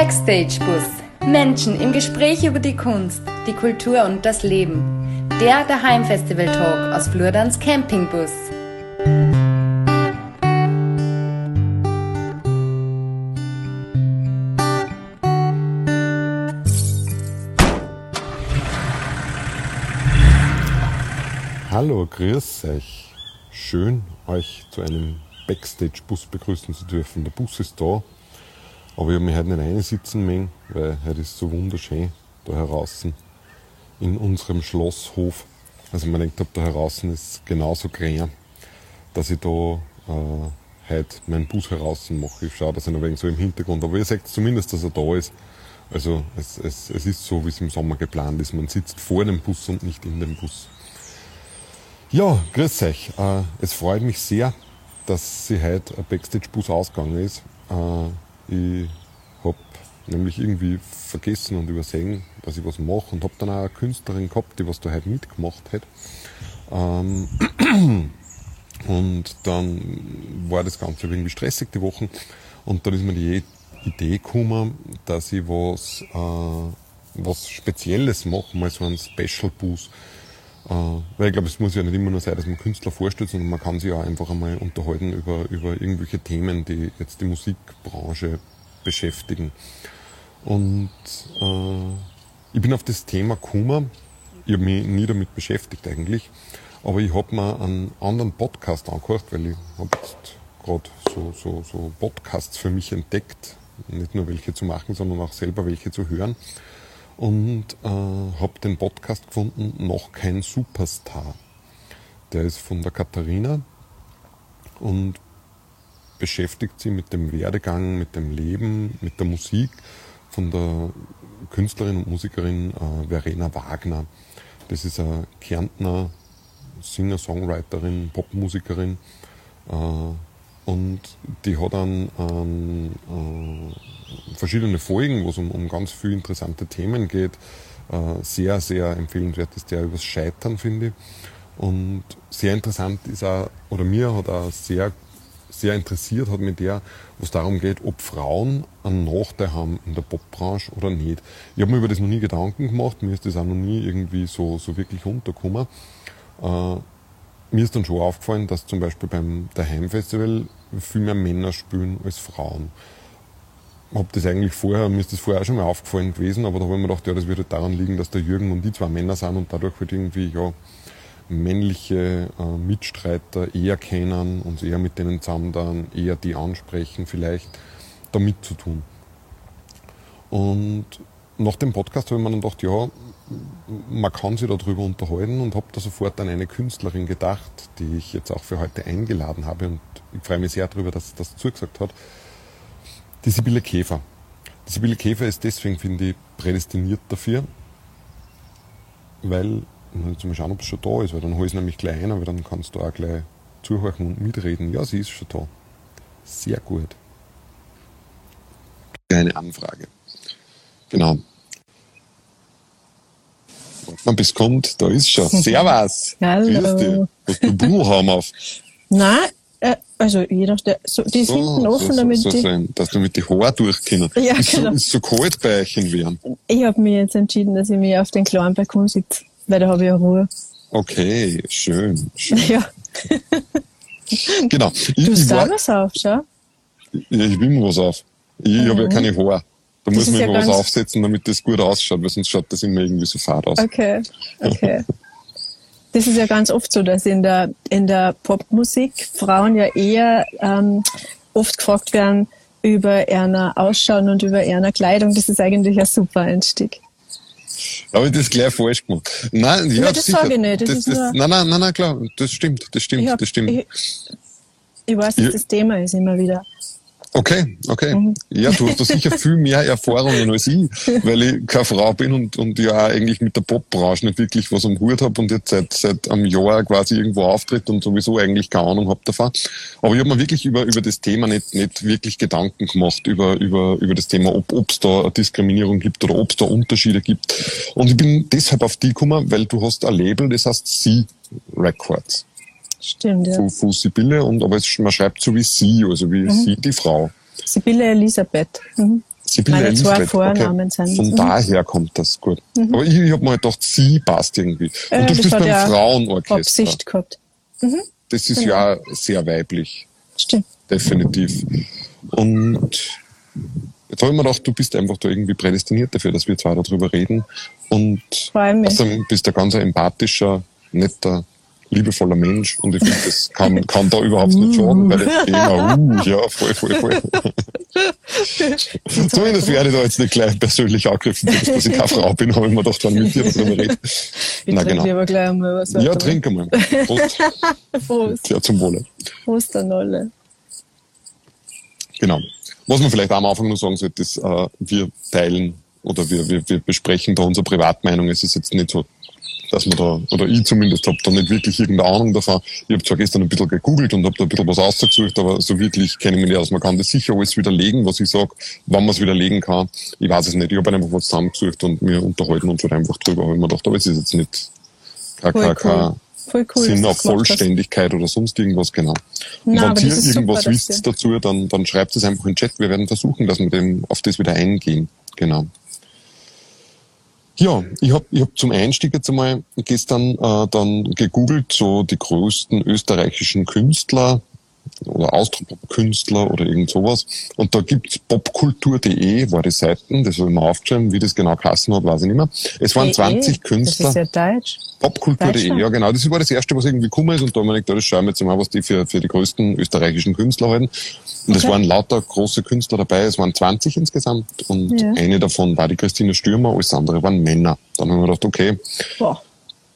Backstage Bus. Menschen im Gespräch über die Kunst, die Kultur und das Leben. Der Daheim Festival Talk aus Flurdans Campingbus. Hallo, grüß euch. Schön, euch zu einem Backstage-Bus begrüßen zu dürfen. Der Bus ist da, aber ich habe mich heute nicht einsitzen mögen, weil heute ist so wunderschön da draußen in unserem Schlosshof. Also man denkt, da draußen ist genauso grün, dass ich da äh, heute meinen Bus heraus mache. Ich schaue das ein wenig so im Hintergrund, aber ihr seht zumindest, dass er da ist. Also es, es, es ist so, wie es im Sommer geplant ist. Man sitzt vor dem Bus und nicht in dem Bus. Ja, grüß euch. Äh, es freut mich sehr, dass sie heute ein Backstage-Bus ausgegangen ist. Äh, ich habe nämlich irgendwie vergessen und übersehen, dass ich was mache und habe dann auch eine Künstlerin gehabt, die was da heute mitgemacht hat. Ähm, und dann war das Ganze irgendwie stressig die Wochen und dann ist mir die Idee gekommen, dass ich was, äh, was Spezielles mache, mal so einen Special-Bus äh, weil ich glaube, es muss ja nicht immer nur sein, dass man Künstler vorstellt, sondern man kann sich auch einfach einmal unterhalten über, über irgendwelche Themen, die jetzt die Musikbranche beschäftigen. Und äh, ich bin auf das Thema gekommen, ich habe mich nie damit beschäftigt eigentlich, aber ich habe mir einen anderen Podcast angehört, weil ich habe jetzt gerade so, so, so Podcasts für mich entdeckt, nicht nur welche zu machen, sondern auch selber welche zu hören und äh, habe den Podcast gefunden, noch kein Superstar. Der ist von der Katharina und beschäftigt sich mit dem Werdegang, mit dem Leben, mit der Musik von der Künstlerin und Musikerin äh, Verena Wagner. Das ist eine Kärntner Singer-Songwriterin, Popmusikerin. Äh, und die hat dann ähm, äh, verschiedene Folgen, wo es um, um ganz viele interessante Themen geht. Äh, sehr, sehr empfehlenswert ist der übers Scheitern, finde ich. Und sehr interessant ist auch, oder mir hat auch sehr, sehr interessiert, hat mit der, wo es darum geht, ob Frauen einen Nachteil haben in der Popbranche oder nicht. Ich habe mir über das noch nie Gedanken gemacht, mir ist das auch noch nie irgendwie so, so wirklich untergekommen. Äh, mir ist dann schon aufgefallen, dass zum Beispiel beim Daheim Festival viel mehr Männer spielen als Frauen. Hab das eigentlich vorher, mir ist das vorher auch schon mal aufgefallen gewesen, aber da habe ich mir gedacht, ja, das wird daran liegen, dass der Jürgen und die zwei Männer sind und dadurch halt irgendwie, ja, männliche äh, Mitstreiter eher kennen und eher mit denen zusammen dann eher die ansprechen, vielleicht damit zu tun. Und nach dem Podcast habe ich mir dann gedacht, ja, man kann sich darüber unterhalten und habe da sofort an eine Künstlerin gedacht, die ich jetzt auch für heute eingeladen habe und ich freue mich sehr darüber, dass sie das zugesagt hat. Die Sibylle Käfer. Die Sibylle Käfer ist deswegen, finde ich, prädestiniert dafür, weil, jetzt mal schauen, ob es schon da ist, weil dann hole ich es nämlich gleich ein, aber dann kannst du auch gleich zuhören und mitreden. Ja, sie ist schon da. Sehr gut. Eine Anfrage. Genau. Man bis kommt, da ist schon. Servus. Hallo. Grüß dich. Hast du Bullhaum auf? Nein, äh, also jeder, so, die sind hinten offen, so, damit so die... sein, dass damit die Haare durchkommen. Ja, ist, genau. so, ist so kalt bei euch in Wien. Ich habe mich jetzt entschieden, dass ich mich auf den kleinen Balkon sitze, weil da habe ich ja Ruhe. Okay, schön. schön. Ja, Genau. Ich, du war, sagst was auf, schau. ja, ich will mir was auf. Ich habe ja keine Haare. Da muss ist man ja immer was aufsetzen, damit das gut ausschaut, weil sonst schaut das immer irgendwie so fad aus. Okay, okay. Das ist ja ganz oft so, dass in der, in der Popmusik Frauen ja eher ähm, oft gefragt werden über ihre Ausschauen und über ihre Kleidung. Das ist eigentlich ein super Einstieg. Habe ich das gleich falsch gemacht? Nein, ja, Nein, das sicher. sage ich nicht. Das ist nur- nein, nein, nein, nein, klar. Das stimmt, das stimmt, Ich, hab, das stimmt. ich, ich weiß, dass Ja. das Thema ist immer wieder. Okay, okay. Mhm. Ja, du hast da sicher viel mehr Erfahrungen als ich, weil ich keine Frau bin und, und ja eigentlich mit der Popbranche nicht wirklich was am Hut habe und jetzt seit, seit einem Jahr quasi irgendwo auftritt und sowieso eigentlich keine Ahnung habe davon. Aber ich habe mir wirklich über, über das Thema nicht, nicht wirklich Gedanken gemacht, über, über, über das Thema, ob es da eine Diskriminierung gibt oder ob es da Unterschiede gibt. Und ich bin deshalb auf die gekommen, weil du hast ein Label, das heißt Sie Records Stimmt, ja. von, von Sibylle und aber es, man schreibt so wie sie, also wie Mhm. sie die Frau. Sibylle Elisabeth. Mhm. Sibylle Meine zwei Elisabeth, Vornamen sind. Von Mhm. daher kommt das gut. Aber ich, ich habe mir halt gedacht, sie passt irgendwie. Und Äh, du spielst hat beim Frauenorchester. Absicht gehabt. Das ist Genau. ja sehr weiblich, Stimmt. definitiv. Und jetzt habe ich mir gedacht, du bist einfach da irgendwie prädestiniert dafür, dass wir zwei darüber reden. Und mich. außerdem bist du ein ganz empathischer, netter, liebevoller Mensch. Und ich finde, das kann, kann da überhaupt nicht schaden, weil das Thema, uh, ja, voll, voll, voll. Zumindest werde ich da jetzt nicht gleich persönlich angegriffen, dass ich keine Frau bin, habe ich mir wenn ich mit dir darüber rede. Ich Na, trinke genau. lieber gleich einmal was. Ja, trink einmal. Prost. Prost. Ja, zum Wohle. Prost an alle. Genau. Was man vielleicht am Anfang noch sagen sollte, ist, äh, wir teilen oder wir, wir, wir besprechen da unsere Privatmeinung. Es ist jetzt nicht so, dass man da, oder ich zumindest habe da nicht wirklich irgendeine Ahnung davon. Ich habe zwar gestern ein bisschen gegoogelt und habe da ein bisschen was ausgesucht, aber so wirklich kenne ich mich nicht aus. Man kann das sicher alles widerlegen, was ich sage, wann man es widerlegen kann. Ich weiß es nicht. Ich habe einfach was zusammengesucht und wir unterhalten uns halt einfach drüber. Ich mir gedacht, aber es ist jetzt nicht kein, Voll kein, cool. Voll cool. Sinn auf. Vollständigkeit oder sonst irgendwas, genau. Und Nein, wenn ihr irgendwas super, wisst dazu, dann, dann schreibt es einfach in den Chat. Wir werden versuchen, dass wir dem, auf das wieder eingehen. Genau. Ja, ich habe ich hab zum Einstieg jetzt einmal gestern äh, dann gegoogelt, so die größten österreichischen Künstler oder Austropop-Künstler oder irgend sowas. Und da gibt's popkultur.de, war die Seiten, das habe ich mir aufgeschrieben, wie das genau geheißen hat, weiß ich nicht mehr. Es waren Eh, 20 Künstler. Das ist ja Deutsch. Popkultur.de, ja genau. Das war das erste, was irgendwie gekommen ist und da habe ich mir gedacht, das schauen wir jetzt mal, was die für, für die größten österreichischen Künstler halten. Und es Okay. waren lauter große Künstler dabei, es waren 20 insgesamt und Ja. eine davon war die Christine Stürmer, alles andere waren Männer. Dann haben wir gedacht, okay, Boah.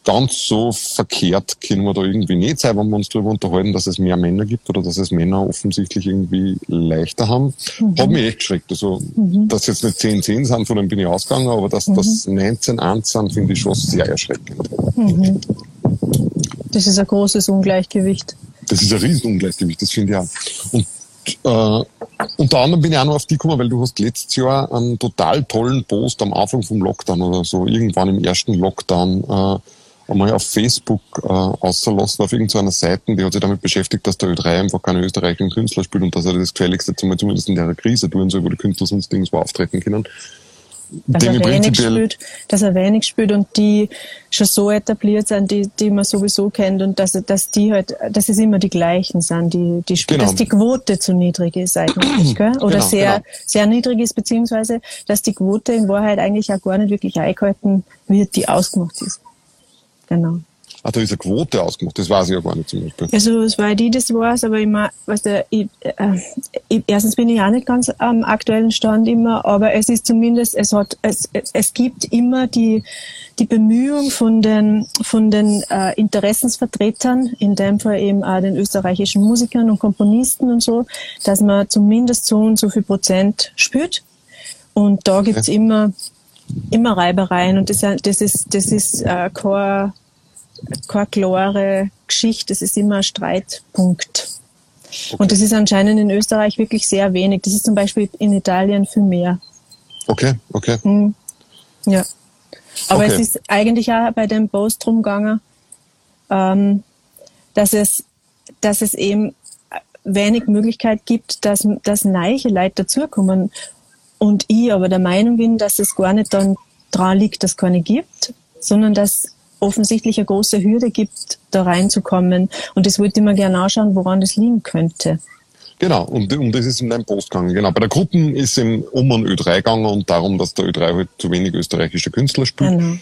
Ganz so verkehrt können wir da irgendwie nicht sein, wenn wir uns darüber unterhalten, dass es mehr Männer gibt oder dass es Männer offensichtlich irgendwie leichter haben. Hat mich echt geschreckt. Also, dass jetzt nicht 10, 10 sind, von dem bin ich ausgegangen, aber dass das 19, 1 sind, finde ich schon sehr erschreckend. Das ist ein großes Ungleichgewicht. Das ist ein Riesenungleichgewicht, das finde ich auch. Und äh, unter anderem bin ich auch noch auf die gekommen, weil du hast letztes Jahr einen total tollen Post am Anfang vom Lockdown oder so, irgendwann im ersten Lockdown, äh, einmal auf Facebook äh, ausgelassen, auf irgendeiner Seite, die hat sich damit beschäftigt, dass der Ö3 einfach keine österreichischen Künstler spielt und dass er das Gefälligste zum- zumindest in der Krise tun soll, wo die Künstler sonst irgendwo auftreten können. Dass er, wenig spielt, dass er wenig spielt und die schon so etabliert sind, die, die man sowieso kennt und dass, dass die halt, dass es immer die gleichen sind, die, die spielen, Genau. dass die Quote zu niedrig ist eigentlich, gell? Oder Genau, sehr, genau. sehr niedrig ist, beziehungsweise, dass die Quote in Wahrheit eigentlich auch gar nicht wirklich eingehalten wird, die ausgemacht ist. Genau. Da ist eine Quote ausgemacht, das weiß ich ja gar nicht zum Beispiel. Also, es war die, das war's, aber immer, weißt du, ich, äh, ich, erstens bin ich auch nicht ganz am aktuellen Stand immer, aber es ist zumindest, es hat, es, es, es gibt immer die, die Bemühung von den, von den äh, Interessensvertretern, in dem Fall eben auch den österreichischen Musikern und Komponisten und so, dass man zumindest so und so viel Prozent spürt. Und da gibt's immer, immer Reibereien und das, das ist, das ist äh, kein, keine klare Geschichte, es ist immer ein Streitpunkt. Und das ist anscheinend in Österreich wirklich sehr wenig. Das ist zum Beispiel in Italien viel mehr. Okay, okay. Hm. Ja. Aber Okay. es ist eigentlich auch bei dem Post drum gegangen, ähm, dass es, dass es eben wenig Möglichkeit gibt, dass, dass neue Leute dazukommen. Und ich aber der Meinung bin, dass es gar nicht dann dran liegt, dass es keine gibt, sondern dass offensichtlich eine große Hürde gibt, da reinzukommen. Und das wollte ich mir gerne anschauen, woran das liegen könnte. Genau, und um das ist in deinem Post gegangen. Genau, bei der Gruppen ist es um einen Ö3 gegangen und darum, dass der Ö3 halt zu wenig österreichische Künstler spielt. Genau.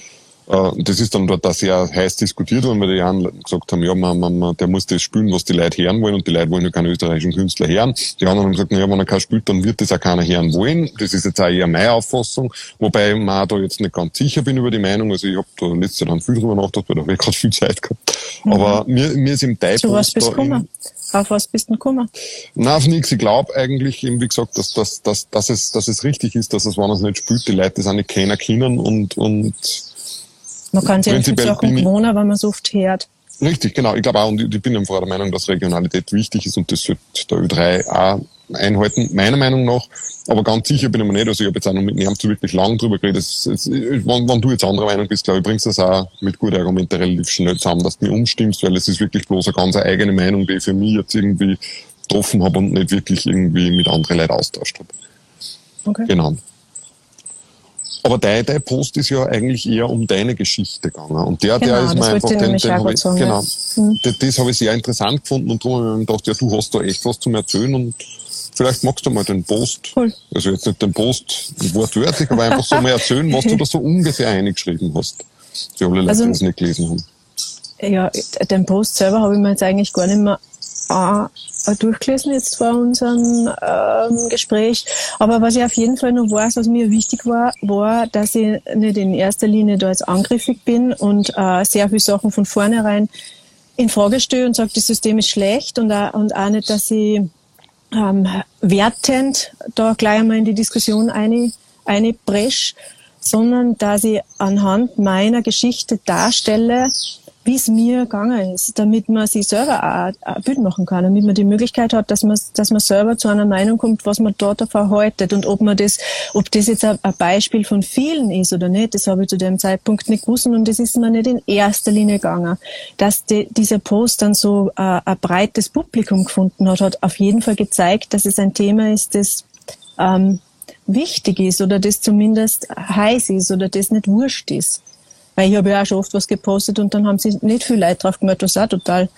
Äh, Das ist dann dort auch sehr heiß diskutiert worden, weil die einen gesagt haben, ja, man, man, man, der muss das spielen, was die Leute hören wollen und die Leute wollen ja keine österreichischen Künstler hören. Die anderen haben gesagt, naja, wenn er keinen spielt, dann wird das auch keiner hören wollen. Das ist jetzt auch eher meine Auffassung, wobei ich mir da jetzt nicht ganz sicher bin über die Meinung. Also ich habe da letztes Jahr dann viel drüber nachgedacht, weil da habe ich gerade viel Zeit gehabt. Aber mir, mir ist im Mhm. Zu was bist du da? Auf was bist du gekommen? Nein, auf nichts. Ich glaube eigentlich, eben wie gesagt, dass, dass, dass, dass, es, dass es richtig ist, dass es, wenn er es nicht spielt, die Leute das auch nicht kennen können und, und Man kann sich an viele Prinzipiell Sachen bin ich- gewohnen, wenn man es oft hört. richtig, genau. Ich glaube auch, und ich bin einfach der Meinung, dass Regionalität wichtig ist und das sollte der Ö3 auch einhalten, meiner Meinung nach. Aber ganz sicher bin ich mir nicht. Also ich habe jetzt auch noch mit so wirklich lang drüber geredet. Es, es, wenn, wenn du jetzt anderer Meinung bist, glaube ich, bringst du das auch mit guten Argumenten relativ schnell zusammen, dass du mich umstimmst, weil es ist wirklich bloß eine ganz eigene Meinung, die ich für mich jetzt irgendwie getroffen habe und nicht wirklich irgendwie mit anderen Leuten austauscht habe. Okay. Genau. Aber dein, dein Post ist ja eigentlich eher um deine Geschichte gegangen. Und der, Genau, der ist mir einfach, den, den habe ich, genau. Mhm. das, das habe ich sehr interessant gefunden und darum habe ich mir gedacht, ja, du hast da echt was zum Erzählen und vielleicht magst du mal den Post, Cool. also jetzt nicht den Post wortwörtlich, aber einfach so mal erzählen, was du da so ungefähr eingeschrieben hast. Die alle Leute, Also- die es nicht gelesen haben. Ja, den Post selber habe ich mir jetzt eigentlich gar nicht mehr äh, durchgelesen jetzt vor unserem ähm, Gespräch. Aber was ich auf jeden Fall noch weiß, was mir wichtig war, war, dass ich nicht in erster Linie da jetzt angriffig bin und äh, sehr viele Sachen von vornherein in Frage stelle und sage, das System ist schlecht und auch, und auch nicht, dass ich ähm, wertend da gleich einmal in die Diskussion eine, eine bresch, sondern dass ich anhand meiner Geschichte darstelle, wie es mir gegangen ist, damit man sich selber auch ein Bild machen kann, damit man die Möglichkeit hat, dass man, dass man selber zu einer Meinung kommt, was man dort verhaltet und ob man das, ob das jetzt ein ein Beispiel von vielen ist oder nicht, das habe ich zu dem Zeitpunkt nicht gewusst und das ist mir nicht in erster Linie gegangen. Dass die, dieser Post dann so äh, ein breites Publikum gefunden hat, hat auf jeden Fall gezeigt, dass es ein Thema ist, das ähm, wichtig ist oder das zumindest heiß ist oder das nicht wurscht ist. Weil ich habe ja auch schon oft was gepostet und dann haben sie nicht viel Leid drauf gemacht, was auch total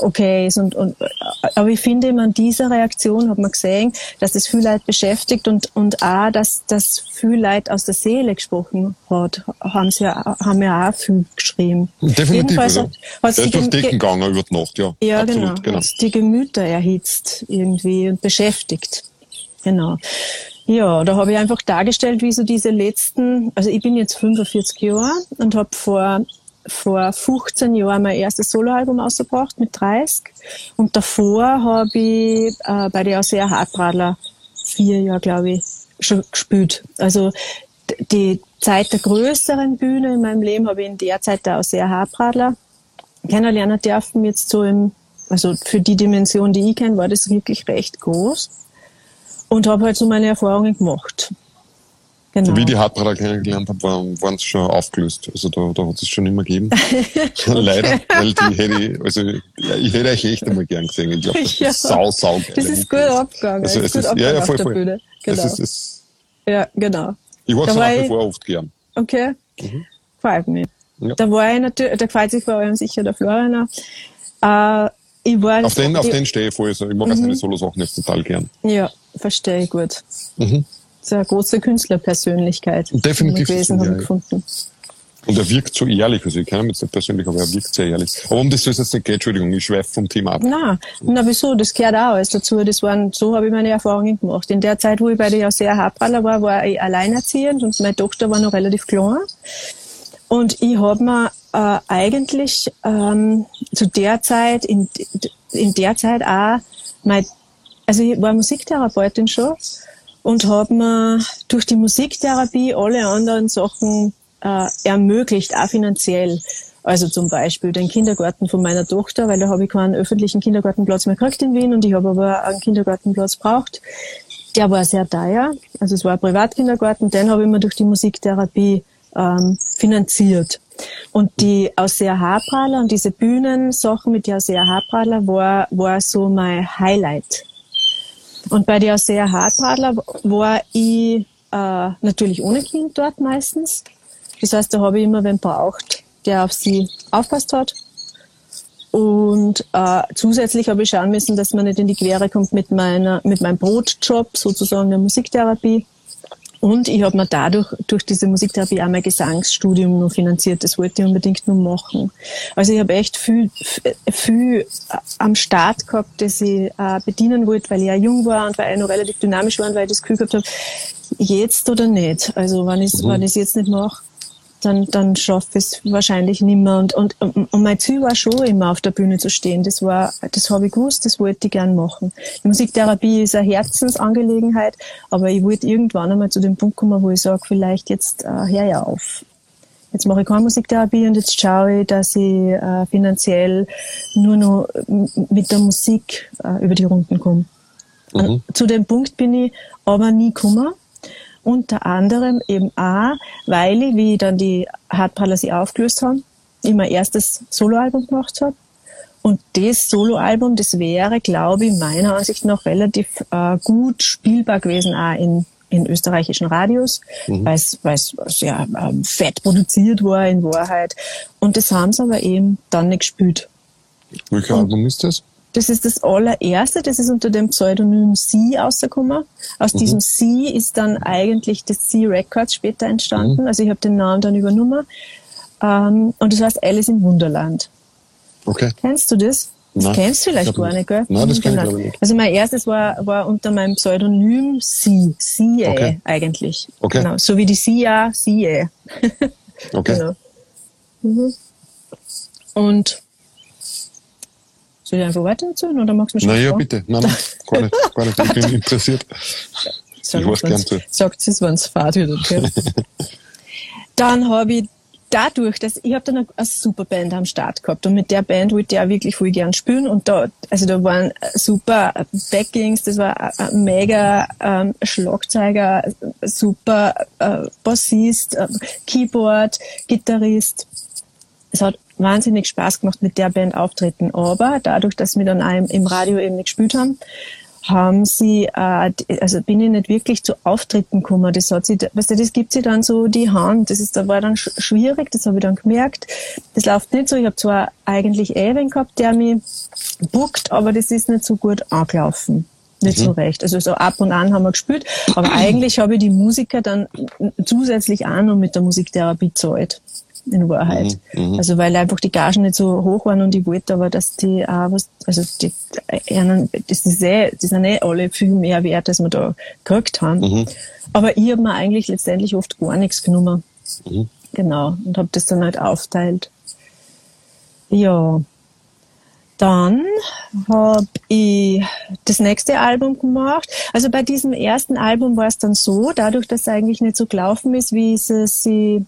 okay ist. Und, und, aber ich finde eben an dieser Reaktion hat man gesehen, dass das viel Leid beschäftigt und, und auch, dass das viel Leid aus der Seele gesprochen hat, haben sie ja, haben ja auch viel geschrieben. Definitiv, Jedenfalls also, hat, hat die- Decken gegangen über die Nacht, ja. ja, absolut, genau. genau. Hat die Gemüter erhitzt irgendwie und beschäftigt. Genau. Ja, da habe ich einfach dargestellt, wie so diese letzten, also ich bin jetzt 45 Jahre und habe vor, vor 15 Jahren mein erstes Soloalbum ausgebracht mit 30. Und davor habe ich äh, bei der sehr Hartradler vier Jahre, glaube ich, schon gespielt. Also die Zeit der größeren Bühne in meinem Leben habe ich in der Zeit der sehr Hartradler kennenlernen dürfen. Jetzt so im, also für die Dimension, die ich kenne, war das wirklich recht groß. Und habe halt so meine Erfahrungen gemacht. Genau. Wie die Hartbrader kennengelernt habe, waren, waren sie schon aufgelöst. Also da, da hat es schon immer gegeben. Leider, weil die hätte ich, also ja, ich hätte euch echt einmal gern gesehen. Ich glaube, das Ja. ist sau, sau geil. Das ist gut abgegangen. Also Das es ist ist, gut ja, ja, abgegangen voll, voll. Bühne. Genau. Es ist, es, Ja, genau. ich Da es war nach wie vor oft gern. Okay. Gefällt mir. Mhm. Ja. Da war ich natürlich, da gefällt sich vor allem sicher der Florian auch. Äh, ich war Auf den, auf den stehe ich voll. Also ich mag auch Mhm. seine Solo-Sachen jetzt total gern. Ja, verstehe ich gut. Mhm. Das ist eine große Künstlerpersönlichkeit. Definitiv gewesen, ja. gefunden. Und er wirkt so ehrlich. Also ich kenne ihn jetzt nicht persönlich, aber er wirkt sehr ehrlich. Aber um das soll es jetzt nicht gehen, Entschuldigung, ich schweife vom Thema ab. Na, na wieso? Das gehört auch alles dazu. Das waren, so habe ich meine Erfahrungen gemacht. In der Zeit, wo ich bei der sehr Habraller war, war ich alleinerziehend und meine Tochter war noch relativ klein. Und ich habe mir äh, eigentlich ähm, zu der Zeit, in, in der Zeit auch, mein, also ich war Musiktherapeutin schon und habe mir durch die Musiktherapie alle anderen Sachen äh, ermöglicht, auch finanziell. Also zum Beispiel den Kindergarten von meiner Tochter, weil da habe ich keinen öffentlichen Kindergartenplatz mehr gekriegt in Wien und ich habe aber einen Kindergartenplatz braucht. Der war sehr teuer, also es war ein Privatkindergarten, den habe ich mir durch die Musiktherapie ähm, finanziert. Und die Ausseher Haarpraller und diese Bühnensachen mit der Ausseher Haarpraller war, war so mein Highlight. Und bei der Ausseher Haarpraller war ich äh, natürlich ohne Kind dort meistens. Das heißt, da habe ich immer wen braucht, der auf sie aufpasst hat. Und äh, zusätzlich habe ich schauen müssen, dass man nicht in die Quere kommt mit meiner, mit meinem Brotjob, sozusagen der Musiktherapie. Und ich habe mir dadurch, durch diese Musiktherapie auch mein Gesangsstudium noch finanziert. Das wollte ich unbedingt noch machen. Also ich habe echt viel, viel am Start gehabt, das ich äh, bedienen wollte, weil ich ja jung war und weil ich noch relativ dynamisch war und weil ich das Gefühl gehabt habe, jetzt oder nicht. Also wenn ich es wenn ich's jetzt nicht mache, dann, dann schaffe ich es wahrscheinlich nicht mehr. Und, und, und mein Ziel war schon immer auf der Bühne zu stehen. Das war, das habe ich gewusst, das wollte ich gern machen. Die Musiktherapie ist eine Herzensangelegenheit, aber ich wollte irgendwann einmal zu dem Punkt kommen, wo ich sage, vielleicht jetzt äh, hör ja auf. Jetzt mache ich keine Musiktherapie und jetzt schaue ich, dass ich äh, finanziell nur noch mit der Musik äh, über die Runden komme. Und Zu dem Punkt bin ich aber nie gekommen. Unter anderem eben auch, weil ich, wie ich dann die Hartpalasie aufgelöst haben, mein erstes Soloalbum gemacht habe. Und das Soloalbum, das wäre, glaube ich, meiner Ansicht nach relativ äh, gut spielbar gewesen, auch in, in österreichischen Radios, mhm. weil es sehr ähm, fett produziert war in Wahrheit. Und das haben sie aber eben dann nicht gespielt. Welcher Album ist das? Das ist das allererste, das ist unter dem Pseudonym C rausgekommen. Aus mhm. diesem C ist dann eigentlich das C Records später entstanden. Mhm. Also ich habe den Namen dann übernommen. Ähm, und das heißt Alice im Wunderland. Okay. Kennst du das? Das Nein, kennst du vielleicht gar nicht, gell? Nein, das kenn genau. ich nicht. Also mein erstes war, war unter meinem Pseudonym C, CA okay. eigentlich. Okay. Genau. So wie die CIA, CA. okay. Genau. Mhm. Und soll ich einfach weiter erzählen oder magst du mich schon Nein, ja, bitte. Nein, nein, gar nicht, gar nicht. Ich bin interessiert. Sagt ich gern zu. Sagt es, wenn es fahrt wird, okay? Dann habe ich dadurch, dass ich habe dann eine, eine, super Band am Start gehabt und mit der Band wollte ich auch wirklich voll gern spielen und da, also da waren super Backings, das war ein mega ähm, Schlagzeuger, super äh, Bassist, äh, Keyboard, Gitarrist. Es hat wahnsinnig Spaß gemacht, mit der Band auftreten, aber dadurch, dass wir dann auch im Radio eben nicht gespielt haben, haben sie, äh, also bin ich nicht wirklich zu Auftritten gekommen. Das hat sie, weißt du, das gibt sie dann so die Hand. Das ist, da war dann schwierig, das habe ich dann gemerkt. Das läuft nicht so. Ich habe zwar eigentlich Ewen gehabt, der mich buckt, aber das ist nicht so gut angelaufen. Nicht mhm. so recht. Also so ab und an haben wir gespielt, aber eigentlich habe ich die Musiker dann zusätzlich auch noch mit der Musiktherapie gezahlt in Wahrheit. Mhm, mhm, also weil einfach die Gagen nicht so hoch waren und ich wollte aber, dass die auch was, also die, äh, das, ist eh, die sind eh alle viel mehr wert, als wir da gekriegt haben. Mhm. Aber ich habe mir eigentlich letztendlich oft gar nichts genommen. Mhm. Genau. Und habe das dann halt aufteilt. Ja. Dann habe ich das nächste Album gemacht. Also bei diesem ersten Album war es dann so, dadurch, dass es eigentlich nicht so gelaufen ist, wie es sie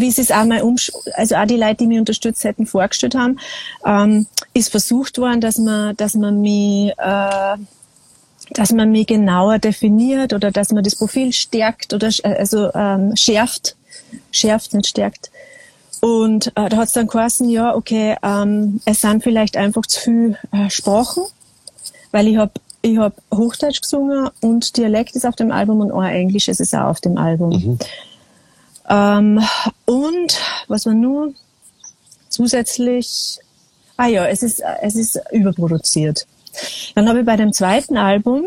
wie sie es auch mal um, also auch die Leute, die mich unterstützt hätten, vorgestellt haben, ähm, ist versucht worden, dass man, dass man mich, äh, dass man mich genauer definiert oder dass man das Profil stärkt oder also ähm, schärft, schärft nicht stärkt. Und äh, da hat es dann geheißen, ja, okay, ähm, es sind vielleicht einfach zu viel äh, Sprachen, weil ich habe ich hab Hochdeutsch gesungen und Dialekt ist auf dem Album und auch Englisch ist es auch auf dem Album. Mhm. Ähm, und was war nur zusätzlich, ah ja, es ist, es ist überproduziert. Dann habe ich bei dem zweiten Album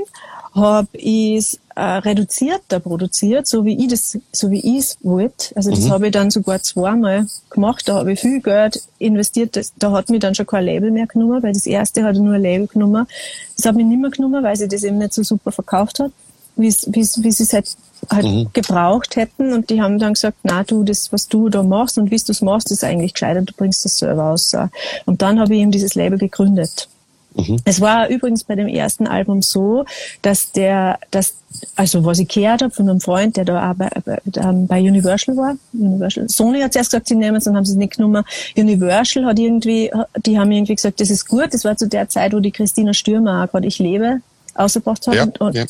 habe ich äh, reduzierter produziert, so wie ich das, so wie ich es wollte. Also das mhm. habe ich dann sogar zweimal gemacht. Da habe ich viel Geld investiert. Das, da hat mich dann schon kein Label mehr genommen, weil das erste hat nur ein Label genommen. Das hat mich nicht mehr genommen, weil sie das eben nicht so super verkauft hat, wie sie es halt halt mhm. gebraucht hätten und die haben dann gesagt, na du, das, was du da machst und wie du es machst, ist eigentlich gescheiter, du bringst das selber aus. Und dann habe ich eben dieses Label gegründet. Mhm. Es war übrigens bei dem ersten Album so, dass der, dass, also was ich gehört habe von einem Freund, der da auch bei, bei Universal war, Universal. Sony hat zuerst gesagt, sie nehmen es, dann haben sie es nicht genommen. Universal hat irgendwie, die haben irgendwie gesagt, das ist gut. Das war zu der Zeit, wo die Christina Stürmer auch gerade Ich lebe ausgebracht hat ja, und, ja.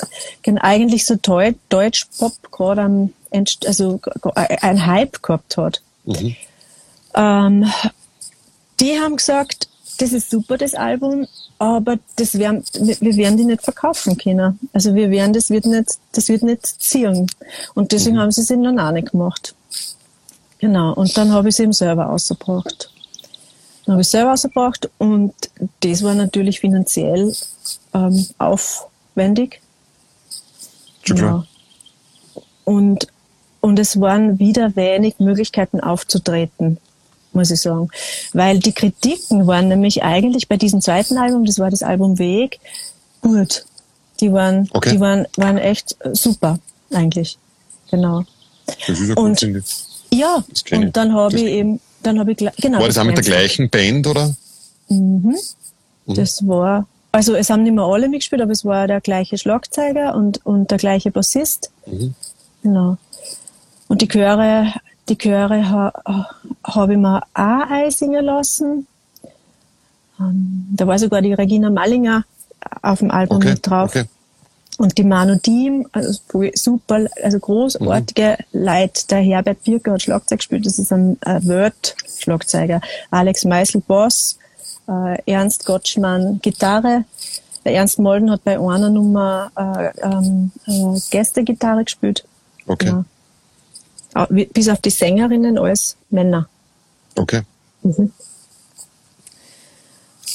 eigentlich so Deutsch-Pop gerade am, also ein Hype gehabt hat. Mhm. Ähm, die haben gesagt, das ist super, das Album, aber das werden, wir werden die nicht verkaufen können. Also wir werden, das wird nicht, das wird nicht ziehen. Und deswegen mhm. haben sie es in dann auch nicht gemacht. Genau. Und dann habe ich es eben selber ausgebracht. Dann habe ich es selber ausgebracht und das war natürlich finanziell ähm, aufwendig. Ja. Und, und es waren wieder wenig Möglichkeiten aufzutreten, muss ich sagen. Weil die Kritiken waren nämlich eigentlich bei diesem zweiten Album, das war das Album Weg, gut. Die waren, okay. die waren, waren echt super, eigentlich. Genau. Das ist ja und, gut, Ja, und dann habe ich eben, dann habe ich, genau. War das auch mit der gleichen Band, oder? Mhm. mhm. Das war, also es haben nicht mehr alle mitgespielt, aber es war der gleiche Schlagzeuger und, und der gleiche Bassist. Mhm. Genau. Und die Chöre, die Chöre ha, habe ich mir auch einsingen lassen. Ähm, da war sogar die Regina Mallinger auf dem Album okay, mit drauf. Okay. Und die Manu Diem, also super, also großartige mhm. Leute. Der Herbert Birker hat Schlagzeug gespielt, das ist ein äh, Word-Schlagzeuger. Alex Meisel Boss, äh, Ernst Gottschmann Gitarre. Der Ernst Molden hat bei einer Nummer äh, ähm, äh, Gästegitarre gespielt. Okay. Ja. Bis auf die Sängerinnen alles Männer. Okay. Mhm.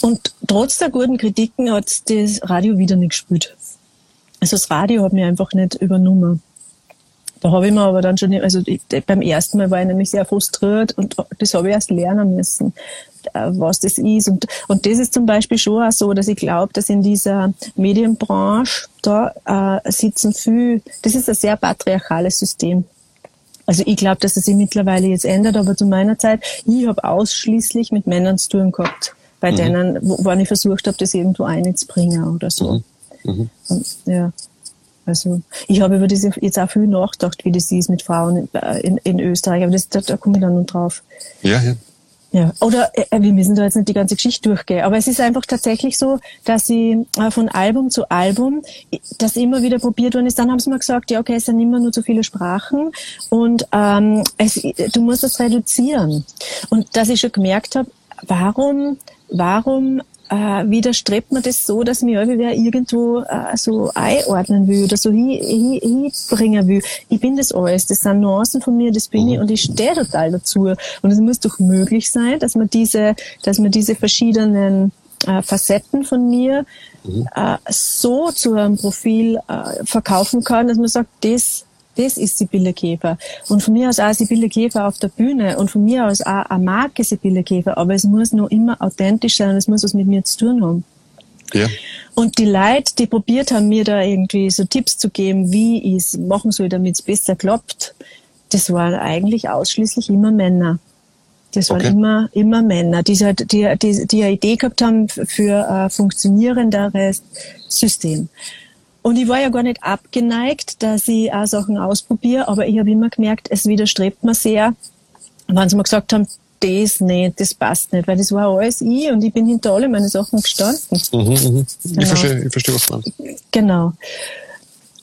Und trotz der guten Kritiken hat das Radio wieder nicht gespielt. Also das Radio hat mir einfach nicht übernommen. Da habe ich mir aber dann schon, also ich, beim ersten Mal war ich nämlich sehr frustriert und das habe ich erst lernen müssen, äh, was das ist. Und, und das ist zum Beispiel schon auch so, dass ich glaube, dass in dieser Medienbranche da äh, sitzen viel, das ist ein sehr patriarchales System. Also ich glaube, dass es sich mittlerweile jetzt ändert, aber zu meiner Zeit, ich habe ausschließlich mit Männern zu tun gehabt, bei mhm. denen, wo, wo ich versucht habe, das irgendwo einzubringen oder so. Mhm. Mhm. Und, ja. Also ich habe über das jetzt auch viel nachgedacht, wie das ist mit Frauen in, äh, in, in Österreich, aber das, da, da komme ich dann noch drauf. Ja, ja. Ja, oder äh, wir müssen da jetzt nicht die ganze Geschichte durchgehen, aber es ist einfach tatsächlich so, dass ich äh, von Album zu Album, das immer wieder probiert worden ist, dann haben sie mir gesagt, ja okay, es sind immer nur zu viele Sprachen und ähm, es, du musst das reduzieren. Und dass ich schon gemerkt habe, warum, warum äh, widerstrebt man das so, dass mir wer irgendwo äh, so einordnen will oder so hinbringen hin, hin will. Ich bin das alles, das sind Nuancen von mir, das bin ich und ich stehe total dazu. Und es muss doch möglich sein, dass man diese, dass man diese verschiedenen äh, Facetten von mir mhm. äh, so zu einem Profil äh, verkaufen kann, dass man sagt, das das ist Sibylle Käfer. Und von mir aus auch Sibylle Käfer auf der Bühne und von mir aus auch eine Marke Sibylle Käfer. Aber es muss noch immer authentisch sein und es muss was mit mir zu tun haben. Ja. Und die Leute, die probiert haben, mir da irgendwie so Tipps zu geben, wie ich es machen soll, damit es besser klappt, das waren eigentlich ausschließlich immer Männer. Das waren okay. immer, immer Männer, die, die, die, die eine Idee gehabt haben für ein funktionierenderes System. Und ich war ja gar nicht abgeneigt, dass ich auch Sachen ausprobiere, aber ich habe immer gemerkt, es widerstrebt mir sehr, wenn sie mir gesagt haben, das nicht, das passt nicht, weil das war alles ich und ich bin hinter alle meine Sachen gestanden. Mhm, mhm. Genau. Ich, verstehe, ich verstehe, was du meinst. Genau.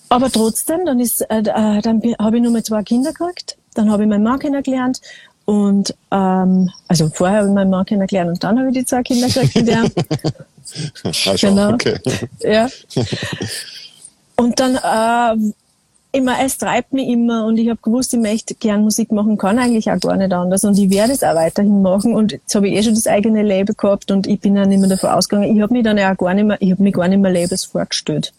Aber trotzdem, dann ist, äh, dann habe ich nur mal zwei Kinder gekriegt, dann habe ich meinen Mann kennengelernt und ähm, also vorher habe ich meinen Mann kennengelernt und dann habe ich die zwei Kinder gekriegt. ah, genau. Okay. Ja. Und dann äh, immer, es treibt mich immer und ich habe gewusst, ich möchte gern Musik machen, kann eigentlich auch gar nicht anders und ich werde es auch weiterhin machen und jetzt habe ich eh schon das eigene Label gehabt und ich bin dann nicht mehr davon ausgegangen, ich habe mich dann ja auch gar nicht mehr, ich habe mir gar nicht mehr Labels vorgestellt.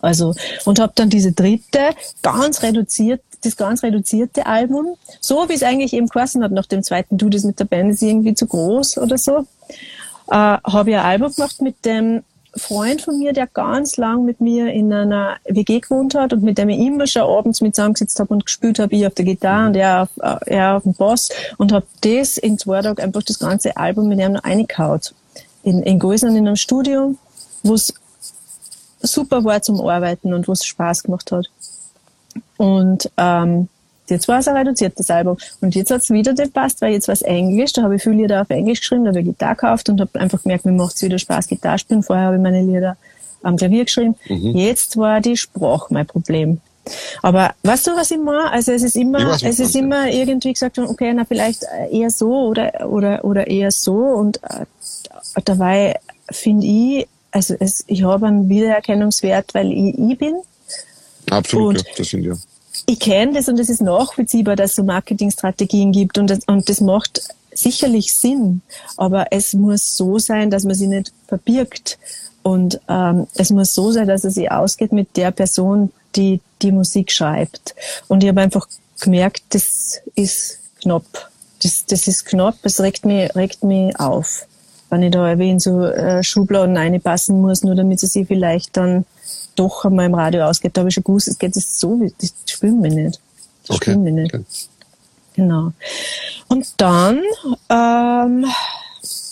Also, und habe dann diese dritte, ganz reduziert, das ganz reduzierte Album, so wie es eigentlich eben geheißen hat nach dem zweiten Du, das mit der Band ist irgendwie zu groß oder so, äh, habe ich ein Album gemacht mit dem Freund von mir, der ganz lang mit mir in einer WG gewohnt hat und mit dem ich immer schon abends mit zusammengesetzt habe und gespielt habe, ich auf der Gitarre und er auf, äh, er auf dem Bass und habe das in zwei Tagen einfach das ganze Album mit ihm noch reingehaut. In, in Gäusern in einem Studio, wo es super war zum Arbeiten und wo es Spaß gemacht hat. Und ähm, Jetzt war es ein reduziertes Album. Und jetzt hat es wieder gepasst, weil jetzt war es Englisch. Da habe ich viele Lieder auf Englisch geschrieben, da habe ich Gitarre gekauft und habe einfach gemerkt, mir macht es wieder Spaß, Gitarre spielen. Vorher habe ich meine Lieder am Klavier geschrieben. Mhm. Jetzt war die Sprache mein Problem. Aber weißt du, was ich meine? Also es ist immer, weiß, es ist immer irgendwie gesagt, okay, na vielleicht eher so oder oder oder eher so. Und äh, dabei finde ich, also es, ich habe einen Wiedererkennungswert, weil ich ich bin. Absolut, und, ja, das sind ja ich kenne das und es ist nachvollziehbar, dass es so Marketingstrategien gibt und das, und das macht sicherlich Sinn, aber es muss so sein, dass man sie nicht verbirgt und ähm, es muss so sein, dass es sich ausgeht mit der Person, die die Musik schreibt. Und ich habe einfach gemerkt, das ist knapp. Das, das ist knapp, es regt mich, regt mich auf, wenn ich da wie in so äh, Schubladen reinpassen muss, nur damit sie sich vielleicht dann doch einmal im Radio ausgeht, da habe ich schon gewusst, es geht es so, das spüren wir nicht. Das okay. spüren wir nicht. Okay. Genau. Und dann, ähm,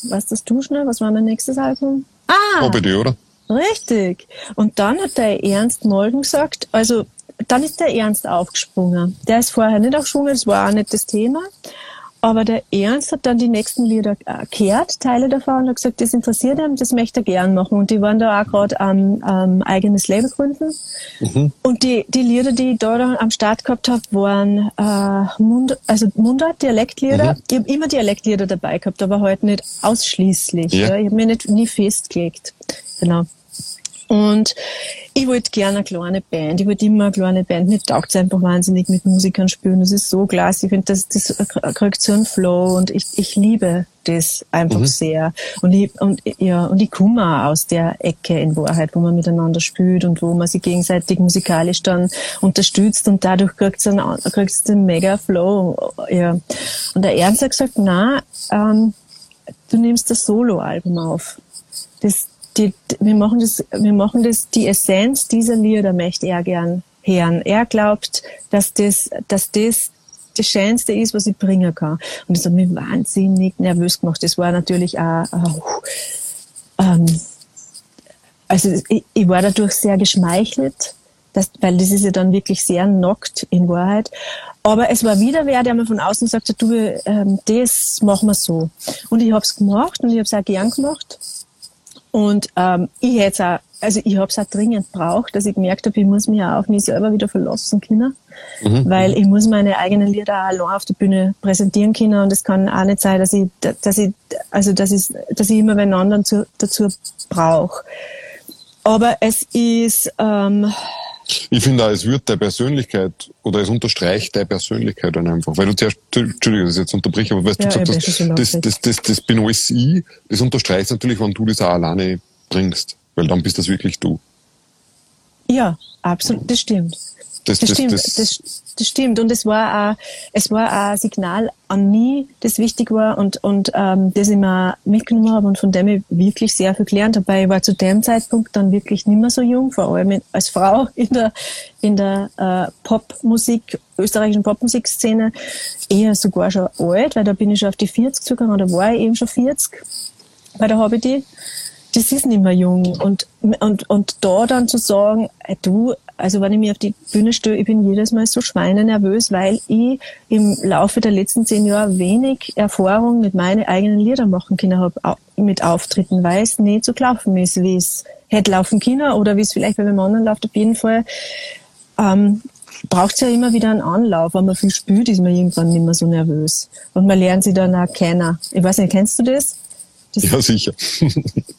was das du schnell, was war mein nächstes Album? Ah! OBD, oder? Richtig. Und dann hat der Ernst Molden gesagt, also dann ist der Ernst aufgesprungen. Der ist vorher nicht aufgesprungen, das war auch nicht das Thema. Aber der Ernst hat dann die nächsten Lieder gehört, Teile davon, und hat gesagt, das interessiert ihn, das möchte er gern machen. Und die waren da auch gerade am ähm, eigenes Label gründen. Mhm. Und die, die Lieder, die ich da am Start gehabt habe, waren äh, Mund, also Mundart, Dialektlieder. Mhm. Ich habe immer Dialektlieder dabei gehabt, aber heute halt nicht ausschließlich. Ja. Ja. Ich habe mir nicht nie festgelegt. Genau. Und ich wollte gerne eine kleine Band. Ich wollte immer eine kleine Band. Mir taugt es einfach wahnsinnig mit Musikern spielen. Das ist so klasse. Ich finde, das, das kriegt so einen Flow und ich, ich liebe das einfach mhm. sehr. Und ich, und, ja, und ich komme aus der Ecke in Wahrheit, wo man miteinander spielt und wo man sich gegenseitig musikalisch dann unterstützt und dadurch kriegt es einen, kriegt's mega Flow. Ja. Und der Ernst hat gesagt, na, ähm, du nimmst das Soloalbum auf. Das, die, wir machen das, wir machen das, die Essenz dieser Lieder möchte er gern hören. Er glaubt, dass das, dass das das Schönste ist, was ich bringen kann. Und das hat mich wahnsinnig nervös gemacht. Das war natürlich auch, auch ähm, also ich, ich war dadurch sehr geschmeichelt, dass, weil das ist ja dann wirklich sehr knockt in Wahrheit. Aber es war wieder wer, der mir von außen sagte, du, ähm, das machen wir so. Und ich habe es gemacht und ich habe es auch gern gemacht. Und ähm, ich hätte auch, also ich habe es auch dringend braucht, dass ich gemerkt habe, ich muss mich auch auf mich selber wieder verlassen können, mhm. weil ich muss meine eigenen Lieder auch allein auf der Bühne präsentieren können und es kann auch nicht sein, dass ich, dass ich, also dass ich, dass ich immer einen anderen zu, dazu brauche. Aber es ist ähm, ich finde auch, es wird der Persönlichkeit oder es unterstreicht deine Persönlichkeit dann einfach. Weil du zuerst, Entschuldigung, das jetzt unterbreche, aber weißt ja, du gesagt hast, das, das, das, das, das bin alles ich, das unterstreicht natürlich, wenn du das auch alleine bringst. Weil dann bist das wirklich du. Ja, absolut, das stimmt. Das, das, das stimmt, das, das, stimmt. Und es war auch, es war auch ein Signal an mich, das wichtig war und, und ähm, das ich mir mitgenommen habe und von dem ich wirklich sehr viel gelernt habe. Ich war zu dem Zeitpunkt dann wirklich nicht mehr so jung, vor allem als Frau in der, in der äh, Popmusik, österreichischen Popmusikszene, eher sogar schon alt, weil da bin ich schon auf die 40 zugegangen, da war ich eben schon 40 bei der Hobby das ist nicht mehr jung. Und, und, und da dann zu sagen, äh, du, also wenn ich mich auf die Bühne stelle, ich bin jedes Mal so schweinenervös, weil ich im Laufe der letzten zehn Jahre wenig Erfahrung mit meinen eigenen Liedern machen können habe, mit Auftritten, weil es nicht so gelaufen ist, wie es hätte laufen können oder wie es vielleicht bei einem anderen läuft. Auf jeden Fall ähm, braucht es ja immer wieder einen Anlauf. Wenn man viel spürt, ist man irgendwann nicht mehr so nervös. Und man lernt sich dann auch kennen. Ich weiß nicht, kennst du das? Das, ja, sicher.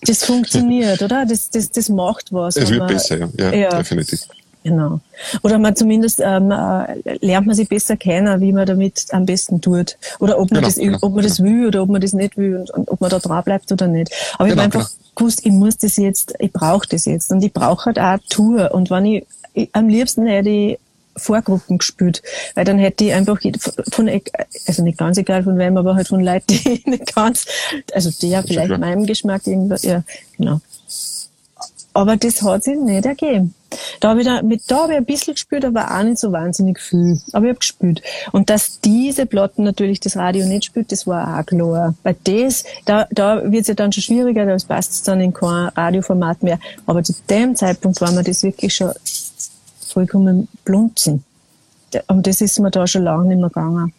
Das funktioniert, oder? Das, das, das macht was. Es wird man, besser, ja. ja, ja. definitiv. Genau. Oder man zumindest ähm, äh, lernt man sich besser kennen, wie man damit am besten tut. Oder ob man, genau, das, genau, ob man genau. das will oder ob man das nicht will und, und ob man da dran bleibt oder nicht. Aber genau, ich habe einfach genau. gewusst, ich muss das jetzt, ich brauche das jetzt. Und ich brauche halt auch Tour. Und wenn ich, ich am liebsten hätte ich Vorgruppen gespielt, weil dann hätte ich einfach von, also nicht ganz egal von wem, aber halt von Leuten, die nicht ganz, also der vielleicht meinem Geschmack irgendwas, ja, genau. Aber das hat sich nicht ergeben. Da habe ich, da, mit, da habe ich ein bisschen gespielt, aber auch nicht so wahnsinnig viel. Aber ich habe gespielt. Und dass diese Platten natürlich das Radio nicht spielt, das war auch klar. Weil das, da, da wird es ja dann schon schwieriger, da passt dann in kein Radioformat mehr. Aber zu dem Zeitpunkt war mir das wirklich schon vollkommen blunzen. Und das ist mir da schon lange nicht mehr gegangen.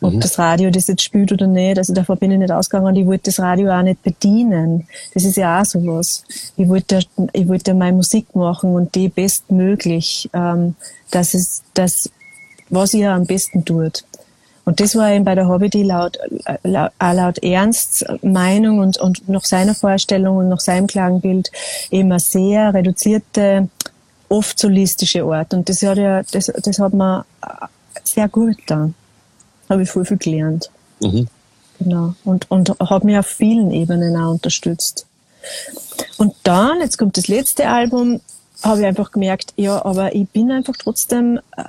Ob mhm. das Radio das jetzt spielt oder nicht, also davor bin ich nicht ausgegangen und ich wollte das Radio auch nicht bedienen. Das ist ja auch sowas. Ich wollte, ich wollte meine Musik machen und die bestmöglich, ähm, dass es, das, was ihr am besten tut. Und das war eben bei der Hobby die laut, laut, laut Ernsts Meinung und, und nach seiner Vorstellung und nach seinem Klangbild eben eine sehr reduzierte oft solistische Art. Und das hat ja, das, das hat man sehr gut da. Habe ich voll viel gelernt. Mhm. Genau. Und, und habe mich auf vielen Ebenen auch unterstützt. Und dann, jetzt kommt das letzte Album, habe ich einfach gemerkt, ja, aber ich bin einfach trotzdem äh,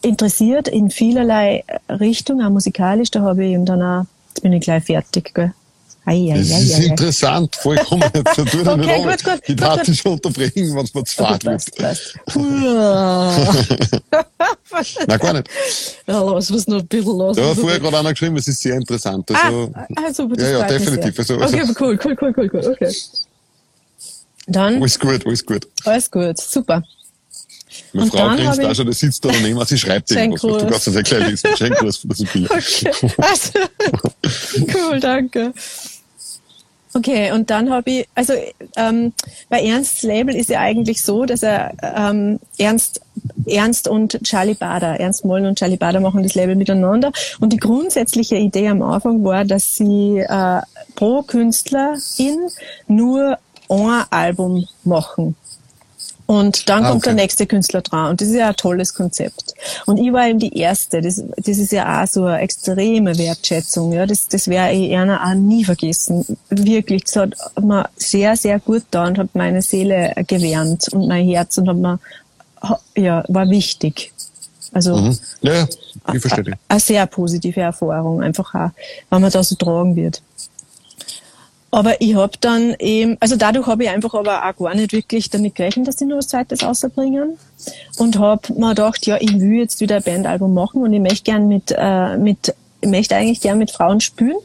interessiert in vielerlei Richtungen, auch musikalisch. Da habe ich eben dann auch, jetzt bin ich gleich fertig, gell? Ei, ei, das ei, ist interessant, vollkommen. Jetzt tut okay, nicht gut, gut, die Daten schon unterbrechen, wenn es mir zu fad wird. Nein, gar nicht. Ja, lass uns noch ein bisschen los. Ja, vorher gerade einer geschrieben, es ist sehr interessant. Also, ah, also ja, ja, definitiv. Also, also, okay, cool, cool, cool, cool, cool, okay. Dann. Alles gut, alles gut. Alles gut, super. Meine und Frau grinst auch schon, der sitzt da daneben, sie schreibt irgendwas. Du kannst das ja gleich lesen. Schenklos für das Bild. Okay. Also, cool, danke. Okay, und dann habe ich, also ähm, bei Ernsts Label ist ja eigentlich so, dass er ähm, Ernst, Ernst und Charlie Bader, Ernst Mollen und Charlie Bader machen das Label miteinander. Und die grundsätzliche Idee am Anfang war, dass sie äh, pro Künstlerin nur ein Album machen. Und dann Ah, kommt der nächste Künstler dran. Und das ist ja ein tolles Konzept. Und ich war eben die Erste. Das, das ist ja auch so eine extreme Wertschätzung. Ja, das, das werde ich Erna auch nie vergessen. Wirklich, das hat mir sehr, sehr gut da und hat meine Seele gewärmt und mein Herz und hat mir, ja, war wichtig. Also, Mhm. Ja, ich verstehe eine sehr positive Erfahrung, einfach auch, wenn man da so tragen wird. Aber ich habe dann eben, also dadurch habe ich einfach aber auch gar nicht wirklich damit gerechnet, dass die nur was Zweites rausbringen. Und habe mir gedacht, ja, ich will jetzt wieder ein Bandalbum machen und ich möchte gern mit, äh, mit, ich möchte eigentlich gern mit Frauen spielen.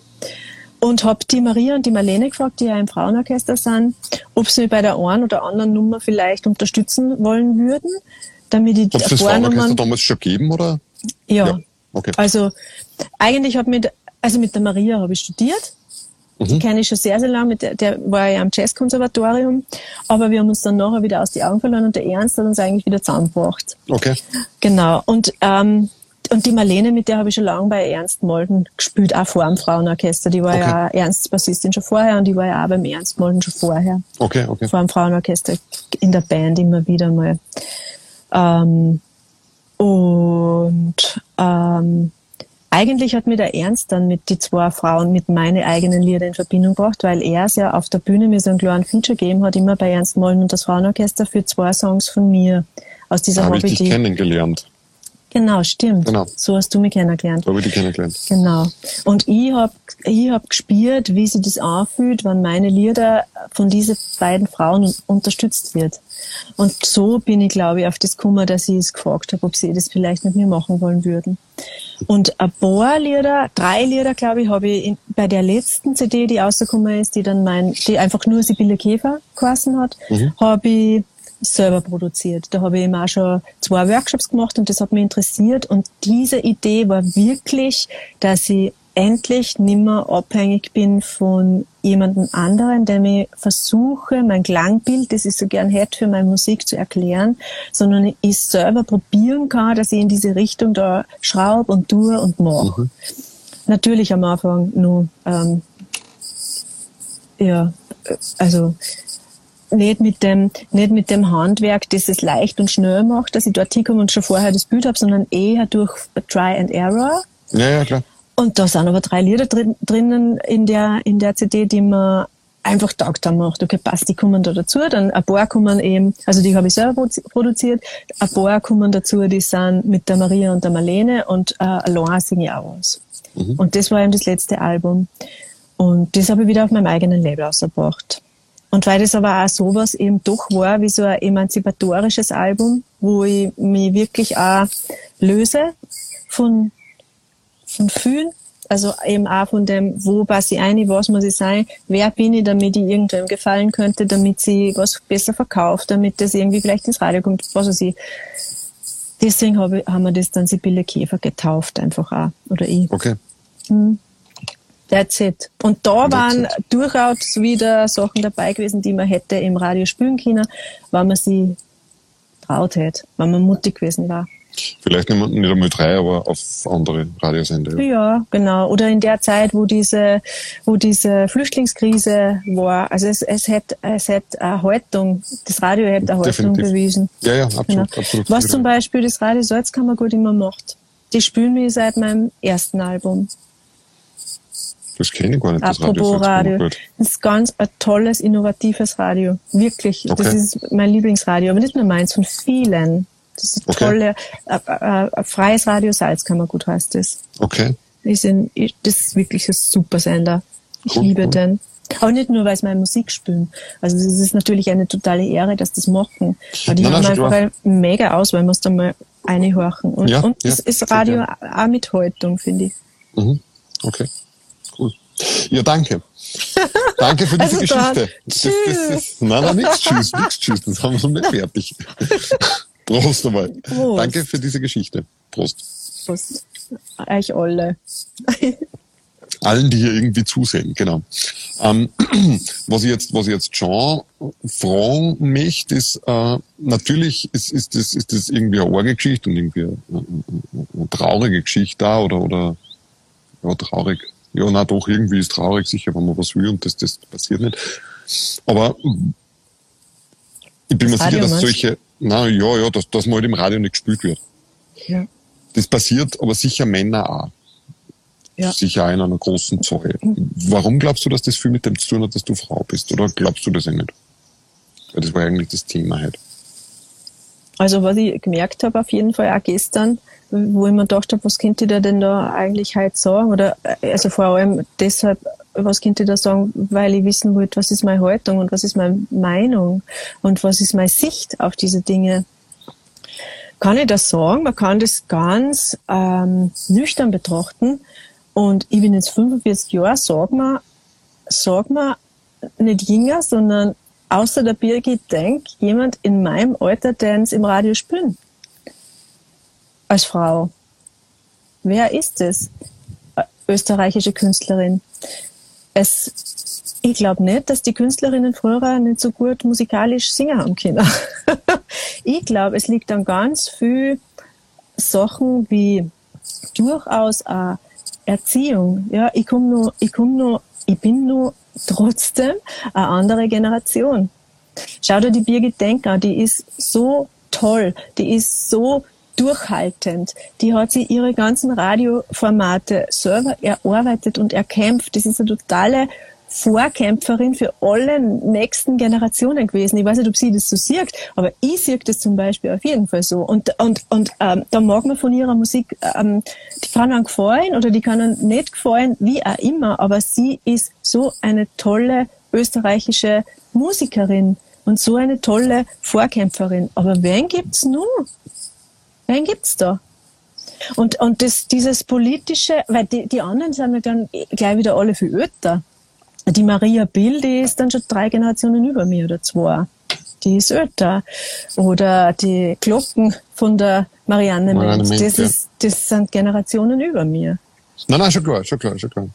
Und habe die Maria und die Marlene gefragt, die ja im Frauenorchester sind, ob sie mich bei der einen oder anderen Nummer vielleicht unterstützen wollen würden, damit ich Hat es das Frauenorchester damals schon gegeben, oder? ja, Ja, okay. also eigentlich habe mit also mit der Maria habe ich studiert. Die Mhm. kenne ich schon sehr, sehr lange. Mit der, der war ja am Jazzkonservatorium. Aber wir haben uns dann nachher wieder aus die Augen verloren und der Ernst hat uns eigentlich wieder zusammengebracht. Okay. Genau. Und, ähm, und die Marlene, mit der habe ich schon lange bei Ernst Molden gespielt, auch vor dem Frauenorchester. Die war Okay. ja Ernst Bassistin schon vorher und die war ja auch beim Ernst Molden schon vorher Okay, okay. vor dem Frauenorchester in der Band immer wieder mal. Ähm, und ähm, eigentlich hat mir der Ernst dann mit die zwei Frauen mit meine eigenen Lieder in Verbindung gebracht, weil er es ja auf der Bühne mir so einen kleinen Feature gegeben hat, immer bei Ernst Mollen und das Frauenorchester für zwei Songs von mir aus dieser Da habe ich Hobby. dich kennengelernt. Genau, stimmt. Genau. So hast du mich kennengelernt. Da habe ich dich kennengelernt. Genau. Und ich hab ich hab gespürt, wie sich das anfühlt, wenn meine Lieder von diesen beiden Frauen un- unterstützt wird. Und so bin ich, glaube ich, auf das gekommen, dass ich es gefragt habe, ob sie das vielleicht mit mir machen wollen würden. Und ein paar Lieder, drei Lieder, glaube ich, habe ich in, bei der letzten CD, die rausgekommen ist, die dann mein, die einfach nur Sibylle Käfer geheißen hat, habe ich selber produziert. Da habe ich eben auch schon zwei Workshops gemacht und das hat mich interessiert. Und diese Idee war wirklich, dass ich endlich nimmer abhängig bin von jemandem anderen, der mir versuche, mein Klangbild, das ich so gern hätte, für meine Musik zu erklären, sondern ich selber probieren kann, dass ich in diese Richtung da schraube und tue und mache. Natürlich am Anfang nur, ähm, ja, äh, also nicht mit dem, nicht mit dem Handwerk, das es leicht und schnell macht, dass ich dort hinkomme und schon vorher das Bild habe, sondern eher durch Try and Error. Ja, ja, klar. Und da sind aber drei Lieder drin, drinnen in der, in der CD, die mir einfach taugt haben. Macht. Okay, passt, die kommen da dazu. Dann ein paar kommen eben, also die habe ich selber produ- produziert. Ein paar kommen dazu, die sind mit der Maria und der Marlene und äh, allein singe ich auch was. Und das war eben das letzte Album. Und das habe ich wieder auf meinem eigenen Label ausgebracht. Und weil das aber auch sowas eben doch war, wie so ein emanzipatorisches Album, wo ich mich wirklich auch löse von, von fühlen. Also eben auch von dem, wo passe ich ein, was muss ich sein, wer bin ich, damit ich irgendwem gefallen könnte, damit sie was besser verkauft, damit das irgendwie vielleicht ins Radio kommt, was weiß ich. Deswegen habe ich, haben wir das dann Sibylle Käfer getauft, einfach auch. Oder ich. Okay. That's it. Und da That's waren it. durchaus wieder Sachen dabei gewesen, die man hätte im Radio spielen können, wenn man sie traut hätte, wenn man mutig gewesen war. Vielleicht nicht, nicht einmal drei, aber auf andere Radiosender. Ja. Genau. Oder in der Zeit, wo diese, wo diese Flüchtlingskrise war. Also es, es hätte, es hätte eine Haltung, das Radio hätte eine Haltung Definitiv. bewiesen. Ja, ja, absolut. Genau. absolut. Was zum Beispiel das Radio Salzkammer gut immer macht. Die spielen mich seit meinem ersten Album. Das kenne ich gar nicht, das Apropos Radio. Radio. Gut. Das ist ganz ein tolles, innovatives Radio. Wirklich. Das Okay. ist mein Lieblingsradio. Aber nicht nur meins, von vielen. Das ist ein Okay. tolle, äh, äh, ein freies Radio Salzkammergut heißt das. Okay. Das ist wirklich ein super Sender. Ich Cool, liebe cool. den. Aber nicht nur, weil sie meine Musik spielen. Also es ist natürlich eine totale Ehre, dass das machen. Aber die Nein, haben nein, einfach eine mega Auswahl, musst du mal reinhorchen. Und, Ja, und ja, es ist Radio auch mit Haltung, finde ich. Mhm. Okay. Ja, danke. Danke für diese Also Geschichte. Das, das, das, nein, nein, nix tschüss, nix tschüss. Das haben wir noch nicht fertig. Prost einmal. Prost. Danke für diese Geschichte. Prost. Prost. Euch alle. Allen, die hier irgendwie zusehen, genau. Ähm, was ich jetzt, was ich jetzt schon fragen möchte, ist, äh, natürlich ist, ist, das, ist das irgendwie eine arge Geschichte und irgendwie eine, eine, eine traurige Geschichte da oder, oder, ja, traurig. Ja, na doch, irgendwie ist traurig sicher, wenn man was will und das, das passiert nicht. Aber ich bin Das mir sicher, dass solche, na ja, ja, dass, dass man halt im Radio nicht gespielt wird. Ja. Das passiert aber sicher Männer auch. Ja. Sicher auch in einer großen Zahl. Warum glaubst du, dass das viel mit dem zu tun hat, dass du Frau bist? Oder glaubst du das eh nicht? Weil das war eigentlich das Thema halt. Also was ich gemerkt habe auf jeden Fall auch gestern, wo ich mir gedacht habe, was könnte der denn da eigentlich heute sagen? Oder äh, also vor allem deshalb, was könnte der sagen, weil ich wissen wollte, was ist meine Haltung und was ist meine Meinung und was ist meine Sicht auf diese Dinge. Kann ich das sagen? Man kann das ganz ähm, nüchtern betrachten. Und ich bin jetzt 45 Jahre, sag mal, sag mal, nicht jünger, sondern außer der Birgit Denk jemand in meinem Alter, der es im Radio spielen. Als Frau. Wer ist es? Äh, Österreichische Künstlerin. Es, ich glaube nicht, dass die Künstlerinnen früher nicht so gut musikalisch singen haben können. ich glaube, es liegt an ganz viel Sachen wie durchaus auch Erziehung. Ja, ich komme nur, ich komme nur, ich bin nur trotzdem eine andere Generation. Schau dir die Birgit Denk an, die ist so toll, die ist so durchhaltend. Die hat sie ihre ganzen Radioformate selber erarbeitet und erkämpft. Das ist eine totale Vorkämpferin für alle nächsten Generationen gewesen. Ich weiß nicht, ob sie das so sieht, aber ich sehe das zum Beispiel auf jeden Fall so. Und, und, und ähm, da mag man von ihrer Musik, ähm, die kann einem gefallen oder die kann einem nicht gefallen, wie auch immer, aber sie ist so eine tolle österreichische Musikerin und so eine tolle Vorkämpferin. Aber wen gibt's nun? Wen gibt's da? Und, und das, dieses politische, weil die, die anderen sind ja dann gleich wieder alle viel älter. Die Maria Bill, die ist dann schon drei Generationen über mir oder zwei. Die ist älter. Oder die Glocken von der Marianne, Marianne Menz, das, ja. ist, das sind Generationen über mir. Nein, nein, schon klar, schon klar, schon klar.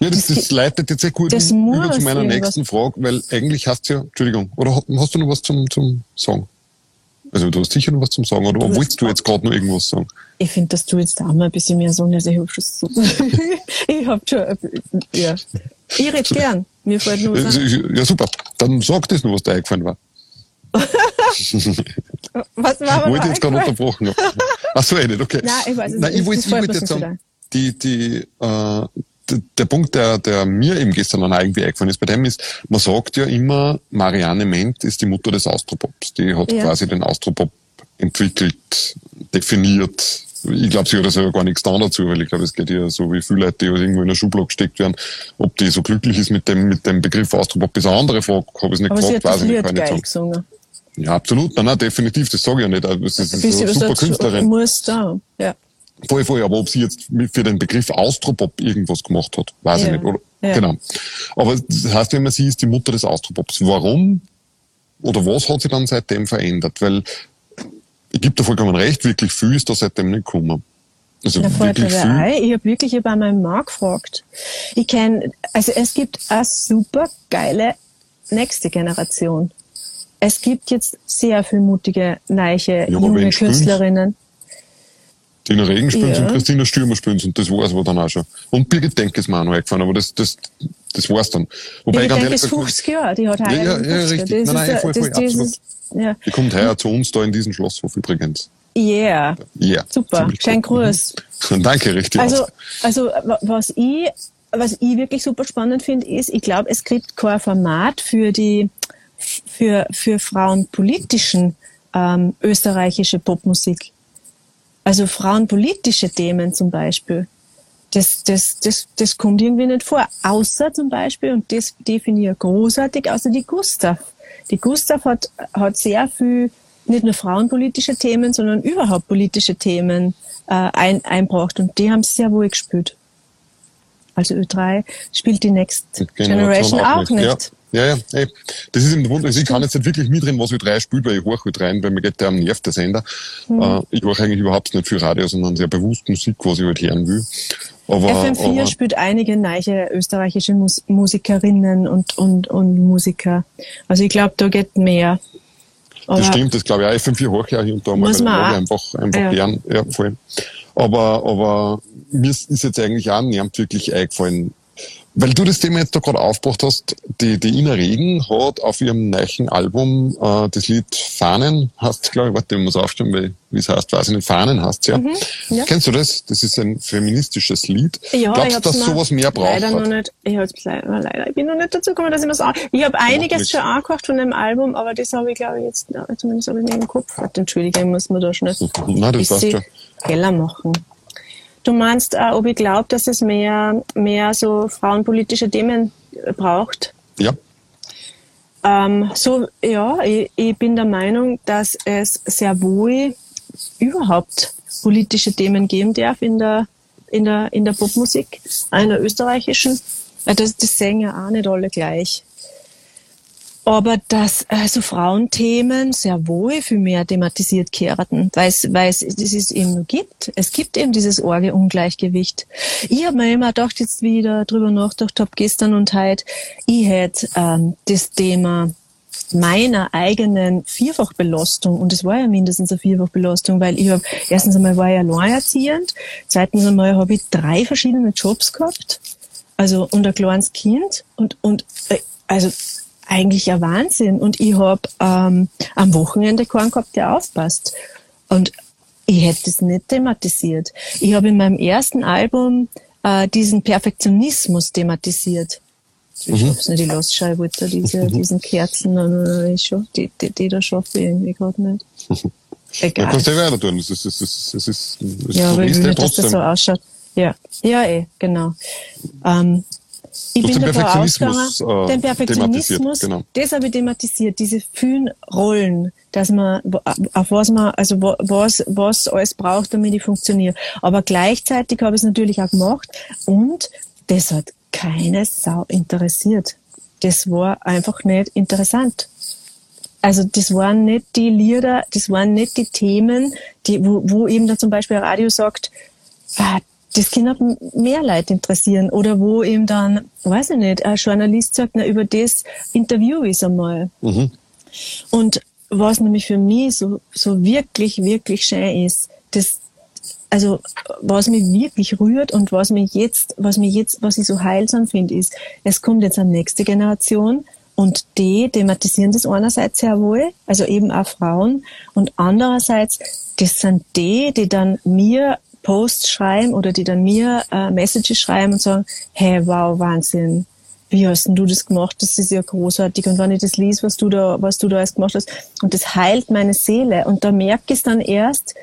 Ja, das, das leitet jetzt sehr gut über zu meiner nächsten Frage, weil eigentlich hast du ja, Entschuldigung, oder hast- hast du noch was zum, zum Sagen? Also du hast sicher noch was zum Sagen, oder Du wolltest du jetzt gerade noch irgendwas sagen? Ich finde, dass du jetzt auch mal ein bisschen mehr sagen, also ich hab schon so, ich hab schon, ja. Ich red gern. Mir fällt nur was an. Ja, super. Dann sag das noch, was dir eingefallen war. Was war Wollte jetzt gerade unterbrochen haben. Ach so, eh nicht, okay. Nein, ich weiß es Nein, nicht. ich wollte, jetzt sagen, die, die, äh, der Punkt, der, der mir eben gestern dann irgendwie eingefallen ist bei dem ist, man sagt ja immer, Marianne Ment ist die Mutter des Austropops. Die hat Ja. quasi den Austropop entwickelt, definiert. Ich glaube, sie hat also gar nichts da dazu, weil ich glaube, es geht ja so wie viele Leute, die halt irgendwo in der Schublade gesteckt werden. Ob die so glücklich ist mit dem, mit dem Begriff Austropop, ist eine andere Frage. Habe ich es nicht Aber sie gefragt, hat weiß das ich nicht, kann geil sagen. gesungen. Ja, absolut. Nein, nein, definitiv, das sage ich ja nicht. Also, Es ist eine super Künstlerin. muss da, ja. Voll, voll. Aber ob sie jetzt für den Begriff Austropop irgendwas gemacht hat, weiß Ja. ich nicht. Oder? Ja. Genau. Aber das heißt, wenn man sie ist die Mutter des Austropops. Warum oder was hat sich dann seitdem verändert? Weil ich gebe dir vollkommen recht, wirklich viel ist da seitdem nicht gekommen. Also mir wirklich viel. ein. Ich habe wirklich bei meinem Mann gefragt. Ich kenn, also es gibt eine super geile nächste Generation. Es gibt jetzt sehr viel mutige, neiche, Ja, junge? Künstlerinnen. Dina Regen spielen Ja. und Christina Stürmer spielen und das war's aber dann auch schon. Und Birgit Denk ist mir auch noch eingefallen, aber das, das, das war's dann. Wobei Ich ganz es ehrlich ist 50 Jahre, die hat Ja, heuer ja, ja, 50. richtig. Nein, nein, ist, voll, voll, das, dieses, ja. die kommt heuer zu uns da in diesen Schlosshof übrigens. Yeah. Ja. Super. Schönen. Gruß. Mhm. Danke, richtig. Also, also wa- was ich, was ich wirklich super spannend finde, ist, ich glaube, es gibt kein Format für die für, für frauenpolitischen ähm, österreichische Popmusik. Also frauenpolitische Themen zum Beispiel. Das, das, das, das kommt irgendwie nicht vor. Außer zum Beispiel, und das definiere ich großartig, außer die Gustav. Die Gustav hat, hat sehr viel, nicht nur frauenpolitische Themen, sondern überhaupt politische Themen äh, ein, einbracht. Und die haben es sehr wohl gespielt. Also Ö3 spielt die Next Generation, auch nicht. Ja, ja, ja. ey. Das ist im Grunde, also ich kann jetzt nicht wirklich mitreden, was Ö3 spielt, weil ich hoch Ö3, weil mir geht der am Nerv, der Sender. Hm. Äh, ich höre eigentlich überhaupt nicht viel Radio, sondern sehr bewusst Musik, was ich halt hören will. Aber, FM4 aber spielt einige neue österreichische Mus Musikerinnen und, und, und Musiker. Also ich glaube, da geht mehr. Aber das stimmt, das glaube ich auch. FM4 hoch ja hier und da mal, weil man ich einfach, einfach Ja. gern, ja, voll. Aber, aber mir ist ist jetzt eigentlich auch niemand wirklich eingefallen. Weil du das Thema jetzt da gerade aufgebracht hast, die, die Ina Regen hat auf ihrem neuen Album äh, das Lied Fahnen, heißt glaube ich, warte, ich muss aufstellen, weil, wie es heißt, weiß ich nicht, Fahnen heißt ja. Mhm, ja. Kennst du das? Das ist ein feministisches Lied. Ja, Glaubst du, dass sowas mehr braucht? Leider noch nicht, ich, hab's leider, leider, ich bin noch nicht dazu gekommen, dass ich mir an. Ich habe einiges schon angehört von dem Album, aber das habe ich glaube ich jetzt, zumindest habe ich mir im Kopf. Entschuldige, ich muss mir da schnell Nein, das passt schon. heller machen. Du meinst, äh, ob ich glaube, dass es mehr, mehr so frauenpolitische Themen braucht? Ja. Ähm, so, ja, ich, ich bin der Meinung, dass es sehr wohl überhaupt politische Themen geben darf in der, in der, in der Popmusik, einer österreichischen. Das, das sehen ja auch nicht alle gleich aber dass also Frauenthemen sehr wohl viel mehr thematisiert kehrten, weil es, weil es das es eben gibt. Es gibt eben dieses Orge-Ungleichgewicht. Ich habe mir immer gedacht, jetzt wieder drüber nachgedacht habe, gestern und heute, ich hätte ähm, das Thema meiner eigenen Vierfachbelastung, und es war ja mindestens eine Vierfachbelastung, weil ich habe, erstens einmal war ich alleinerziehend, zweitens einmal habe ich drei verschiedene Jobs gehabt, also und ein kleines Kind und, und äh, also eigentlich ein Wahnsinn. Und ich habe ähm, am Wochenende keinen gehabt, der aufpasst. Und ich hätte es nicht thematisiert. Ich habe in meinem ersten Album äh, diesen Perfektionismus thematisiert. Ich mhm. hab's nicht, ich lasse schon, ich wollte diese, diesen Kerzen, nein, nein, die, die, die da schaffe ich irgendwie gerade nicht. Egal. Ja, kannst du ja weiter tun. Es ist, es ist, es ist, es ja, aber ich will nicht, dass das so ausschaut. Ja, ja, eh, genau. Ähm, ich bin den Perfektionismus, äh, den Perfektionismus, genau. das habe ich thematisiert, diese vielen Rollen, dass man, auf was man, also was, was alles braucht, damit ich funktioniere. Aber gleichzeitig habe ich es natürlich auch gemacht und das hat keine Sau interessiert. Das war einfach nicht interessant. Also das waren nicht die Lieder, das waren nicht die Themen, die, wo, wo eben da zum Beispiel Radio sagt, ah, das kann mehr Leute interessieren oder wo eben dann, weiß ich nicht, ein Journalist sagt, na, über das Interview ist einmal. Mhm. Und was nämlich für mich so, so wirklich, wirklich schön ist, das, also, was mich wirklich rührt und was mich jetzt, was mich jetzt, was ich so heilsam finde, ist, es kommt jetzt eine nächste Generation und die thematisieren das einerseits sehr wohl, also eben auch Frauen und andererseits, das sind die, die dann mir Posts schreiben oder die dann mir äh, Messages schreiben und sagen, hey, wow, Wahnsinn, wie hast denn du das gemacht? Das ist ja großartig. Und wenn ich das lese, was du da, was du da alles gemacht hast, und das heilt meine Seele. Und da merke ich dann erst,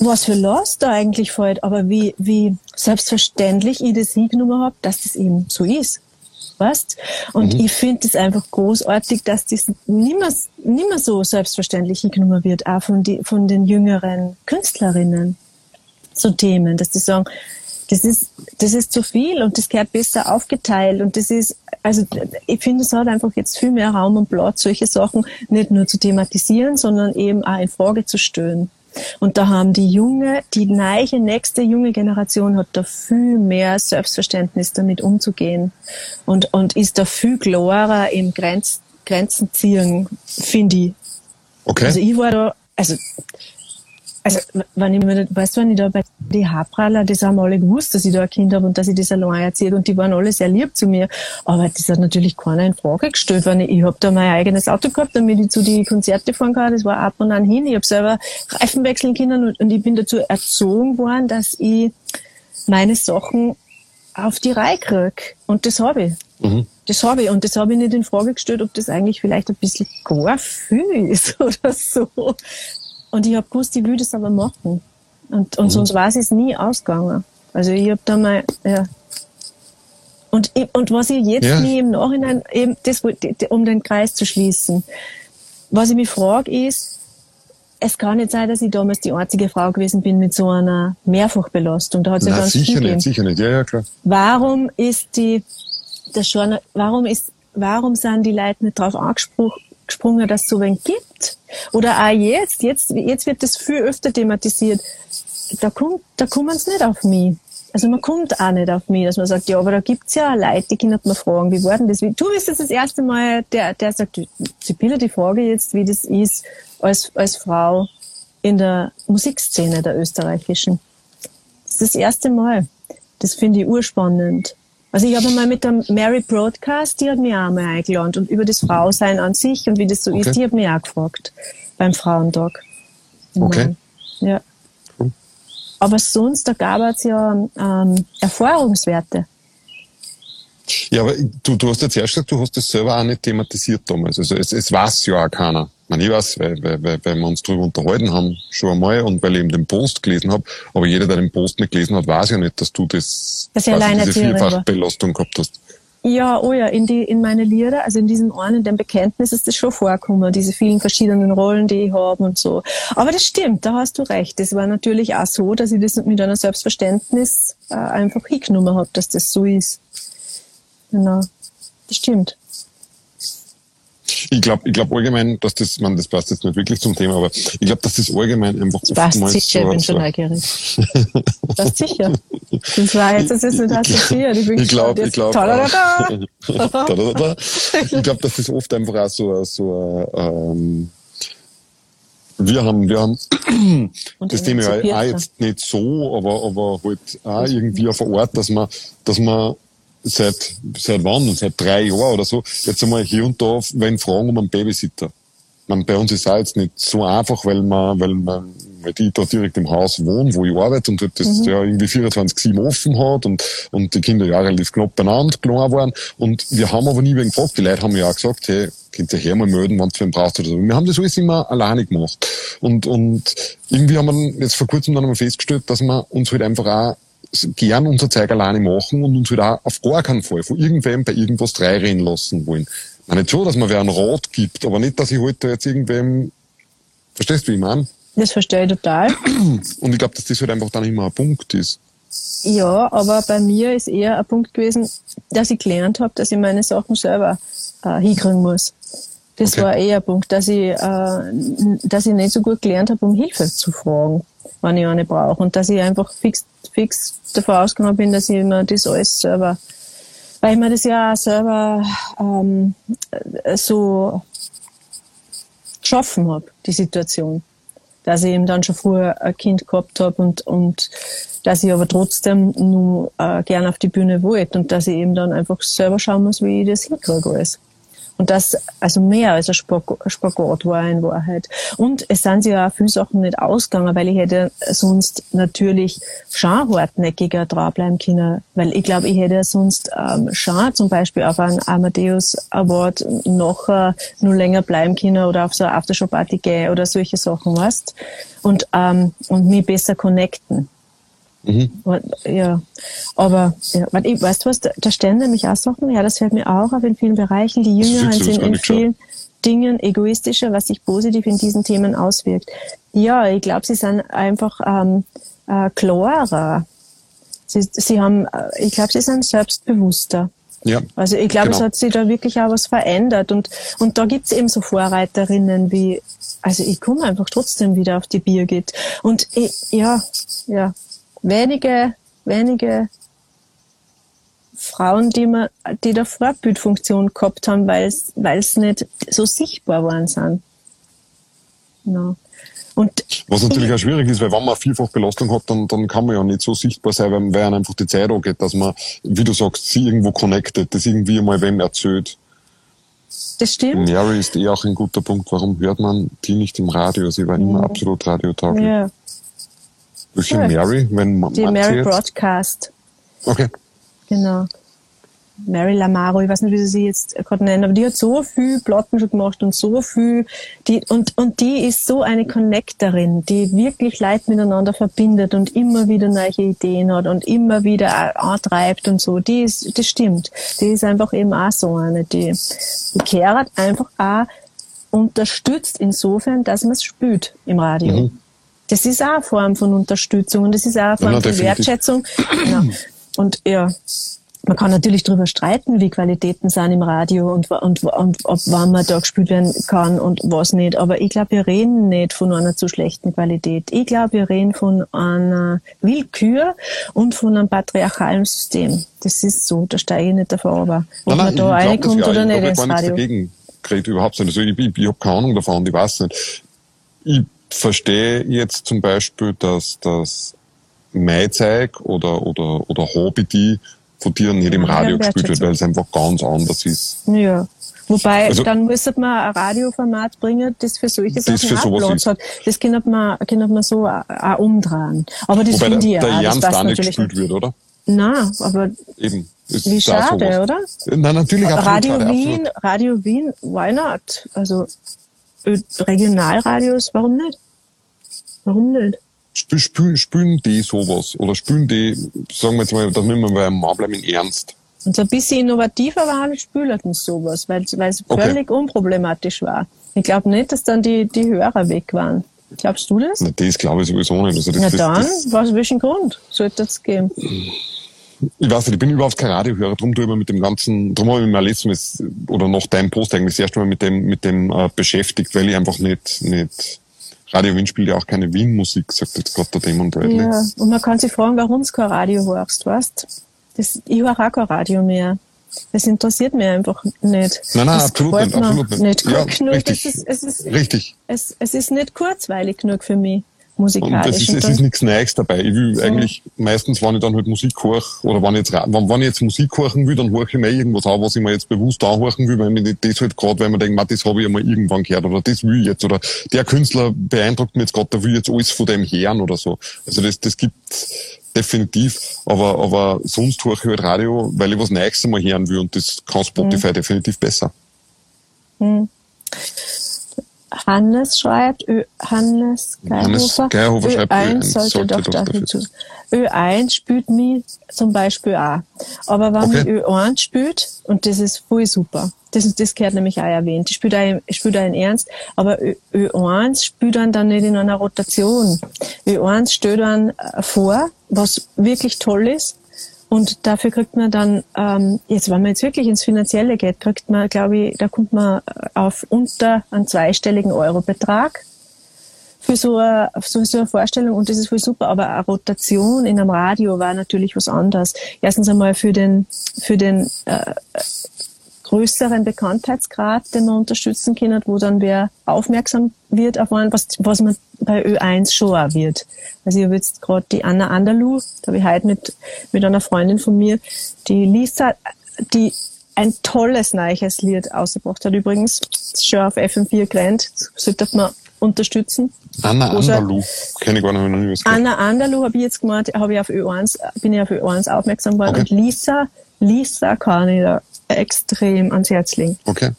was für Last da eigentlich fällt, aber wie, wie selbstverständlich ich das hingenommen habe, dass das eben so ist. Weißt? Und mhm. ich finde es einfach großartig, dass das nicht mehr so selbstverständlich hingenommen wird, auch von, die, von den jüngeren Künstlerinnen so Themen, dass die sagen, das ist, das ist zu viel und das gehört besser aufgeteilt und das ist, also ich finde, es hat einfach jetzt viel mehr Raum und Platz, solche Sachen nicht nur zu thematisieren, sondern eben auch in Frage zu stellen. Und da haben die junge, die neue, nächste junge Generation hat da viel mehr Selbstverständnis damit umzugehen und, und ist da viel klarer im Grenz, Grenzen ziehen, finde ich. Okay. Also ich war da, also also, wenn ich mir, weißt du, wenn ich da bei die Haarpraller, das haben alle gewusst, dass ich da ein Kind habe und dass ich das allein erzählt und die waren alle sehr lieb zu mir. Aber das hat natürlich keiner in Frage gestellt, weil ich, ich habe da mein eigenes Auto gehabt, damit ich zu die Konzerte fahren kann. Das war ab und an hin. Ich habe selber Reifen wechseln können und, und ich bin dazu erzogen worden, dass ich meine Sachen auf die Reihe krieg. Und das habe ich. Mhm. Das habe ich. Und das habe ich nicht in Frage gestellt, ob das eigentlich vielleicht ein bisschen gar viel ist oder so. Und ich habe gewusst, ich will das aber machen. Und, und mhm. sonst war es nie ausgegangen. Also ich habe da mal, ja. Und, und was ich jetzt ja. nie im Nachhinein, eben das, um den Kreis zu schließen, was ich mich frage ist, es kann nicht sein, dass ich damals die einzige Frau gewesen bin mit so einer Mehrfachbelastung. Da hat es ja ganz sicher nicht, sicher nicht, ja, ja, klar. Warum ist die, das schon, warum ist, warum sind die Leute nicht drauf angesprochen, gesprungen, dass es so wenig gibt. Oder auch jetzt, jetzt, jetzt wird das viel öfter thematisiert. Da kommt, da kommen sie nicht auf mich. Also man kommt auch nicht auf mich, dass man sagt, ja, aber da gibt's ja Leute, die können mal fragen, wie war denn das? Du bist jetzt das erste Mal, der, der sagt, Sibylle, die Frage jetzt, wie das ist als, als Frau in der Musikszene der österreichischen. Das ist das erste Mal. Das finde ich urspannend. Also ich habe mal mit der Mary Broadcast, die hat mich auch mal eingeladen und über das Frausein an sich und wie das so Okay. ist, die hat mich auch gefragt beim Frauentag. Okay. Ja. Cool. Aber sonst, da gab es ja ähm, Erfahrungswerte. Ja, aber du, du hast jetzt erst gesagt, du hast das selber auch nicht thematisiert damals. Also es, es weiß ja auch keiner. Ich, meine, ich weiß, weil, weil, weil, weil wir uns drüber unterhalten haben, schon einmal und weil ich eben den Post gelesen habe. Aber jeder, der den Post nicht gelesen hat, weiß ja nicht, dass du das, Dass ich Alleinerzieherin war. Vierfachbelastung gehabt hast. Ja, oh ja, in, die, in meine Lieder, also in diesem einen, in dem Bekenntnis ist das schon vorgekommen, diese vielen verschiedenen Rollen, die ich habe und so. Aber das stimmt, da hast du recht. Das war natürlich auch so, dass ich das mit einer Selbstverständnis äh, einfach hingenommen habe, dass das so ist. Genau, das stimmt. Ich glaube ich glaub allgemein, dass das, man, das passt jetzt nicht wirklich zum Thema, aber ich glaube, dass das allgemein einfach Das passt oftmals sicher, ich bin so, schon so neugierig. Das sicher. Das war jetzt, das ist nicht assoziiert. Ich Ich glaube, ich glaube, Tadadada. ich glaube, dass das oft einfach auch so, so ähm, wir haben, wir haben das Thema auch jetzt nicht so, aber, aber halt auch irgendwie auf Art, dass man, dass man seit, seit wann? Seit drei Jahren oder so, jetzt einmal hier und da, wenn fragen um einen Babysitter. Man, bei uns ist auch jetzt nicht so einfach, weil man, weil man, weil die da direkt im Haus wohnen, wo ich arbeite und halt das Mhm. ja irgendwie 24-7 offen hat und, und die Kinder ja relativ knapp beieinander klein waren. Und wir haben aber nie wen gefragt. Die Leute haben ja auch gesagt, hey, könnt ihr her mal melden, wenn wen braucht oder so. Wir haben das alles immer alleine gemacht. Und, und irgendwie haben wir jetzt vor kurzem dann einmal festgestellt, dass wir uns halt einfach auch gern unser Zeug alleine machen und uns halt auch auf gar keinen Fall von irgendwem bei irgendwas reinreden lassen wollen. Ich meine, nicht so, dass man wer einen Rat gibt, aber nicht, dass ich halt da jetzt irgendwem, verstehst du, wie ich meine? Das verstehe ich total. Und ich glaube, dass das halt einfach dann immer ein Punkt ist. Ja, aber bei mir ist eher ein Punkt gewesen, dass ich gelernt habe, dass ich meine Sachen selber äh, hinkriegen muss. Das Okay. war eher ein Punkt, dass ich, äh, dass ich nicht so gut gelernt habe, um Hilfe zu fragen, wenn ich eine brauche. Und dass ich einfach fix, fix davon ausgegangen bin, dass ich mir das alles selber, weil ich mir das ja auch selber ähm, äh, so geschaffen habe, die Situation dass ich eben dann schon früher ein Kind gehabt habe und, und dass ich aber trotzdem nur äh, gern auf die Bühne wollte und dass ich eben dann einfach selber schauen muss, wie ich das hinkriege alles. Und das also mehr als ein Spag- Spagat war in Wahrheit. Und es sind sich ja viele Sachen nicht ausgegangen, weil ich hätte sonst natürlich schon hartnäckiger dranbleiben können. Weil ich glaube, ich hätte sonst ähm, schon zum Beispiel auf einen Amadeus Award nachher nur länger bleiben können oder auf so eine Aftershow-Party gehen oder solche Sachen, weißt und, ähm, und mich besser connecten. Und, Ja, aber ja, weißt du was, da, da stellen nämlich auch Sachen, ja, das fällt mir auch auf in vielen Bereichen. Die Jüngeren sind in vielen Dingen egoistischer, was sich positiv in diesen Themen auswirkt. Ja, ich glaube, sie sind einfach ähm, äh, klarer. Sie, sie haben, äh, ich glaube, sie sind selbstbewusster. Ja. Also ich glaube, Genau. es hat sich da wirklich auch was verändert. Und, und da gibt's eben so Vorreiterinnen wie, also ich komme einfach trotzdem wieder auf die Birgit. Und ich, ja, ja, wenige, wenige Frauen, die man, die da Vorbildfunktion gehabt haben, weil es nicht so sichtbar waren sind. No. Und Was natürlich auch schwierig ist, weil wenn man eine Vielfachbelastung hat, dann, dann kann man ja nicht so sichtbar sein, weil, weil einfach die Zeit angeht, dass man, wie du sagst, sie irgendwo connected, das irgendwie mal wem erzählt. das stimmt. Mary ist eh auch ein guter Punkt. Warum hört man die nicht im Radio? Sie war immer absolut radiotauglich. Ja, Welche Ja. Mary? Wenn man die Mary jetzt? Broadcast. Okay. Genau. Mary Lamaro, ich weiß nicht, wie sie sie jetzt gerade nennen, aber die hat so viel Platten schon gemacht und so viel, die, und, und die ist so eine Connectorin, die wirklich Leute miteinander verbindet und immer wieder neue Ideen hat und immer wieder antreibt und so. Die ist, das stimmt. Die ist einfach eben auch so eine, die, die kehrt einfach auch unterstützt insofern, dass man es spürt im Radio. Das ist auch eine Form von Unterstützung und das ist auch eine Form. Ja, von. Wertschätzung. Genau. Und ja, man kann natürlich darüber streiten, wie Qualitäten sind im Radio und, und, und ob wann man da gespielt werden kann und was nicht. Aber ich glaube, wir reden nicht von einer zu schlechten Qualität. Ich glaube, wir reden von einer Willkür und von einem patriarchalen System. Das ist so, da steige ich nicht davor, aber ob man da reinkommt ja. oder ich nicht ins Radio. dagegen überhaupt nicht. Also ich, ich, ich habe keine Ahnung davon, ich weiß nicht. Ich verstehe jetzt zum Beispiel, dass das Maizeig oder, oder, oder Hobby die von dir nicht im Radio ja, gespielt wird, weil es einfach ganz anders ist. Ja. Wobei, Also- dann müsste man ein Radioformat bringen, das für solche Das Sachen für ist. hat. Das könnte man, könnte man so auch umdrehen. Aber das der, finde ich der ja. Ernst passt auch nicht gespielt wird, oder? Nein, aber Eben. Ist wie da schade, sowas. oder? Nein, natürlich, Radio schade, Wien, absolut. Radio Wien, why not? Also Regionalradios, warum nicht? Warum nicht? Spü- Spülen, spülen die sowas? Oder spülen die, sagen wir jetzt mal, dass wir mal beim Mann bleiben, in Ernst? Und so ein bisschen innovativer waren spülerten sowas, weil weil es Okay. völlig unproblematisch war. Ich glaube nicht, dass dann die, die Hörer weg waren. Glaubst du das? Na, das glaube ich sowieso nicht. Also das, Na das, dann, das, was welchen Grund sollte es geben? ich weiß nicht, ich bin überhaupt kein Radiohörer, darum tue ich mit dem ganzen, darum habe ich mich mal letztes Mal, oder nach deinem Post eigentlich das erste Mal mit dem, mit dem äh, beschäftigt, weil ich einfach nicht, nicht, Radio Wien spielt ja auch keine Wien-Musik, sagt jetzt gerade der Demon Bradley. Ja, und man kann sich fragen, warum du kein Radio hörst, weißt das, Ich höre auch kein Radio mehr. Das interessiert mich einfach nicht. Nein, nein, das absolut nicht, absolut nicht. nicht Ja, genug. richtig. Es ist, es, ist, Richtig. es, es ist nicht kurzweilig genug für mich, Und musikalisch. es ist, Und es ist nichts Neues dabei. Ich will eigentlich meistens, wenn ich dann halt Musik höre, oder wenn ich jetzt, wenn, wenn ich jetzt Musik hören will, dann höre ich mir irgendwas an, was ich mir jetzt bewusst anhören will, weil mir das halt gerade, weil man denkt, das habe ich ja mal irgendwann gehört, oder das will ich jetzt, oder der Künstler beeindruckt mich jetzt gerade, der will jetzt alles von dem hören, oder so. Also das, das gibt definitiv, aber, aber sonst höre ich halt Radio, weil ich was Neues mal hören will, und das kann Spotify Mhm. definitiv besser. Hannes schreibt, Ö, Hannes schreibt, Ö1 Ö1 sollte, sollte doch doch dafür zu. Ö1 spielt mich zum Beispiel auch. Aber wenn Okay. mich Ö1 spielt, und das ist voll super, das, das gehört nämlich auch erwähnt, ich da, ich spiele da in Ernst, aber Ö, Ö1 spielt dann dann nicht in einer Rotation. Ö1 stellt dann äh, vor, was wirklich toll ist, und dafür kriegt man dann, ähm, jetzt, wenn man jetzt wirklich ins Finanzielle geht, kriegt man, glaube ich, da kommt man äh, auf unter einen zweistelligen Eurobetrag für so eine, für so eine Vorstellung und das ist voll super. Aber eine Rotation in einem Radio war natürlich was anderes. Erstens einmal für den, für den äh, größeren Bekanntheitsgrad, den man unterstützen kann, wo dann wer aufmerksam wird auf einen, was, was man bei Ö1 schon auch wird. Also ich habe jetzt gerade die Anna Anderlu, da habe ich heute mit, mit einer Freundin von mir, die Lisa, die ein tolles neues Lied ausgebracht hat übrigens, schon auf FM4 gelernt, sollte man unterstützen. Anna Anderlu, kenne ich gar nicht, noch nie was gehört. Anna Anderlu habe ich jetzt gemacht, habe ich auf Ö1, bin ich auf Ö1 aufmerksam geworden Okay. und Lisa, Lisa kann ich da extrem ans Herz legen. Okay.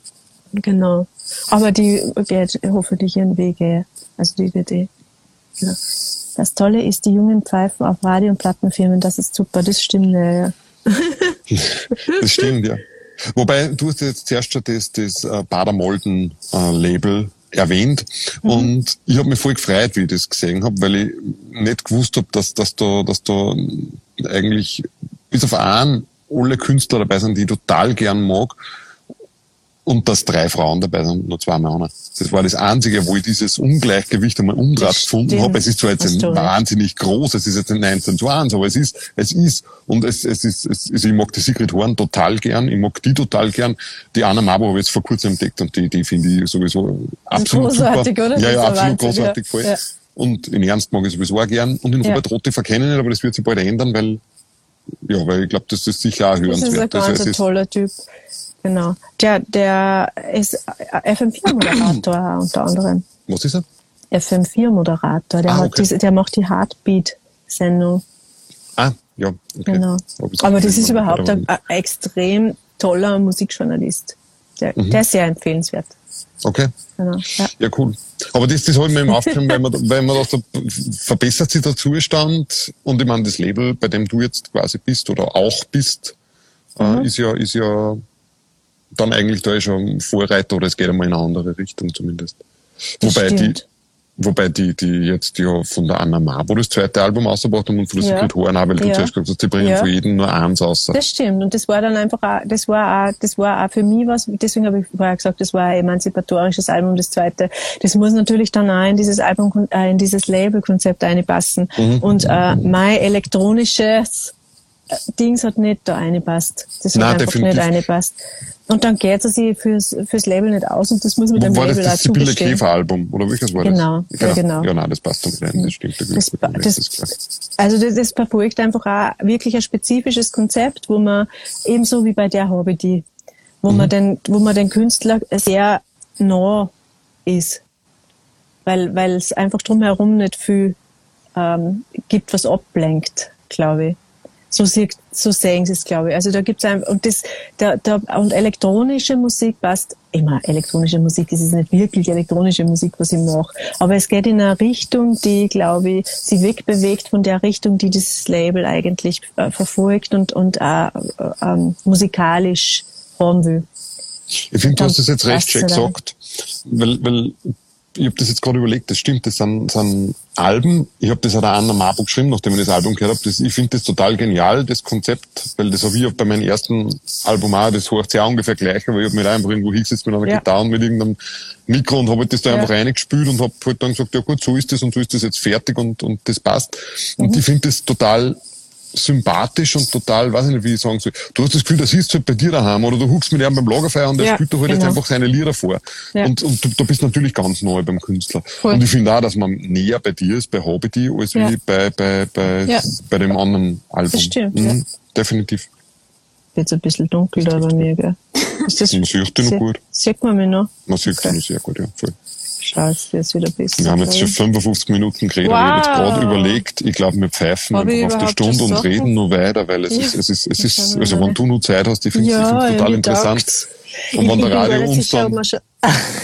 Genau. Aber die geht hoffentlich ihren Weg. Also die wird eh. Genau. Das Tolle ist, die jungen Pfeifen auf Radio- und Plattenfirmen, das ist super, das stimmt ja. ja. Das stimmt, ja. Wobei, du hast jetzt zuerst schon das, das äh, Bader-Molden-Label erwähnt und ich habe mich voll gefreut, wie ich das gesehen habe, weil ich nicht gewusst habe, dass, dass, da, dass da eigentlich bis auf einen alle Künstler dabei sind, die ich total gern mag und dass drei Frauen dabei sind, nur zwei Männer. Das war das Einzige, wo ich dieses Ungleichgewicht einmal umdraht gefunden habe. Es ist zwar jetzt recht. wahnsinnig groß, es ist jetzt ein 19 zu 1, aber es ist, es ist, und es, es ist, es, also ich mag die Sigrid Horn total gern, ich mag die total gern. Die Anna Mabo habe ich jetzt vor kurzem entdeckt und die, die finde ich sowieso absolut großartig, super. oder? Ja, ist ja, ein absolut großartig ja. voll. Ja. Und in Ernst mag ich sowieso auch gern. Und Ja. Robert Rote verkennen nicht, aber das wird sich bald ändern, weil, ja, weil ich glaube, das ist sicher auch Das ist ein hörenswert. ganz Also ein toller Typ. Genau. Der, der ist FM4-Moderator unter anderem. Was ist er? FM4-Moderator. Der, Ah, hat okay. diese, der macht die Heartbeat-Sendung. Ah, ja. Okay. Genau. Aber das ist überhaupt ein, ein extrem toller Musikjournalist. Der, Mhm. der ist sehr empfehlenswert. Okay. Genau. Ja. Ja, cool. Aber das, das habe ich mir immer aufgeschrieben, weil man, weil man da verbessert sich der Zustand und ich meine, das Label, bei dem du jetzt quasi bist oder auch bist, Mhm. äh, ist ja, ist ja dann eigentlich da schon Vorreiter oder es geht einmal in eine andere Richtung zumindest. Das Wobei die, stimmt. Wobei die, die jetzt ja von der Anna Mabo das zweite Album ausgebracht haben und von der Ja. Sigrid Horn auch, weil du Ja. zuerst gesagt hast, die bringen Ja. von jedem nur eins aus. Das stimmt. Und das war dann einfach auch, das war auch, das war auch für mich was, deswegen habe ich vorher gesagt, das war ein emanzipatorisches Album, das zweite. Das muss natürlich dann auch in dieses Album, äh, in dieses Labelkonzept einpassen. Mhm. Und äh, mein elektronisches Dings hat nicht da reingepasst. Das hat Nein, einfach definitiv. nicht reingepasst. Und dann geht es sich fürs, fürs Label nicht aus und das muss man dem War das Label auch das Sibylle zugestehen. Käfer-Album? Oder welches war Genau, das? ja, genau. Ja, nein, das passt damit rein. Das stimmt. Das, Das, das, also das, das verfolgt einfach auch wirklich ein spezifisches Konzept, wo man ebenso wie bei der Hobby die, wo Mhm. man den, wo man den Künstler sehr nah ist, weil weil es einfach drumherum nicht viel ähm, gibt, was ablenkt, glaube ich. So, sieht, so sehen sie es, glaube ich. Also da gibt's einfach, und das, da, da, und elektronische Musik passt, immer elektronische Musik, es ist nicht wirklich elektronische Musik, was ich mache, aber es geht in eine Richtung, die, glaube ich, sie wegbewegt von der Richtung, die dieses Label eigentlich äh, verfolgt und, und auch äh, ähm, musikalisch haben will. Ich finde, du hast das jetzt recht schön es gesagt, weil, weil ich habe das jetzt gerade überlegt, das stimmt, das sind, sind Alben. Ich habe das an der Marburg geschrieben, nachdem ich das Album gehört habe. Das, ich finde das total genial, das Konzept, weil das habe ich auch bei meinem ersten Album auch, das hört sich auch ungefähr gleich, aber ich habe mich da einfach irgendwo hingesetzt mit einer Ja. Gitarre und mit irgendeinem Mikro und habe halt das da Ja. einfach reingespült und habe halt dann gesagt, ja gut, so ist das und so ist das jetzt fertig und, und das passt. Und Mhm. ich finde das total sympathisch und total, weiß ich nicht, wie ich sagen soll. Du hast das Gefühl, das ist halt bei dir daheim oder du huckst mit ihm beim Lagerfeuer und der Ja, spielt da halt jetzt genau. einfach seine Lieder vor. Ja. Und, und du, du bist natürlich ganz neu beim Künstler. Voll. Und ich finde auch, dass man näher bei dir ist, bei Hobbity, als Ja. wie bei, bei, bei, bei dem anderen Album. Das stimmt, Mhm. Definitiv. Jetzt ein bisschen dunkel da bei mir, gell? Ist das, Man sieht dich noch gut. Sieht man mich noch? Man sieht Okay. noch sehr gut, ja. Voll. Wird jetzt wieder besser. Wir haben jetzt schon 55 Minuten geredet. Ich habe jetzt Wow. gerade überlegt, ich glaube, wir pfeifen Hab einfach auf die Stunde und reden nur weiter, weil es Ja. ist, es ist, es ist, also wenn du nur Zeit hast, ich finde es Ja, total interessant. gedacht, Und wenn der Radio uns dann, wir schon-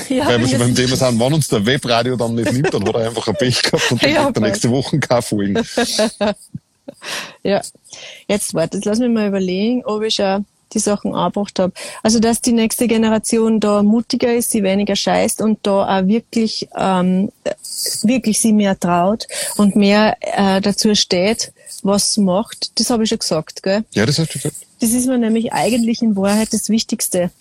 ja, weil wir wenn schon beim Thema sind, wenn uns der Webradio dann nicht nimmt, dann hat er einfach ein Pech gehabt und dann Ja, kriegt er nächste Woche keine Folgen. Ja, jetzt warte, jetzt lass mich mal überlegen, ob ich schon die Sachen angebracht habe. Also, dass die nächste Generation da mutiger ist, sie weniger scheißt und da auch wirklich, ähm, wirklich sie mehr traut und mehr äh, dazu steht, was sie macht, das habe ich schon gesagt, gell? Ja, das hast du gesagt. Das ist mir nämlich eigentlich in Wahrheit das Wichtigste.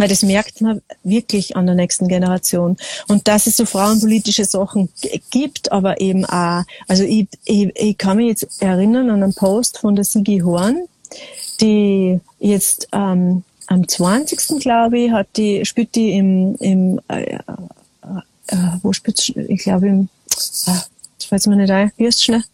Weil das merkt man wirklich an der nächsten Generation. Und dass es so frauenpolitische Sachen gibt, aber eben auch, also ich, ich, ich kann mich jetzt erinnern an einen Post von der Sigi Horn, die jetzt ähm, am 20. glaube ich, hat die, spielt die im, im äh, äh, äh, wo spielt? Ich glaube im, ah, jetzt fällt mir nicht ein, wie heißt schnell?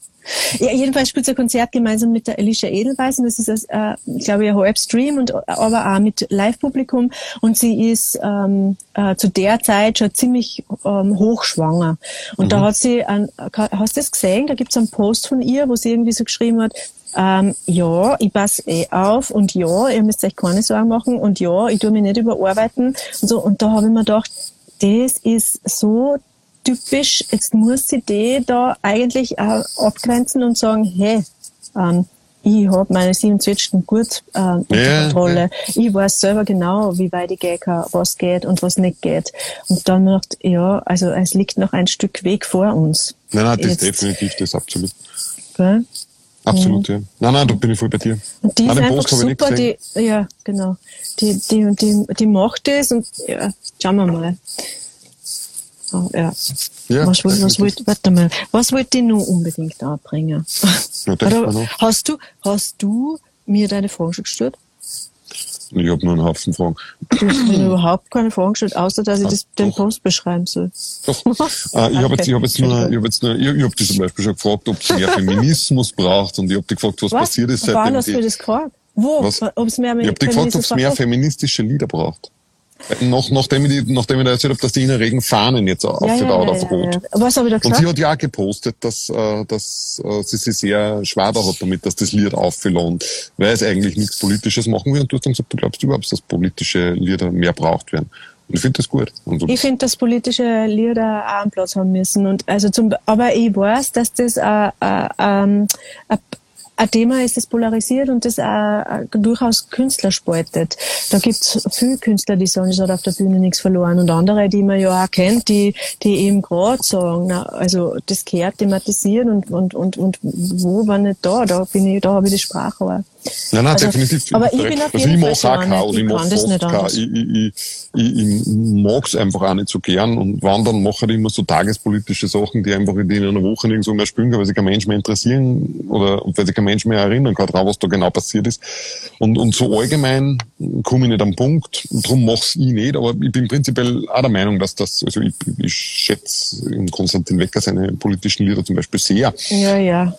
Ja, jedenfalls spielt sie ein Konzert gemeinsam mit der Alicia Edelweiss und das ist, äh, ich glaube, ein Halbstream und aber auch mit Live-Publikum. Und sie ist ähm, äh, zu der Zeit schon ziemlich ähm, hochschwanger. Und da hat sie, ein, hast du das gesehen? Da gibt's einen Post von ihr, wo sie irgendwie so geschrieben hat, ähm, ja, ich passe eh auf und ja, ihr müsst euch keine Sorgen machen und ja, ich tue mich nicht überarbeiten und so. Und da habe ich mir gedacht, das ist so typisch, jetzt muss sie die da eigentlich auch abgrenzen und sagen, hey, ähm, ich habe meine 27. gut ähm, unter Ja, Kontrolle. Ich weiß selber genau, wie weit ich gehen kann, was geht und was nicht geht. Und dann macht, ja, also es liegt noch ein Stück Weg vor uns. Nein, nein, das ist definitiv, das absolut. gell? Absolut, ja. Nein, nein, da bin ich voll bei dir. Und die nein, ist einfach ich super, die, ja, genau. Die, die, die, die macht das und ja, schauen wir mal. Oh, ja. Ja, was, was, was wollt, warte mal, was wollte ich noch unbedingt anbringen? Ja, hast du, hast du mir deine Fragen schon gestellt? Ich habe nur einen Haufen Fragen. Du hast mir überhaupt keine Fragen gestellt, außer dass ich das, den Post beschreiben soll. Doch. Äh, ich habe jetzt, ich hab jetzt nur, ich habe jetzt nur, ich, ich habe dich zum Beispiel schon gefragt, ob es mehr Feminismus braucht und ich habe dich gefragt, was, passiert ist Wann seitdem hast du das gefragt? Wo? Was? Ob es mehr ich habe dich gefragt, ob es mehr feministische Lieder braucht. Äh, Nach, nachdem, ich nachdem ich da erzählt habe, dass die Ina Regen Fahnen jetzt aufgebaut auf Rot. Was habe ich da Und gesagt? sie hat ja auch gepostet, dass, äh, dass äh, sie sich sehr schwer da hat damit, dass das Lied aufgelohnt, weil es eigentlich nichts Politisches machen will. Und du hast dann gesagt, du glaubst überhaupt, dass politische Lieder mehr braucht werden. Und ich finde das gut. Und so Ich finde, dass politische Lieder auch einen Platz haben müssen. Und also zum, aber ich weiß, dass das ein, ein, Thema ist, das polarisiert und das auch durchaus Künstler spaltet. Da gibt's viele Künstler, die sagen, es hat auf der Bühne nichts verloren und andere, die man ja auch kennt, die, die eben gerade sagen, na, also das gehört thematisiert und, und, und, und wo war nicht da, da bin ich, da habe ich die Sprache auch. Nein, nein, also, definitiv. Aber ich bin auf also jeden Fall ich auch kein, ich, mag fast kein. Ich, ich, ich, ich mag es einfach auch nicht so gern und wandern mache ich immer so tagespolitische Sachen, die einfach in einer Woche irgendwo mehr spielen kann, weil sich kein Mensch mehr interessieren oder weil sich kein Mensch mehr erinnern kann daran, was da genau passiert ist. Und, und so allgemein komme ich nicht am Punkt, darum mache ich nicht, aber ich bin prinzipiell auch der Meinung, dass das, also ich, ich schätze Konstantin Wecker seine politischen Lieder zum Beispiel sehr. Ja, ja.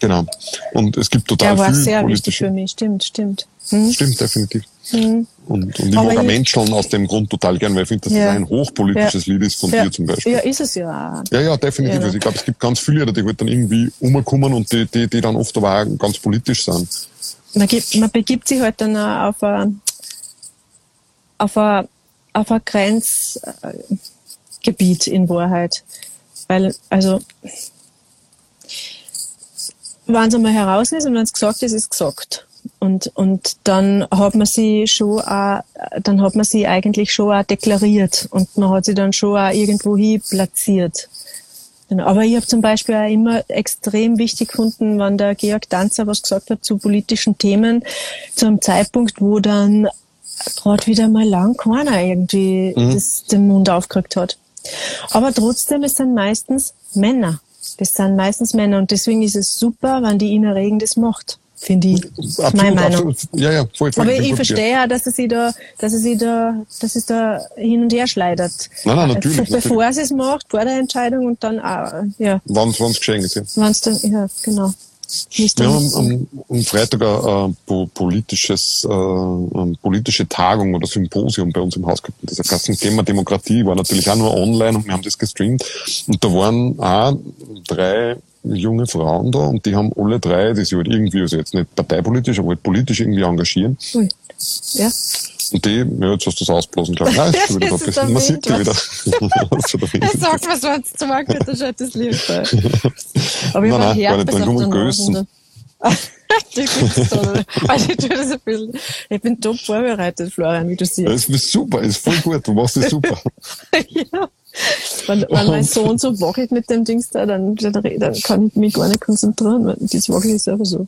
Genau. Und es gibt total Der war sehr politische. wichtig für mich, stimmt, stimmt. Hm? Stimmt, definitiv. Hm. Und, und ich Aber mag ich- Menschen aus dem Grund total gern, weil ich finde, dass Ja. das ein hochpolitisches Lied ist von Ja. dir zum Beispiel. Ja, ist es ja. Ja, ja, definitiv. Ja. Also ich glaube, es gibt ganz viele Lieder, die halt dann irgendwie umkommen und die, die, die dann oft aber auch ganz politisch sind. Man, gibt, man begibt sich halt dann auf ein, auf ein, auf ein Grenzgebiet in Wahrheit. Weil, also, wenn es einmal heraus ist und wenn es gesagt ist, ist gesagt. Und, und dann hat man sie schon auch, dann hat man sie eigentlich schon auch deklariert und man hat sie dann schon auch irgendwo hin platziert. Genau. Aber ich habe zum Beispiel auch immer extrem wichtig gefunden, wenn der Georg Danzer was gesagt hat zu politischen Themen, zu einem Zeitpunkt, wo dann gerade wieder mal lang keiner irgendwie das, den Mund aufgekriegt hat. Aber trotzdem, es sind meistens Männer. Das sind meistens Männer und deswegen ist es super, wenn die Ina Regen das macht, finde ich. Ist meine Absolut, Meinung. absolut. Ja, ja, voll, voll. Aber ich verstehe ja, dass es sie da, dass es sie da, dass es da hin und her schleidert. Nein, nein, natürlich, Bevor sie es macht, vor der Entscheidung und dann auch, ja, Wann es geschehen ist, ja. wenn's dann, ja, genau. Wir haben am, am Freitag ein, ein po- politisches, äh, eine politische Tagung oder Symposium bei uns im Haus gehabt. Das ein Thema Demokratie, war natürlich auch nur online und wir haben das gestreamt. Und da waren auch drei junge Frauen da und die haben alle drei, die sich halt irgendwie, also jetzt nicht parteipolitisch, aber halt politisch irgendwie engagieren. Ui. Ja. Und die, ja, jetzt hast du das ausblasen, ich. Nein, ist wieder ist Man sieht die wieder. Hast du da Wind? Sag was sonst zu machen, das ist das Lied. Aber ich Nein, war nein, gar nicht nur der Größen. Ich bin top vorbereitet, Florian, wie du siehst. Das ist super, ist voll gut, du machst das super. ja. Wenn, wenn mein Sohn so wackelt mit dem Dings da, dann, dann, kann ich mich gar nicht konzentrieren, das wackelt ist einfach so.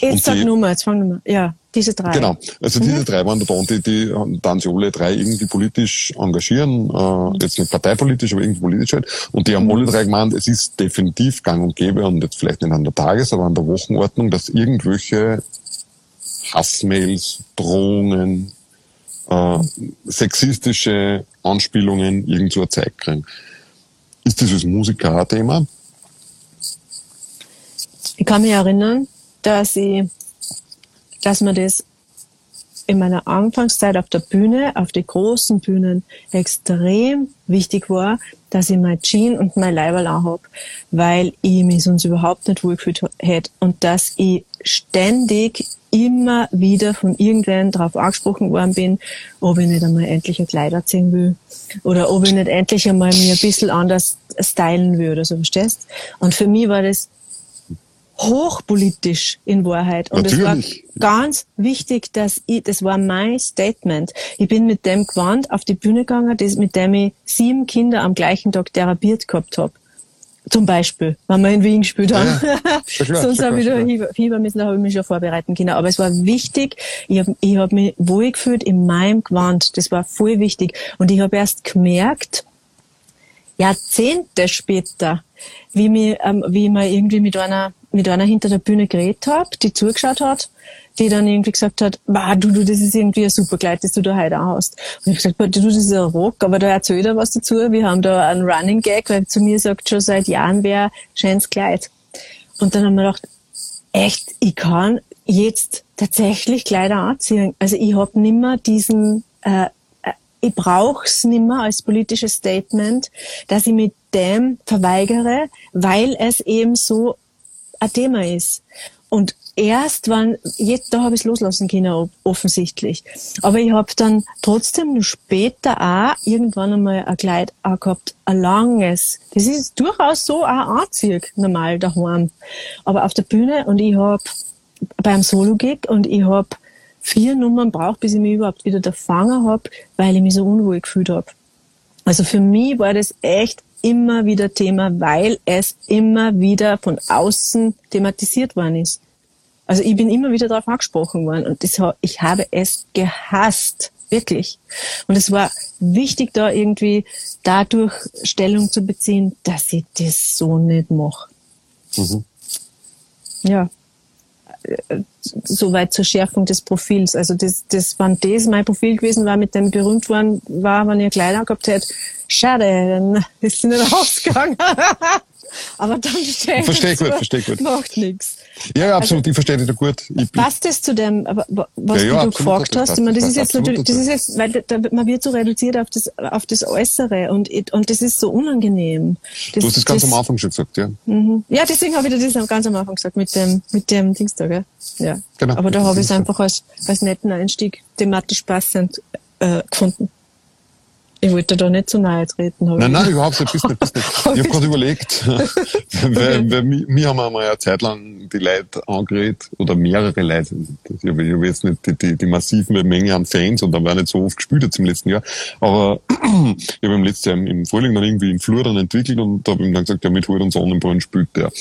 Jetzt sag Nummer, jetzt fang Nummer. Ja, diese drei. Genau. Also diese drei waren da und die, die dann sich alle drei irgendwie politisch engagieren, äh, jetzt nicht parteipolitisch, aber irgendwie politisch halt. Und die haben alle drei gemeint, es ist definitiv gang und gäbe und jetzt vielleicht nicht an der Tages-, aber an der Wochenordnung, dass irgendwelche Hassmails, Drohungen, äh, sexistische Anspielungen irgendwo Zeit kriegen. Ist als Musiker ein Thema? Ich kann mich erinnern, dass ich, dass mir das in meiner Anfangszeit auf der Bühne, auf die großen Bühnen extrem wichtig war, dass ich mein Jean und mein Leiberl anhab, weil ich mich sonst überhaupt nicht wohlgefühlt hätte und dass ich ständig immer wieder von irgendwen darauf angesprochen worden bin, ob ich nicht einmal endlich ein Kleid anziehen will oder ob ich nicht endlich einmal mir ein bisschen anders stylen will oder so, verstehst? Und für mich war das hochpolitisch in Wahrheit. Und es war ganz wichtig, dass ich, das war mein Statement. Ich bin mit dem Gewand auf die Bühne gegangen, das, mit dem ich sieben Kinder am gleichen Tag therapiert gehabt hab. Zum Beispiel, wenn wir in Wien gespielt haben. Ja, klar, Sonst habe ich da Fieber, Fieber müssen, da habe ich mich schon vorbereiten können. Aber es war wichtig, ich habe ich hab mich wohlgefühlt in meinem Gewand. Das war voll wichtig. Und ich habe erst gemerkt, Jahrzehnte später, wie mir, ähm, wie mal irgendwie mit einer, mit einer hinter der Bühne geredet hab, die zugeschaut hat, die dann irgendwie gesagt hat, bah, du, du, das ist irgendwie ein super Kleid, das du da heute hast. Und ich gesagt, "Boah, du, das ist ein Rock, aber da erzähl dir was dazu. Wir haben da einen Running Gag, weil zu mir sagt schon seit Jahren wer, schönes Kleid. Und dann haben wir gedacht, echt, ich kann jetzt tatsächlich Kleider anziehen. Also ich hab nimmer diesen, äh, äh, ich brauch's nimmer als politisches Statement, dass ich mit dem verweigere, weil es eben so ein Thema ist. Und erst wann, jetzt, da habe ich es loslassen können, offensichtlich. Aber ich habe dann trotzdem nur später auch irgendwann einmal ein Kleid angehabt, ein langes. Das ist durchaus so auch anziehig, normal daheim. Aber auf der Bühne und ich habe beim Solo-Gig und ich habe vier Nummern braucht, bis ich mich überhaupt wieder da fangen hab, weil ich mich so unwohl gefühlt hab. Also für mich war das echt immer wieder Thema, weil es immer wieder von außen thematisiert worden ist. Also ich bin immer wieder darauf angesprochen worden und das, ich habe es gehasst. Wirklich. Und es war wichtig, da irgendwie dadurch Stellung zu beziehen, dass ich das so nicht mache. Mhm. Ja. Soweit zur Schärfung des Profils. Also das, das, wenn das mein Profil gewesen war, mit dem berühmt worden war, wenn ihr Kleider gehabt hätte, schade, dann ist sie nicht rausgegangen. Aber dann steht Verstehe gut, verstehe gut. Macht nichts. Ja, ja, absolut, also, ich verstehe dich da gut. Ich passt das zu dem, was ja, ja, du gefragt hast? Ich meine, das, ist jetzt natürlich, das ist jetzt, weil da, man wird so reduziert auf das, auf das Äußere und, und das ist so unangenehm. Das, du hast das ganz am Anfang schon gesagt, ja. Mhm. Ja, deswegen habe ich das ganz am Anfang gesagt, mit dem, mit dem Dienstag, ja. Ja. Genau. Aber da habe ich es einfach als, als netten Einstieg thematisch passend äh, gefunden. Ich wollte da nicht zu nahe treten. Nein, nein, überhaupt nicht. Bist nicht, bist nicht. Ich habe gerade überlegt, weil, weil wir, haben einmal eine Zeit lang die Leute angeredet, oder mehrere Leute. Ich habe hab jetzt nicht die, die, die massive Menge an Fans und dann war nicht so oft gespielt jetzt im letzten Jahr. Aber ich habe im letzten Jahr im Frühling dann irgendwie in Flur dann entwickelt und da habe ich dann gesagt, ja, mit Hut und Sonnenbrunnen spielt der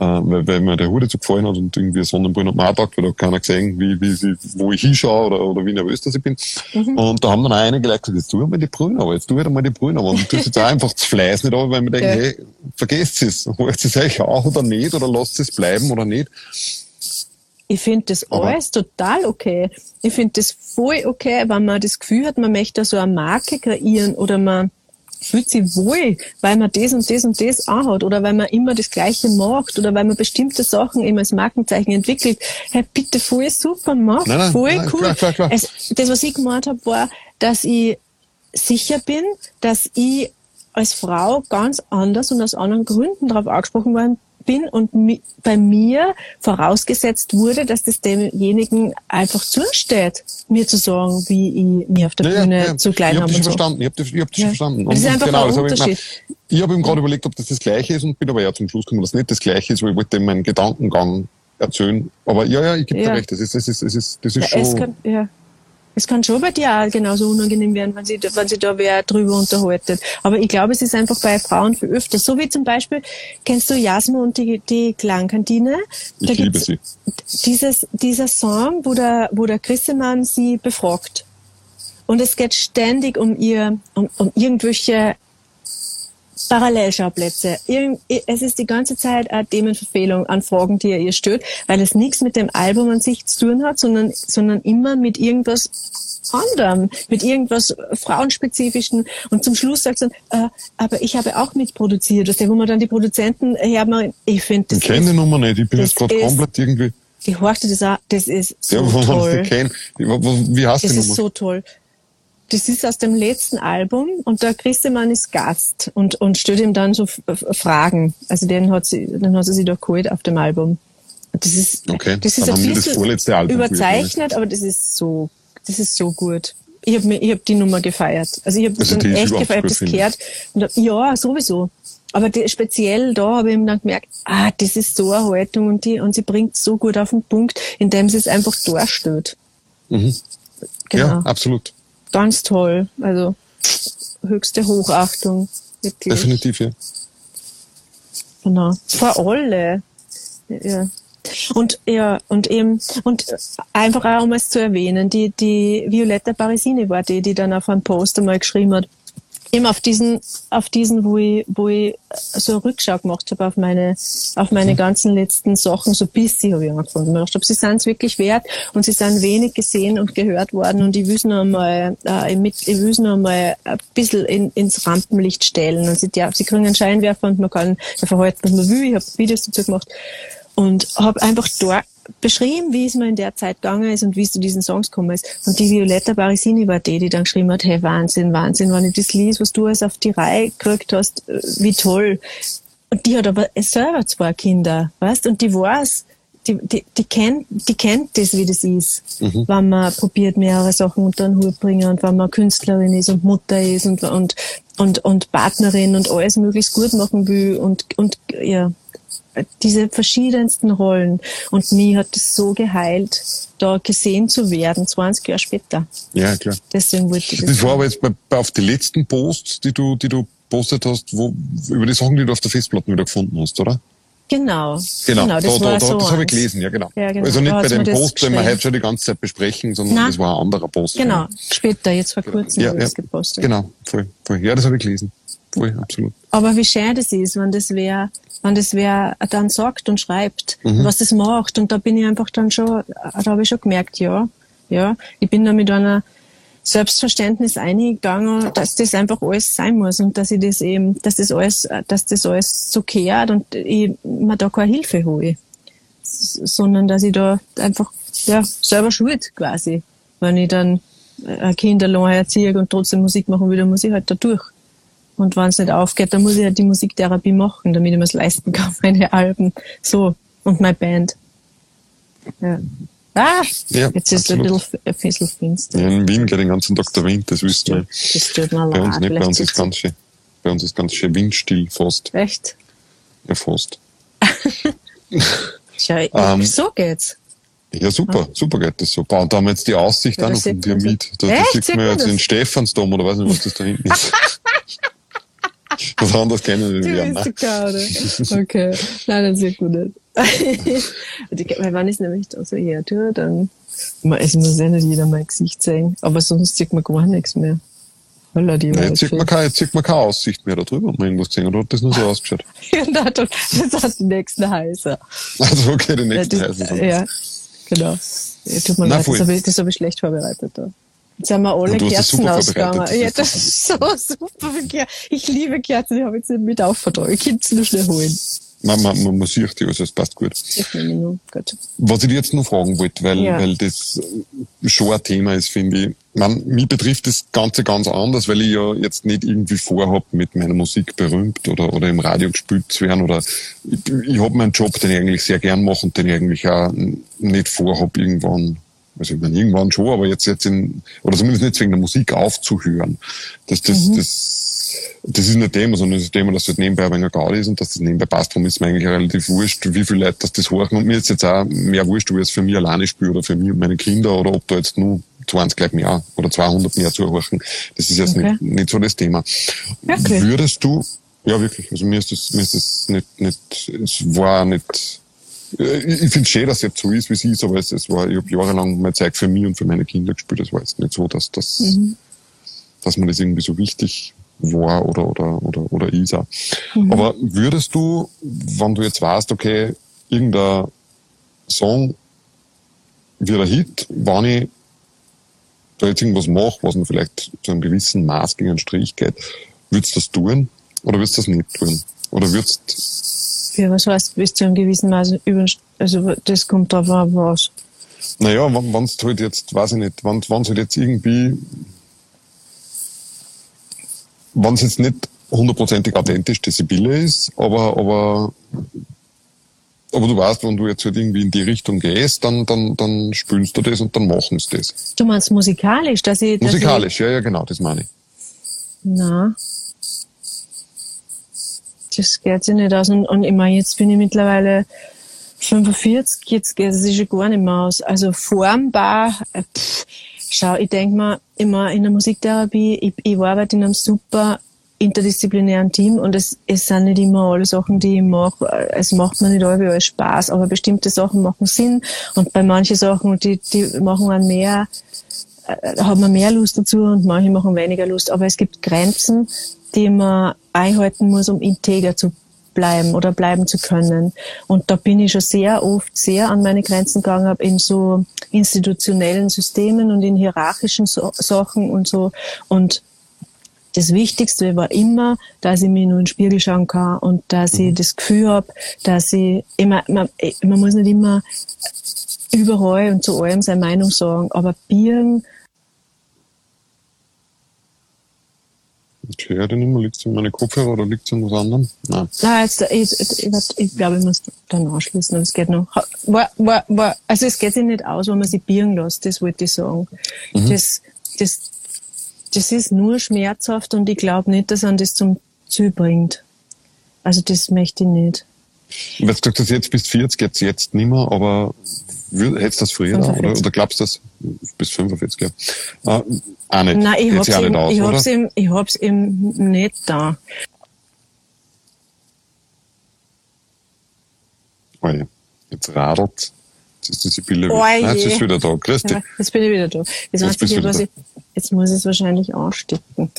äh, weil, weil mir der Hut so gefallen hat und irgendwie Sonnenbrille hat mir auch gedacht, weil da keiner gesehen, wie, wie, wie, wo ich hinschaue oder, oder wie nervös das ich bin. Mhm. Und da haben dann auch einige Leute gesagt, jetzt tu mal die Brühen aber, jetzt tu halt mal die Brühen aber. Und tust jetzt auch einfach das Fleiß nicht aber, weil mir denke, ja. hey, vergesst es, holt es euch auch oder nicht oder lasst es bleiben oder nicht. Ich finde das aber alles total okay. Ich finde das voll okay, wenn man das Gefühl hat, man möchte so eine Marke kreieren oder man fühlt sich wohl, weil man das und das und das anhat oder weil man immer das Gleiche macht oder weil man bestimmte Sachen eben als Markenzeichen entwickelt. Hey, bitte voll super, mach, nein, nein, voll nein, cool. Klar, klar, klar. Es, das, was ich gemeint habe, war, dass ich sicher bin, dass ich als Frau ganz anders und aus anderen Gründen darauf angesprochen worden bin und mi bei mir vorausgesetzt wurde, dass das demjenigen einfach zusteht, mir zu sagen, wie ich mir auf der ja, Bühne ja, zu klein habe. Ich habe so. verstanden, ich habe das, ich hab das ja. verstanden. Und das ist einfach genau, ein Unterschied. Ich, ich habe ihm gerade überlegt, ob das das Gleiche ist und bin aber ja zum Schluss gekommen, dass es nicht das Gleiche ist, weil ich wollte ihm meinen Gedankengang erzählen. Aber ja, ja, ich gebe dir recht, das ist, das ist, das ist, das ist schon... Kann, ja. Es kann schon bei dir auch genauso unangenehm werden, wenn sich, wenn sich da wer drüber unterhaltet. Aber ich glaube, es ist einfach bei Frauen viel öfter. So wie zum Beispiel, kennst du Jasmo und die, die Klangkantine? Da ich liebe sie. Dieses, dieser Song, wo der, wo der Christemann sie befragt. Und es geht ständig um ihr, um, um irgendwelche Parallelschauplätze. Es ist die ganze Zeit eine Themenverfehlung an Fragen, die er ihr stört, weil es nichts mit dem Album an sich zu tun hat, sondern, sondern immer mit irgendwas anderem, mit irgendwas Frauenspezifischen. Und zum Schluss sagt sie dann, äh, aber ich habe auch mitproduziert. Das wo man dann die Produzenten hermachen, ich finde das. Ich kenne die Nummer nicht, ich bin jetzt gerade komplett irgendwie. Ich horchte das auch, das ist so ja, toll. Wie heißt das die Nummer? Das ist so toll. Das ist aus dem letzten Album und der Christemann ist Gast und, und stellt ihm dann so Fragen. Also den hat sie, den hat sie sich da geholt auf dem Album. Das ist, okay. das ist ein bisschen das überzeichnet, aber das ist so, das ist so gut. Ich habe ich hab die Nummer gefeiert. Also ich habe also echt gefeiert, ich hab das gehört. Und, ja, sowieso. Aber die, speziell da habe ich eben dann gemerkt, ah, das ist so eine Haltung und die, und sie bringt so gut auf den Punkt, indem sie es einfach darstellt. Mhm. Genau. Ja, absolut ganz toll. Also höchste Hochachtung. Wirklich. Definitiv, ja. Genau. Vor alle. Ja. Und ja, und eben, und einfach auch um es zu erwähnen, die, die Violetta Parisini war die, die dann auf einem Post einmal geschrieben hat, eben auf diesen, auf diesen, wo ich, wo ich so eine Rückschau gemacht habe auf meine, auf meine ganzen letzten Sachen, so bis sie habe ich angefangen. Ich glaube, sie sind es wirklich wert und sie sind wenig gesehen und gehört worden und ich will noch einmal, äh, mit, ich will noch einmal ein bisschen in, ins Rampenlicht stellen und sie, ja, sie kriegen einen Scheinwerfer und man kann verhalten, was man will. Ich habe Videos dazu gemacht und habe einfach dort beschrieben, wie es mir in der Zeit gegangen ist und wie es zu diesen Songs gekommen ist. Und die Violetta Barisini war die, die dann geschrieben hat, hey, Wahnsinn, Wahnsinn, wenn ich das liest, was du alles auf die Reihe gekriegt hast, äh, wie toll. Und die hat aber selber zwei Kinder, weißt, und die weiß, die, die, die kennt, die kennt das, wie das ist, mhm. wenn man probiert, mehrere Sachen unter den Hut bringen und wenn man Künstlerin ist und Mutter ist und, und, und, und Partnerin und alles möglichst gut machen will und, und, ja, diese verschiedensten Rollen. Und mich hat es so geheilt, da gesehen zu werden, 20 Jahre später. Ja, klar. Deswegen wollte ich das. Das war aber jetzt bei, auf die letzten Posts, die du, die du postet hast, wo, über die Sachen, die du auf der Festplatte wieder gefunden hast, oder? Genau. Genau, genau da, das da, war da, so das habe ich gelesen, ja genau. Ja, genau. Also nicht Da bei dem mir Post, den wir heute schon die ganze Zeit besprechen, sondern Nein. das war ein anderer Post. Genau, später, jetzt vor kurzem Ja, ja. das gepostet. Genau, voll, voll. Ja, das habe ich gelesen. Voll, absolut. Aber wie schön das ist, wenn das wer, wenn das wer dann sagt und schreibt, Mhm. was das macht. Und da bin ich einfach dann schon, da habe ich schon gemerkt, ja, ja, ich bin da mit einer Selbstverständnis eingegangen, dass das einfach alles sein muss und dass ich das eben, dass das alles, dass das alles so kehrt und ich mir da keine Hilfe hole. Sondern dass ich da einfach, ja, selber schuld quasi. Wenn ich dann ein Kind allein erziehe und trotzdem Musik machen will, dann muss ich halt da durch. Und wenn es nicht aufgeht, dann muss ich halt die Musiktherapie machen, damit ich mir es leisten kann, meine Alben. So. Und meine Band. Ja. Ah, Ja, jetzt ist es ein bisschen, ein bisschen finster. Ja, in Wien geht den ganzen Tag der Wind, das wissen wir. Das tut mir Bei uns leid. nicht, bei uns ist ganz schön, bei uns ist ganz schön windstill, fast. Echt? Ja, fast. Schau, Ähm, so geht's. Ja, super, super geht das so. Boah, Und da haben wir jetzt die Aussicht Ja, auch noch von dir mit. Da, da sieht man jetzt den Stephansdom oder weiß nicht, was das da hinten ist. Was anderes kennen wir die Kaude. Okay. Nein, das ist gut Weil wenn ich es nämlich da so her tue, dann, es muss ja nicht jeder mein Gesicht sehen, aber sonst sieht man gar nichts mehr. Holla, die Ja, jetzt, sieht man keine, jetzt sieht man keine Aussicht mehr da drüber, hat man irgendwas gesehen, oder hat das nur so ausgeschaut? Ja, das hat die nächsten Heiser. Also, okay, die nächsten ja, sind. ja, genau. Ja, tut mir Na, leid, das habe ich, hab ich schlecht vorbereitet. Da. Jetzt haben wir alle Kerzen ausgegangen. Ja, das ist so super. Ich liebe Kerzen, die habe ich jetzt nicht mit aufvertragen. Ich kann sie nur schnell holen. Man, man, man, man sieht die, also es passt gut. Ich nehme nur. Gut. Was ich dir jetzt noch fragen wollte, weil, Ja. weil das schon ein Thema ist, finde ich. Man, mich betrifft das Ganze ganz anders, weil ich ja jetzt nicht irgendwie vorhab, mit meiner Musik berühmt oder, oder im Radio gespielt zu werden. Oder ich, ich habe meinen Job, den ich eigentlich sehr gern mache und den ich eigentlich auch nicht vorhab, irgendwann, also ich meine, irgendwann schon, aber jetzt, jetzt in, oder zumindest nicht wegen der Musik aufzuhören. Das, das, das, das ist nicht Thema, sondern das ist Thema, dass das nebenbei ein wenig Gaudi ist und dass das nebenbei passt. Darum ist mir eigentlich relativ wurscht, wie viele Leute das, das hören. Und mir ist jetzt auch mehr wurscht, ob ich es für mich alleine spiele oder für mich und meine Kinder oder ob da jetzt nur 20 Leute mehr oder 200 mehr zuhören. Das ist jetzt Okay. nicht, nicht so das Thema. Wirklich? Würdest du, ja wirklich, also mir ist das, mir ist das nicht, nicht, es war nicht, ich ich finde es schön, dass es jetzt so ist, wie es ist, aber es, es war, ich habe jahrelang meine Zeit für mich und für meine Kinder gespielt. Es war jetzt nicht so, dass das, dass mir das irgendwie so wichtig war oder, oder, oder, oder ist auch. Aber würdest du, wenn du jetzt weißt, okay, irgendein Song wird ein Hit, wenn ich da jetzt irgendwas mache, was mir vielleicht zu einem gewissen Maß gegen einen Strich geht, würdest du das tun oder würdest du das nicht tun? Oder würdest, Für was heißt bis zu einem gewissen Maß über, also das kommt drauf an, was. naja, wenn es halt jetzt, weiß ich nicht, wenn es halt jetzt irgendwie, wenn es jetzt nicht hundertprozentig authentisch die Sibylle ist, aber, aber, aber du weißt, wenn du jetzt halt irgendwie in die Richtung gehst, dann, dann, dann spülst du das und dann machen sie das. Du meinst musikalisch, dass ich. Dass Musikalisch, ja, ja, genau, das meine ich. Ich, na. Das geht sich nicht aus. Und, und ich meine, jetzt bin ich mittlerweile 45, jetzt geht es sich gar nicht mehr aus. Also formbar, äh, pff, schau, ich denk mir immer in der Musiktherapie, ich, ich arbeite in einem super interdisziplinären Team und es, es sind nicht immer alle Sachen, die ich mache, es macht mir nicht alles Spaß, aber bestimmte Sachen machen Sinn und bei manchen Sachen, die, die machen einen mehr, hat man mehr Lust dazu und manche machen weniger Lust. Aber es gibt Grenzen, die man einhalten muss, um integer zu bleiben oder bleiben zu können. Und da bin ich schon sehr oft sehr an meine Grenzen gegangen, in so institutionellen Systemen und in hierarchischen so Sachen und so. Und das Wichtigste war immer, dass ich mich nur in den Spiegel schauen kann und dass ich das Gefühl habe, dass ich immer, man, man muss nicht immer überall und zu allem seine Meinung sagen, aber Bieren, Höre den immer, liegt es in meine Kopfhörer oder liegt es an was anderem? Nein. na, jetzt, ich, ich, ich, glaube, ich muss dann anschließen, aber es geht noch. War, war, war, also es geht sich nicht aus, wenn man sich bieren lässt, das wollte ich sagen. Das, das, das ist nur schmerzhaft und ich glaube nicht, dass man das zum Ziel bringt. Also das möchte ich nicht. Weil du gesagt hast, jetzt bis 40, jetzt, jetzt nicht mehr, aber hättest du das früher, 45. oder? Oder glaubst du das? Bis 45, ja. Äh, auch nicht. Nein, ich hab's, ja nicht aus, ich, hab's eben, ich hab's eben nicht da. Oh je, jetzt radelt. Jetzt ist die Sibylle Oh. Nein, jetzt ist wieder da. Dich. Ja, jetzt bin ich wieder da. Jetzt, Jetzt ich, was ich, jetzt muss ich es wahrscheinlich anstecken.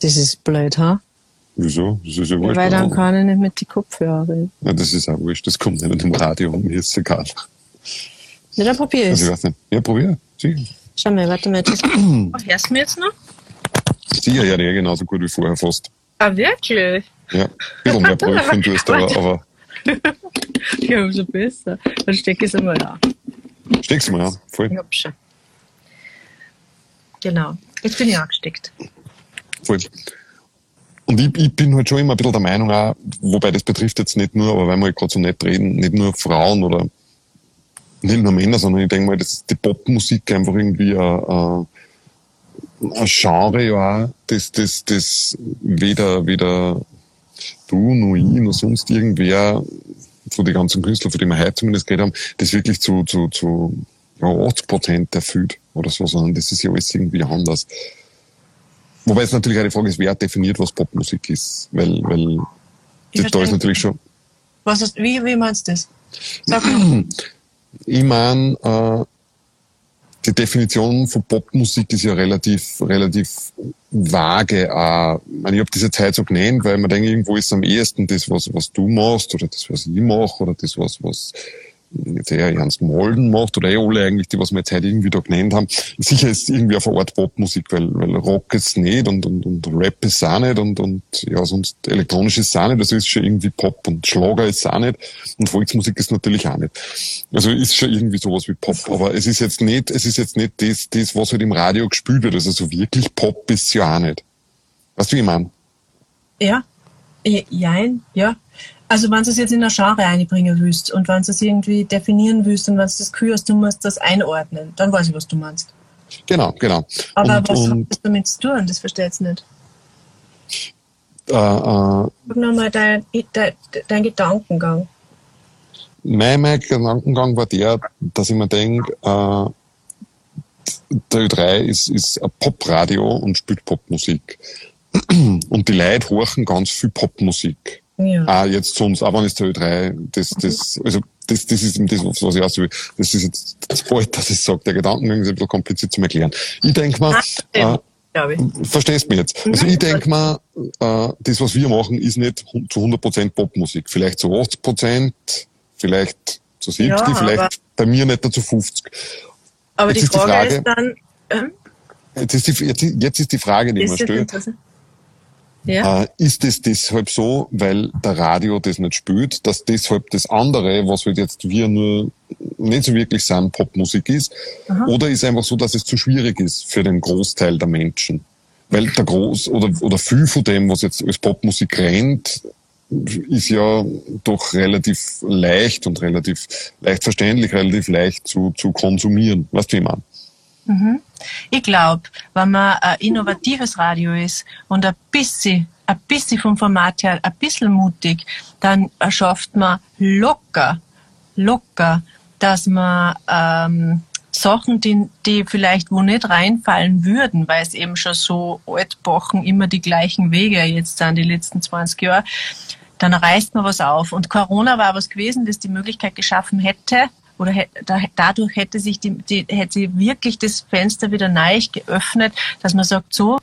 Das ist blöd, ha? Wieso? Das ist ja wurscht. Weil dann kann ich nicht mit den Kopfhörer reden. Ja, das ist auch wurscht. Das kommt nicht im Radio um. Mir ist egal. Ja, dann probier ich ich es. weiß nicht. Ja, probier. Sicher. Schau mal, warte mal. Das oh, hörst du mich jetzt noch? Sicher, ja, der genauso gut wie vorher fast. Ah, wirklich? Ja, ein bisschen mehr Brötchen tust du, aber, aber Ja, umso besser. Dann stecke ich es einmal an. steck's mal, ja. Voll, Ich hab schon. Genau. Jetzt bin ich angesteckt. voll. Und ich, ich bin halt schon immer ein bisschen der Meinung auch, wobei das betrifft jetzt nicht nur, aber weil wir halt gerade so nett reden, nicht nur Frauen oder nicht nur Männer, sondern ich denke mal, dass die Popmusik einfach irgendwie ein, ein, ein Genre auch, das, das, das weder, weder du, noch ich, noch sonst irgendwer von den ganzen Künstlern, von denen wir heute zumindest geredet haben, das wirklich zu, zu, zu ja, 80 Prozent erfüllt oder so, sondern das ist ja alles irgendwie anders. Wobei es natürlich eine Frage ist, wer definiert, was Popmusik ist, weil, weil das, da ist natürlich schon, Was ist, wie, wie meinst du das? Sag mal. ich meine, äh, die Definition von Popmusik ist ja relativ, relativ vage. Äh, ich, meine, ich habe diese Zeit so genannt, weil man denkt, irgendwo ist am ehesten das, was, was du machst, oder das, was ich mache, oder das, was, was eher Ernst Molden macht, oder eh alle eigentlich, die, was wir jetzt heute irgendwie da genannt haben. Sicher ist irgendwie auf eine Art Popmusik, weil, weil Rock ist nicht und, und, und Rap ist auch nicht und, und ja, sonst elektronisch ist auch nicht. Das ist schon irgendwie Pop und Schlager ist auch nicht und Volksmusik ist natürlich auch nicht. Also ist schon irgendwie sowas wie Pop, aber es ist jetzt nicht, es ist jetzt nicht das, das was halt im Radio gespielt wird. Also so wirklich Pop ist ja auch nicht. Weißt du, wie ich meine? Ja. Ja, Jein, ja. Also wenn du es jetzt in ein Genre einbringen willst und wenn du es irgendwie definieren willst und wenn du das Gefühl hast, du musst das einordnen, dann weiß ich, was du meinst. Genau, genau. Aber und, was und, hat das damit zu tun? Das verstehe ich nicht. äh, äh, Sag nochmal dein, dein, dein Gedankengang. mein, mein Gedankengang war der, dass ich mir denke, äh, der Ö3 ist, ist ein Popradio und spielt Popmusik. Und die Leute horchen ganz viel Popmusik. Ja. Ah, jetzt sonst, auch wenn es der Ö3, das, das, also, das, das ist das, was ich aus will. Das ist jetzt das bald, dass ich sage, der Gedankengang ist ein bisschen kompliziert zu erklären. Ich denke mal, Ah, äh, verstehst mich jetzt? Also Mhm. ich denke mal, äh, das, was wir machen, ist nicht zu 100% Popmusik. Vielleicht zu 80%, vielleicht zu 70%, Ja, vielleicht bei mir nicht zu 50%. Aber die ist die Frage, Frage- ist dann, ähm, Jetzt ist die, jetzt, jetzt ist die Frage, die ich mir ist jetzt stelle. interessant. Ja. Äh, ist es deshalb so, weil der Radio das nicht spielt, dass deshalb das andere, was halt jetzt wir nur nicht so wirklich sind, Popmusik ist? Oder ist einfach so, dass es zu schwierig ist für den Großteil der Menschen? Weil der Groß oder, oder viel von dem, was jetzt als Popmusik rennt, ist ja doch relativ leicht und relativ leicht verständlich, relativ leicht zu, zu konsumieren. Weißt du, wie ich meine? Ich glaube, wenn man ein innovatives Radio ist und ein bisschen, ein bisschen vom Format her, ein bisschen mutig, dann schafft man locker, locker, dass man ähm, Sachen, die, die vielleicht wo nicht reinfallen würden, weil es eben schon so altbachen immer die gleichen Wege jetzt sind, die letzten 20 Jahre, dann reißt man was auf. Und Corona war was gewesen, das die Möglichkeit geschaffen hätte, oder dadurch hätte sich die, die, hätte wirklich das Fenster wieder neu geöffnet, dass man sagt, so,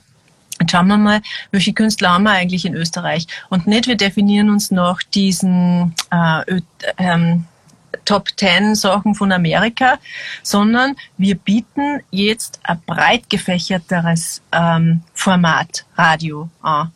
Jetzt schauen wir mal, welche Künstler haben wir eigentlich in Österreich. Und nicht, wir definieren uns nach diesen äh, ähm, Top Ten Sachen von Amerika, sondern wir bieten jetzt ein breit gefächerteres ähm, Format Radio an.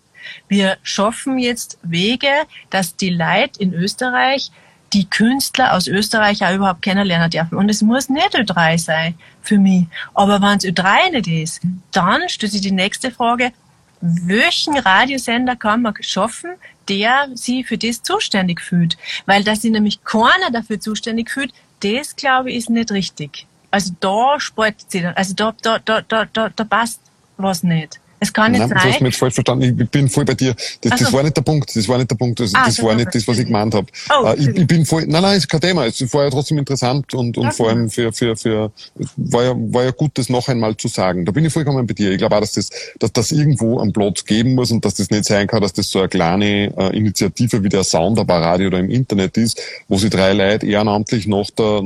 Wir schaffen jetzt Wege, dass die Leute in Österreich die Künstler aus Österreich auch überhaupt kennenlernen dürfen. Und es muss nicht Ö3 sein für mich. Aber wenn es Ö3 nicht ist, dann stellt sich die nächste Frage, welchen Radiosender kann man schaffen, der sie für das zuständig fühlt? Weil dass sie nämlich keiner dafür zuständig fühlt, das glaube ich ist nicht richtig. Also da spaltet sie dann, also da, da, da, da, da, da passt was nicht. Es kann nicht Nein, sein. Du hast mich jetzt falsch verstanden. Ich bin voll bei dir. Das, das so. war nicht der Punkt. Das war nicht der Punkt. Das, Ah, das war nicht das, was ich gemeint habe. Oh, Äh, ich, ich bin voll, nein, nein, ist kein Thema. Es war ja trotzdem interessant und, und Ja, vor allem für, für, für, war ja, war ja gut, das noch einmal zu sagen. Da bin ich vollkommen bei dir. Ich glaube auch, dass das, dass das irgendwo einen Platz geben muss und dass das nicht sein kann, dass das so eine kleine äh, Initiative wie der Sound Radio oder im Internet ist, wo sie drei Leute ehrenamtlich nach der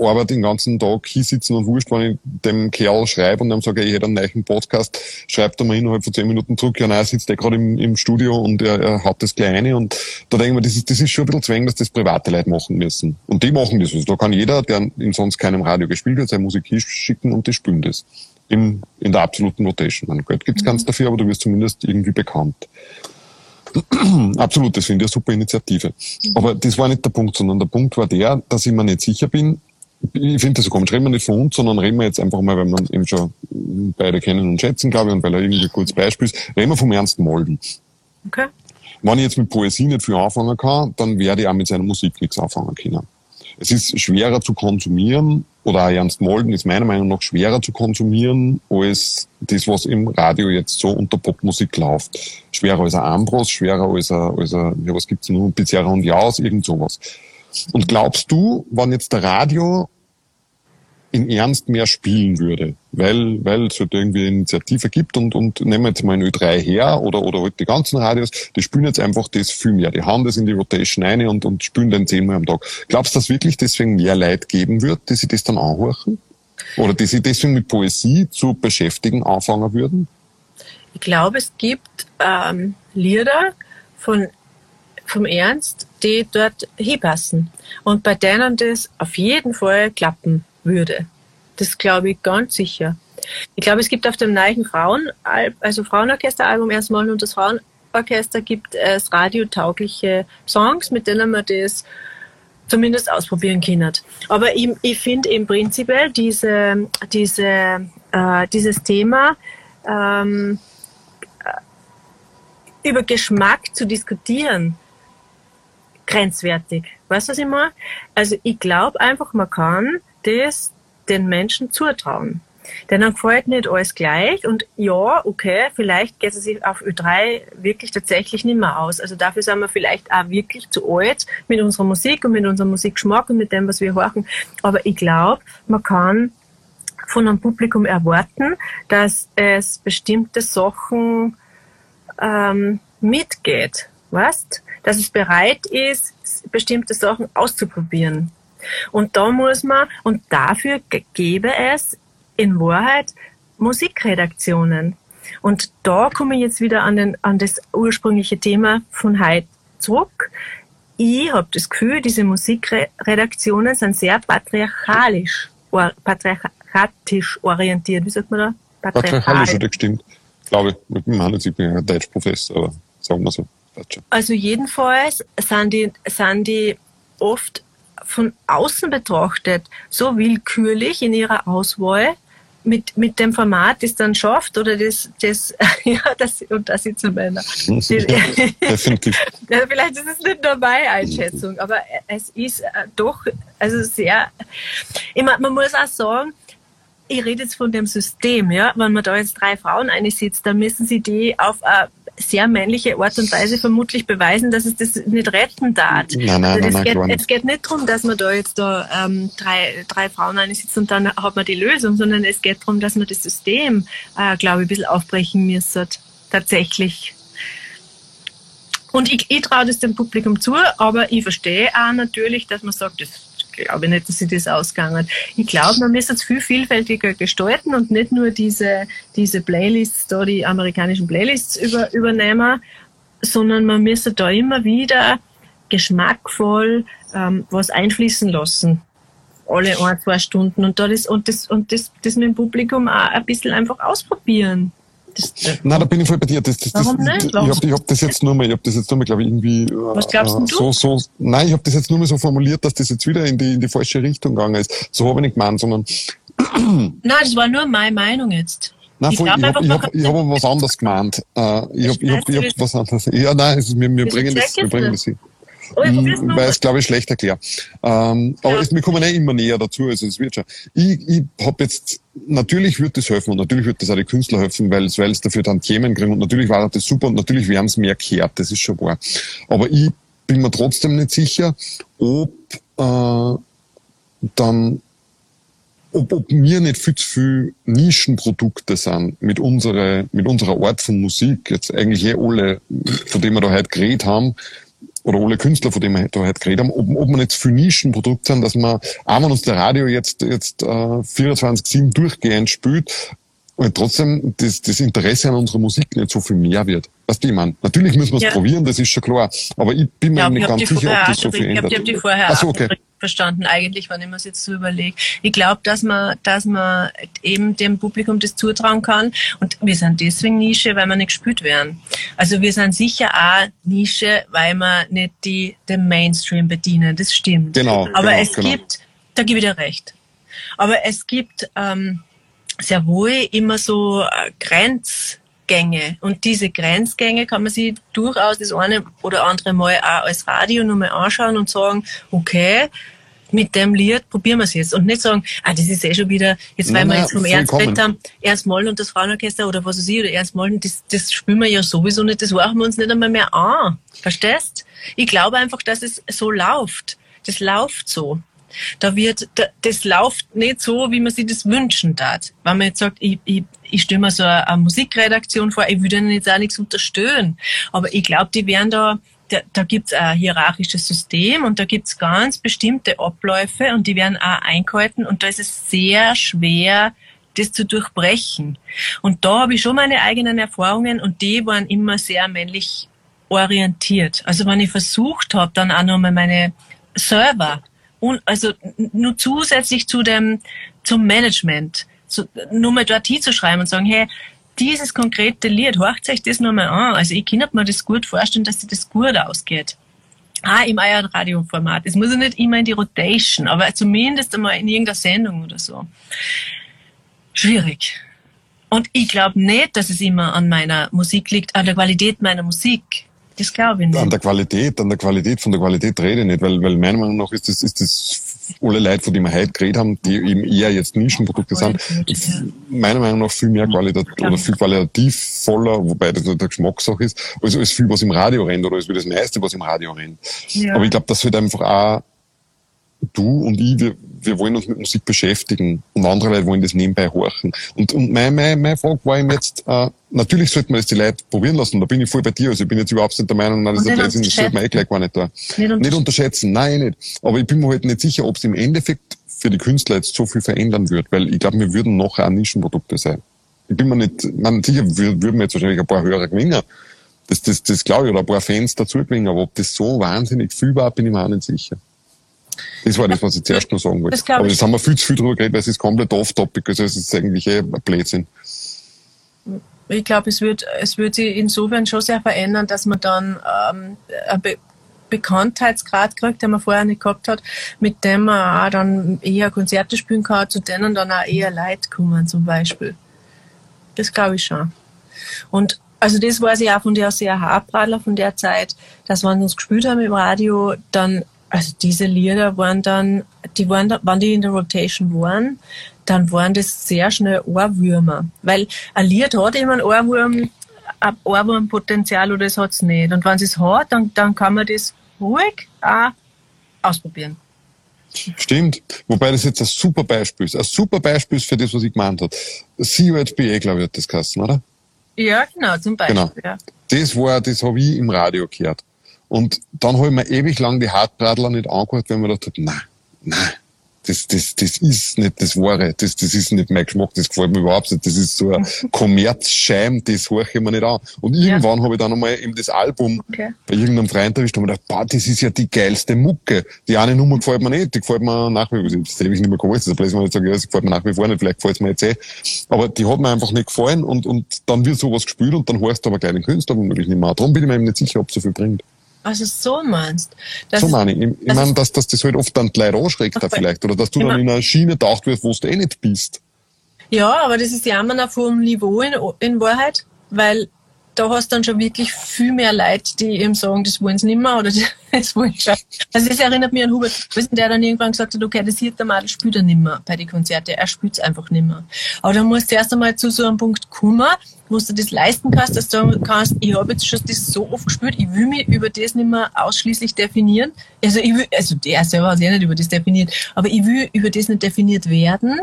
Arbeit den ganzen Tag hinsitzen und wurscht, wenn ich dem Kerl schreibe und dann sage, ich hätte einen neuen Podcast, schreibt er mir innerhalb von zehn Minuten zurück, ja nein, er sitzt eh gerade im, im Studio und er, er hat das Kleine und da denke ich mir, das ist, das ist schon ein bisschen zwäng, dass das private Leute machen müssen. Und die machen das. Also da kann jeder, der in sonst keinem Radio gespielt hat, seine Musik hinschicken und die spielen das. In, in der absoluten Rotation. Man, Geld gibt's ganz dafür, aber du wirst zumindest irgendwie bekannt. Absolut, das finde ich eine super Initiative. Aber das war nicht der Punkt, sondern der Punkt war der, dass ich mir nicht sicher bin, ich finde das so komisch, reden wir nicht von uns, sondern reden wir jetzt einfach mal, weil wir uns eben schon beide kennen und schätzen, glaube ich, und weil er irgendwie ein gutes Beispiel ist, reden wir vom Ernst Molden. Okay. Wenn ich jetzt mit Poesie nicht viel anfangen kann, dann werde ich auch mit seiner Musik nichts anfangen können. Es ist schwerer zu konsumieren, oder auch Ernst Molden ist meiner Meinung nach schwerer zu konsumieren, als das, was im Radio jetzt so unter Popmusik läuft. Schwerer als ein Ambros, schwerer als ein, als ein ja, was gibt's nur, Pizarra und Jaus, irgend sowas. Und glaubst du, wenn jetzt der Radio in Ernst mehr spielen würde, weil, weil es halt irgendwie Initiative gibt und, und nehmen wir jetzt mal ein Ö3 her oder, oder halt die ganzen Radios, die spielen jetzt einfach das viel mehr. Die haben das in die Rotation rein und, und spielen den zehnmal am Tag. Glaubst du, dass wirklich deswegen mehr Leute geben wird, die sich das dann anhorchen? Oder die sich deswegen mit Poesie zu beschäftigen anfangen würden? Ich glaube, es gibt ähm, Lieder von, vom Ernst, die dort hinpassen. Und bei denen das auf jeden Fall klappen würde. Das glaube ich ganz sicher. Ich glaube, es gibt auf dem neuen Frauen, also Frauenorchesteralbum erstmal und das Frauenorchester gibt es radiotaugliche Songs, mit denen man das zumindest ausprobieren kann. Aber ich, ich finde im Prinzip diese, diese, äh, dieses Thema ähm, über Geschmack zu diskutieren, grenzwertig. Weißt du, was ich meine? Also ich glaube einfach, man kann das den Menschen zutrauen. Denn dann gefällt nicht alles gleich und ja, okay, vielleicht geht es sich auf Ö3 wirklich tatsächlich nicht mehr aus. Also dafür sind wir vielleicht auch wirklich zu alt mit unserer Musik und mit unserem Musikgeschmack und mit dem, was wir horchen. Aber ich glaube, man kann von einem Publikum erwarten, dass es bestimmte Sachen ähm, mitgeht, weißt? Dass es bereit ist, bestimmte Sachen auszuprobieren. Und da muss man, und dafür gäbe es in Wahrheit Musikredaktionen. Und da komme ich jetzt wieder an, den, an das ursprüngliche Thema von heute zurück. Ich habe das Gefühl, diese Musikredaktionen sind sehr patriarchalisch, or, patriarchatisch orientiert. Wie sagt man da? Patriarchalisch, hat gestimmt. Glaube ich. Mit dem Mann, ich bin ja Deutschprofessor, aber sagen wir so. Also jedenfalls sind die, sind die oft von außen betrachtet so willkürlich in ihrer Auswahl mit, mit dem Format, das dann schafft oder das, das, ja, das, und sind so Männer. Definitiv. vielleicht ist es nicht nur meine Einschätzung, aber es ist äh, doch, also sehr, ich meine, man muss auch sagen, ich rede jetzt von dem System, ja, wenn man da jetzt drei Frauen einsitzt, dann müssen sie die auf eine sehr männliche Art und Weise vermutlich beweisen, dass es das nicht retten darf. Nein, nein, also nein, geht, nein, es geht nicht darum, dass man da jetzt da ähm, drei, drei Frauen einsitzt und dann hat man die Lösung, sondern es geht darum, dass man das System, äh, glaube ich, ein bisschen aufbrechen müsste. Tatsächlich. Und ich, ich traue das dem Publikum zu, aber ich verstehe auch natürlich, dass man sagt, das glaube ich nicht, dass sie das ausgegangen Ich glaube, man müsste es viel vielfältiger gestalten und nicht nur diese, diese Playlists, da die amerikanischen Playlists über, übernehmen, sondern man müsste da immer wieder geschmackvoll ähm, was einfließen lassen. Alle ein, zwei Stunden und, da das, und, das, und das, das mit dem Publikum auch ein bisschen einfach ausprobieren. Das, Nein, da bin ich voll bei dir. Das, das, Warum das, nicht? Ich habe hab das jetzt nur mal, ich habe das jetzt nur mal, glaube ich, irgendwie Was glaubst äh, du? so, so. Nein, ich habe das jetzt nur mal so formuliert, dass das jetzt wieder in die in die falsche Richtung gegangen ist. So habe ich nicht gemeint, sondern Nein, das war nur meine Meinung jetzt. Nein, Ich voll, ich habe ich hab, ich hab aber was anderes gemeint. Äh, ich habe ich hab, ich hab was anderes. Ja, nein, es ist, wir, wir bringen das, wir bringen das hin. Oh, weil es, glaube ich, schlecht erklärt. Ähm, ja. Aber es, wir kommen eh immer näher dazu, also es wird schon. Ich, ich habe jetzt, natürlich wird das helfen und natürlich wird das auch die Künstler helfen, weil es, weil es dafür dann Themen kriegen und natürlich war das super und natürlich werden es mehr gehört, das ist schon wahr. Aber ich bin mir trotzdem nicht sicher, ob äh, dann ob, ob wir nicht viel zu viel Nischenprodukte sind mit unserer, mit unserer Art von Musik, jetzt eigentlich eh alle, von denen wir da heute geredet haben, oder alle Künstler, von denen wir da heute geredet haben, ob, ob wir nicht zu viel Nischenprodukte sind, dass man, auch wenn uns der Radio jetzt, jetzt äh, 24-7 durchgehend spielt, und trotzdem das, das Interesse an unserer Musik nicht so viel mehr wird. Weißt du, ich meine, natürlich müssen wir es ja. probieren, das ist schon klar. Aber ich bin mir ja, nicht ganz sicher, ob das so viel ändert. Ich habe die vorher Ach so, okay. Verstanden, eigentlich, wenn ich mir das jetzt so überlege. Ich glaube, dass man, dass man eben dem Publikum das zutrauen kann. Und wir sind deswegen Nische, weil wir nicht gespielt werden. Also wir sind sicher auch Nische, weil wir nicht die, den Mainstream bedienen. Das stimmt. Genau. Aber genau, es genau. gibt, da gebe ich dir recht. Aber es gibt, ähm, sehr wohl immer so äh, Grenzgänge. Und diese Grenzgänge kann man sich durchaus das eine oder andere Mal auch als Radio nochmal anschauen und sagen, okay, mit dem Lied probieren wir es jetzt. Und nicht sagen, ah, das ist eh schon wieder, jetzt weil wir jetzt vom geredet haben, Ernst Mollen und das Frauenorchester oder was weiß ich, oder Ernst Mollen, das, das spielen wir ja sowieso nicht, das machen wir uns nicht einmal mehr an. Verstehst? Ich glaube einfach, dass es so läuft. Das läuft so. Da wird, das läuft nicht so, wie man sich das wünschen darf. Wenn man jetzt sagt, ich, ich, ich stelle mir so eine, eine Musikredaktion vor, ich würde ihnen jetzt auch nichts unterstellen. Aber ich glaube, die werden da, da, da gibt es ein hierarchisches System und da gibt es ganz bestimmte Abläufe und die werden auch eingehalten und da ist es sehr schwer, das zu durchbrechen. Und da habe ich schon meine eigenen Erfahrungen und die waren immer sehr männlich orientiert. Also wenn ich versucht habe, dann auch nochmal meine Server und also nur zusätzlich zu dem, zum Management, so, nur mal dort hinzuschreiben und sagen, hey, dieses konkrete Lied, horcht euch das nochmal an. Also ich kann mir das gut vorstellen, dass sich das gut ausgeht. Ah, im Radioformat. Es muss ja nicht immer in die Rotation, aber zumindest einmal in irgendeiner Sendung oder so. Schwierig. Und ich glaube nicht, dass es immer an meiner Musik liegt, an der Qualität meiner Musik. Das glaube ich nicht. An der Qualität, an der Qualität, von der Qualität rede ich nicht, weil, weil meiner Meinung nach ist das, ist das alle Leute, von denen wir heute geredet haben, die eben eher jetzt Nischenprodukte sind, meiner Meinung nach viel mehr qualitativ oder viel qualitativ voller, wobei das nicht der Geschmackssache ist, als, als viel, was im Radio rennt oder als wie das meiste, was im Radio rennt. Ja. Aber ich glaube, das wird einfach auch du und ich, wir, wir wollen uns mit Musik beschäftigen und andere Leute wollen das nebenbei horchen. Und, und meine, meine, meine Frage war ihm jetzt, äh, natürlich sollte man das die Leute probieren lassen, da bin ich voll bei dir, also ich bin jetzt überhaupt nicht der Meinung, nein, das das sollte man eh gleich gar nicht da. Nicht, unter nicht unterschätzen, nein, nicht. Aber ich bin mir halt nicht sicher, ob es im Endeffekt für die Künstler jetzt so viel verändern wird, weil ich glaube, wir würden noch auch Nischenprodukte sein. Ich bin mir nicht, man, sicher würden wir jetzt wahrscheinlich ein paar Hörer gewinnen, das, das, das glaube ich, oder ein paar Fans dazu gewinnen, aber ob das so wahnsinnig viel war, bin ich mir auch nicht sicher. Das war das, was ich zuerst noch sagen wollte. Das Aber das haben wir viel zu viel drüber geredet, weil es ist komplett off-topic. Also es ist eigentlich eh ein Blödsinn. Ich glaube, es wird, es wird sich insofern schon sehr verändern, dass man dann ähm, ein Be Bekanntheitsgrad kriegt, den man vorher nicht gehabt hat, mit dem man auch dann eher Konzerte spielen kann, zu denen dann auch eher Leute kommen zum Beispiel. Das glaube ich schon. Und also das weiß ich auch von der sehr Haarbradler von der Zeit, dass wenn wir uns gespielt haben im Radio, dann also diese Lieder waren dann, die waren, wenn die in der Rotation waren, dann waren das sehr schnell Ohrwürmer. Weil ein Lied hat immer ein Ohrwurm, ein Ohrwurmpotenzial oder es hat es nicht. Und wenn es hat, dann, dann kann man das ruhig auch ausprobieren. Stimmt. Wobei das jetzt ein super Beispiel ist. Ein super Beispiel ist für das, was ich gemeint habe. CUHBA, glaube ich, hat das geheißen, oder? Ja, genau, zum Beispiel. Genau. Ja. Das war, das habe ich im Radio gehört. Und dann habe ich mir ewig lang die Hartradler nicht angehört, weil man gedacht hat, nein, nein, das, das, das ist nicht das Wahre, das, das ist nicht mein Geschmack, das gefällt mir überhaupt nicht, das ist so ein Kommerzscheim, das höre ich mir nicht an. Und irgendwann ja. habe ich dann einmal eben das Album okay. bei irgendeinem Freund erwischt und mir gedacht, boah, das ist ja die geilste Mucke. Die eine Nummer gefällt mir nicht, die gefällt mir nach wie vor, das ewig nicht mehr geholt, das ist, man nicht sagen, ja, das gefällt mir nach wie vor nicht, vielleicht gefällt es mir jetzt eh. Aber die hat mir einfach nicht gefallen und, und dann wird sowas gespielt und dann hörst du aber gleich den Künstler womöglich nicht mehr. Darum bin ich mir eben nicht sicher, ob es so viel bringt. Also so meinst. Das so meine ich. Ich, ich meine, dass, dass das halt oft dann die Leute anschreckt da vielleicht. Oder dass du genau. dann in einer Schiene taucht wirst, wo du eh nicht bist. Ja, aber das ist ja immer noch vom Niveau in, in Wahrheit, weil da hast du dann schon wirklich viel mehr Leute, die eben sagen, das wollen sie nicht mehr oder das wollen sie Also das erinnert mich an Hubert der dann irgendwann gesagt hat, okay, das hier der Madel spielt er nicht mehr bei den Konzerten. Er spielt es einfach nicht mehr. Aber dann musst du erst einmal zu so einem Punkt kommen, wo du das leisten kannst, dass du sagen kannst, ich habe jetzt schon das so oft gespielt, ich will mich über das nicht mehr ausschließlich definieren. Also ich will, also der selber hat sich nicht über das definiert, aber ich will über das nicht definiert werden.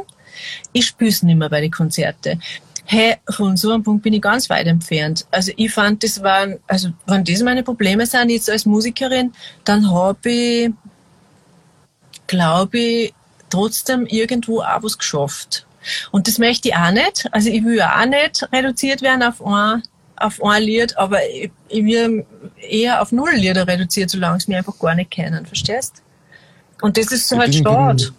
Ich spiele es nicht mehr bei den Konzerten hey, von so einem Punkt bin ich ganz weit entfernt. Also ich fand, das waren, also wenn das meine Probleme sind jetzt als Musikerin, dann habe ich, glaube ich, trotzdem irgendwo auch was geschafft. Und das möchte ich auch nicht. Also ich will auch nicht reduziert werden auf ein, auf ein Lied, aber ich, ich will eher auf null Lieder reduziert, solange es mir einfach gar nicht kennen, verstehst? Und das ist halt schade.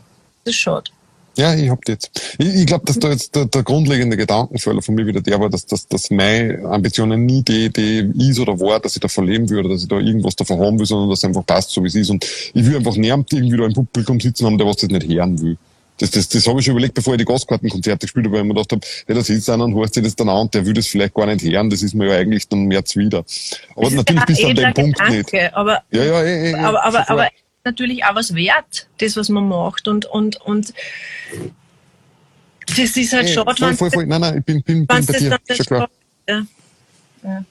Das ist schade. Ja, ich hab jetzt. Ich, ich glaube, dass da jetzt der, der grundlegende Gedankenfehler von mir wieder der war, dass, dass, dass meine Ambitionen nie die, die ist oder war, dass ich davon leben würde, dass ich da irgendwas davon haben will, sondern dass es einfach passt, so wie es ist. Und ich will einfach niemand irgendwie da im Publikum sitzen haben, der was das nicht hören will. Das, das, das habe ich schon überlegt, bevor ich die Gastkartenkonzerte gespielt habe, weil ich mir gedacht habe, hey, da sitzt einer und hört sich das dann an und der will das vielleicht gar nicht hören, das ist mir ja eigentlich dann mehr zuwider. Aber das natürlich bis an dem Punkt Gedanke, nicht. Aber, ja, ja, eh, eh, aber, aber, aber natürlich auch was wert, das, was man macht. Und, und, und das ist halt hey, schade. Voll, voll, voll. Nein, nein, ich bin, bin, bin bei dir. Schon klar. Ja. ja.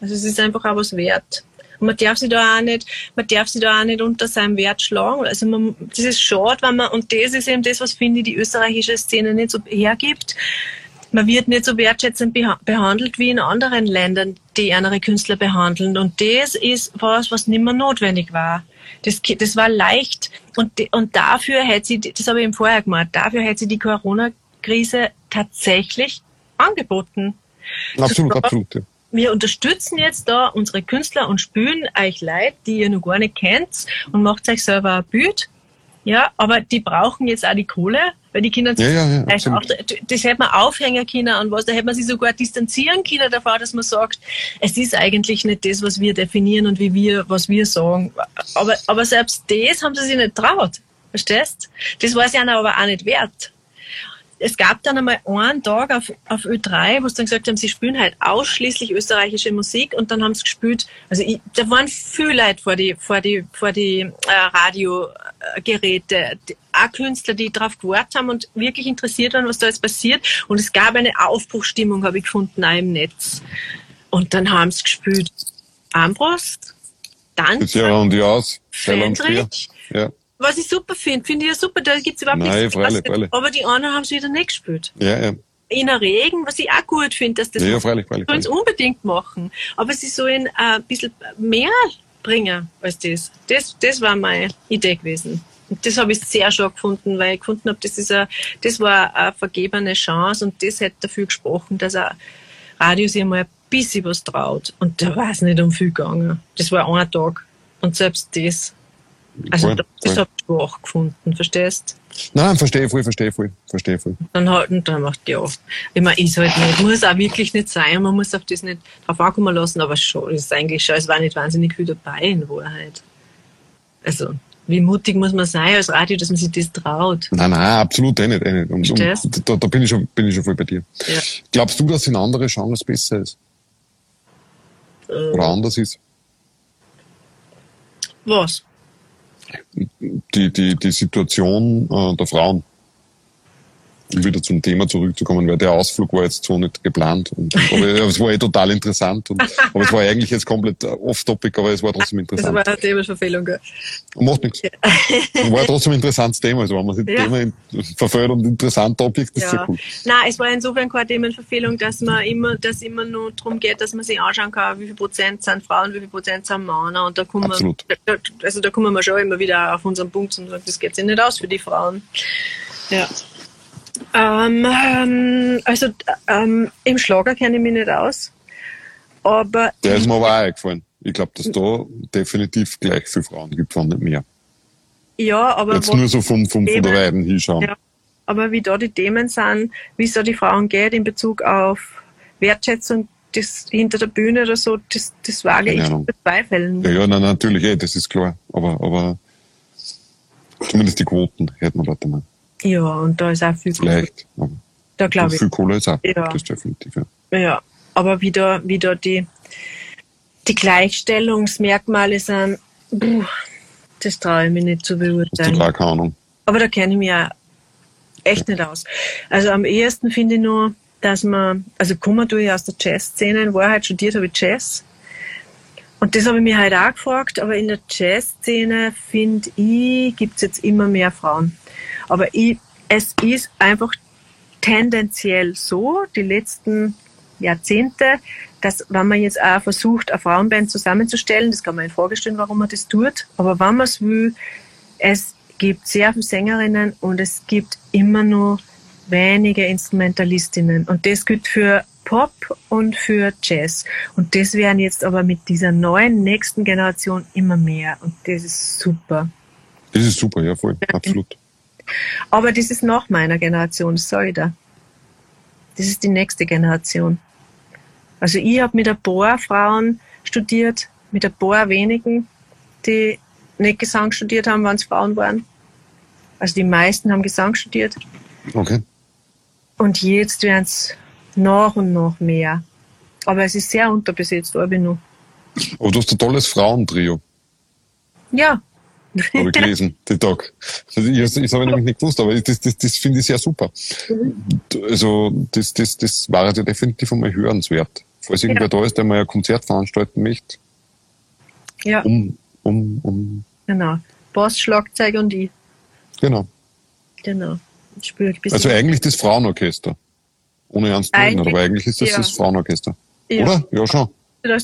Also es ist einfach auch was wert. Und man darf sich da auch nicht, man darf sich da auch nicht unter seinem Wert schlagen. Also man, das ist schade, wenn man, und das ist eben das, was finde ich die österreichische Szene nicht so hergibt. Man wird nicht so wertschätzend behandelt wie in anderen Ländern, die andere Künstler behandeln. Und das ist was, was nicht mehr notwendig war. Das, das war leicht. Und, und dafür hätte sie, das habe ich eben vorher gemacht, dafür hätte sie die Corona-Krise tatsächlich angeboten. Absolut, das absolut. Ja. Wir unterstützen jetzt da unsere Künstler und spülen euch Leid, die ihr noch gar nicht kennt und macht euch selber ein Bild. Ja, aber die brauchen jetzt auch die Kohle, weil die Kinder ja, ja, ja, auch, das hätte man aufhängen können und was, da hätte man sich sogar distanzieren können davon, dass man sagt, es ist eigentlich nicht das, was wir definieren und wie wir, was wir sagen. Aber, aber selbst das haben sie sich nicht traut. Verstehst? Das war es ja aber auch nicht wert es gab dann einmal einen Tag auf, auf Ö3, wo sie dann gesagt haben, sie spielen halt ausschließlich österreichische Musik und dann haben sie gespielt, also ich, da waren viele Leute vor die, vor die, vor die äh, Radiogeräte, die, auch Künstler, die darauf gewartet haben und wirklich interessiert waren, was da jetzt passiert und es gab eine Aufbruchstimmung, habe ich gefunden, auch im Netz. Und dann haben sie gespielt Ambros, dann ja und die aus, ja. Was ich super finde, finde ich ja super, da gibt es überhaupt Nein, nichts. Freilich, freilich. Aber die anderen haben es wieder nicht gespielt. Ja, ja. In der Regen, was ich auch gut finde, dass das ja, freilich, freilich, sollen sie unbedingt machen. Aber sie sollen äh, ein bisschen mehr bringen als das. Das, das war meine Idee gewesen. Und das habe ich sehr schön gefunden, weil ich gefunden habe, das, ist a, das war eine vergebene Chance und das hätte dafür gesprochen, dass ein Radio sich einmal ein bisschen was traut. Und da war es nicht um viel gegangen. Das war ein Tag. Und selbst das also voll, das habe ich auch gefunden, verstehst? Nein, verstehe voll, verstehe voll, verstehe voll. Dann halt, und dann macht ja. Ich meine, ist halt nicht, muss auch wirklich nicht sein, man muss auf das nicht drauf ankommen lassen, aber schon, ist eigentlich schon, es war nicht wahnsinnig viel dabei in Wahrheit. Also, wie mutig muss man sein als Radio, dass man sich das traut? Nein, nein, absolut eh nicht. Eh nicht. Und, und da, da, bin, ich schon, bin ich schon voll bei dir. Ja. Glaubst du, dass in andere Genres besser ist? Äh, Oder anders ist? Was? Die, die, die Situation äh, der Frauen um wieder zum Thema zurückzukommen, weil der Ausflug war jetzt so nicht geplant. Und, aber es war eh total interessant. Und, aber es war eigentlich jetzt komplett off-topic, aber es war trotzdem interessant. Das war eine Themenverfehlung, gell? Macht nichts. Ja. War trotzdem ein interessantes Thema. Also wenn man sich ja. Thema verfehlt und interessant Objekt, ist ja. sehr cool. Nein, es war insofern keine Themenverfehlung, dass man immer, dass immer nur darum geht, dass man sich anschauen kann, wie viel Prozent sind Frauen, wie viel Prozent sind Männer. Und da kommen Absolut. wir, also da kommen wir schon immer wieder auf unseren Punkt und sagen, das geht sich nicht aus für die Frauen. Ja. Ähm, ähm, also ähm, im Schlager kenne ich mich nicht aus. Aber Der ist mir aber auch eingefallen. Ich glaube, dass da definitiv gleich viele Frauen gibt, wenn nicht mehr. Ja, aber. Jetzt nur so vom, vom, von der Weiden hinschauen. Ja, aber wie da die Themen sind, wie es da die Frauen geht in Bezug auf Wertschätzung das hinter der Bühne oder so, das, das wage ich zu bezweifeln. Ja, ja, nein, natürlich, eh, das ist klar. Aber, aber zumindest die Quoten hätten wir dort mal. Ja, und da ist auch viel Vielleicht. Kohle. Da glaube ich. Viel Kohle ist auch. Ja. Das ist definitiv, ja. Ja. aber wie da, wie da die, die Gleichstellungsmerkmale sind, puh, das traue ich mich nicht zu beurteilen. Total keine Ahnung. Aber da kenne ich mich auch echt nicht aus. Also am ehesten finde ich nur, dass man, also komme ich aus der Jazz-Szene, in Wahrheit studiert habe ich Jazz. Und das habe ich mir halt auch gefragt, aber in der Jazz-Szene, finde ich, gibt es jetzt immer mehr Frauen. Aber ich, es ist einfach tendenziell so, die letzten Jahrzehnte, dass wenn man jetzt auch versucht, eine Frauenband zusammenzustellen, das kann man sich vorstellen, warum man das tut, aber wenn man es will, es gibt sehr viele Sängerinnen und es gibt immer nur wenige Instrumentalistinnen. Und das gilt für Pop und für Jazz. Und das werden jetzt aber mit dieser neuen nächsten Generation immer mehr. Und das ist super. Das ist super, ja, voll, absolut. Aber das ist nach meiner Generation, sorry da. Das ist die nächste Generation. Also ich habe mit ein paar Frauen studiert, mit ein paar wenigen, die nicht Gesang studiert haben, wenn es Frauen waren. Also die meisten haben Gesang studiert. Okay. Und jetzt werden es noch und noch mehr. Aber es ist sehr unterbesetzt, noch. Aber du hast ein tolles Frauentrio, Ja. Habe ich gelesen, den Tag. Ich, das habe ich nämlich nicht gewusst, aber das, das, das finde ich sehr super. Also das, das, das war ja definitiv einmal hörenswert. Falls irgendwer da ist, der mal ein Konzert veranstalten möchte, ja, um, um, um, genau. Bass, Schlagzeug und ich. genau. Genau. Ich Also eigentlich das Frauenorchester. Ohne ernst zu Eigentlich, aber eigentlich ist das ja. das Frauenorchester. Ja. Oder? Ja, schon.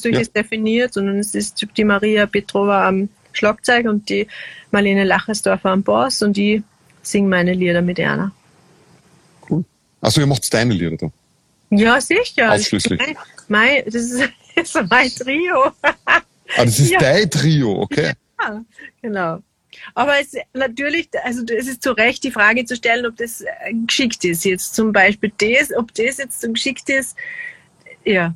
du Ja. das definiert, sondern es ist die Maria Petrova am Schlagzeug und die Marlene Lachersdorfer am Bass und ich singe meine Lieder mit einer. Cool. Also ihr macht deine Lieder da. Ja, sicher. Ausschließlich. Mein, mein, das, ist, das ist mein Trio. Ah, das ist Ja. dein Trio, okay. Ja, genau. Aber es natürlich, also es ist zu Recht die Frage zu stellen, ob das äh, geschickt ist. Jetzt zum Beispiel das, ob das jetzt so geschickt ist, ja,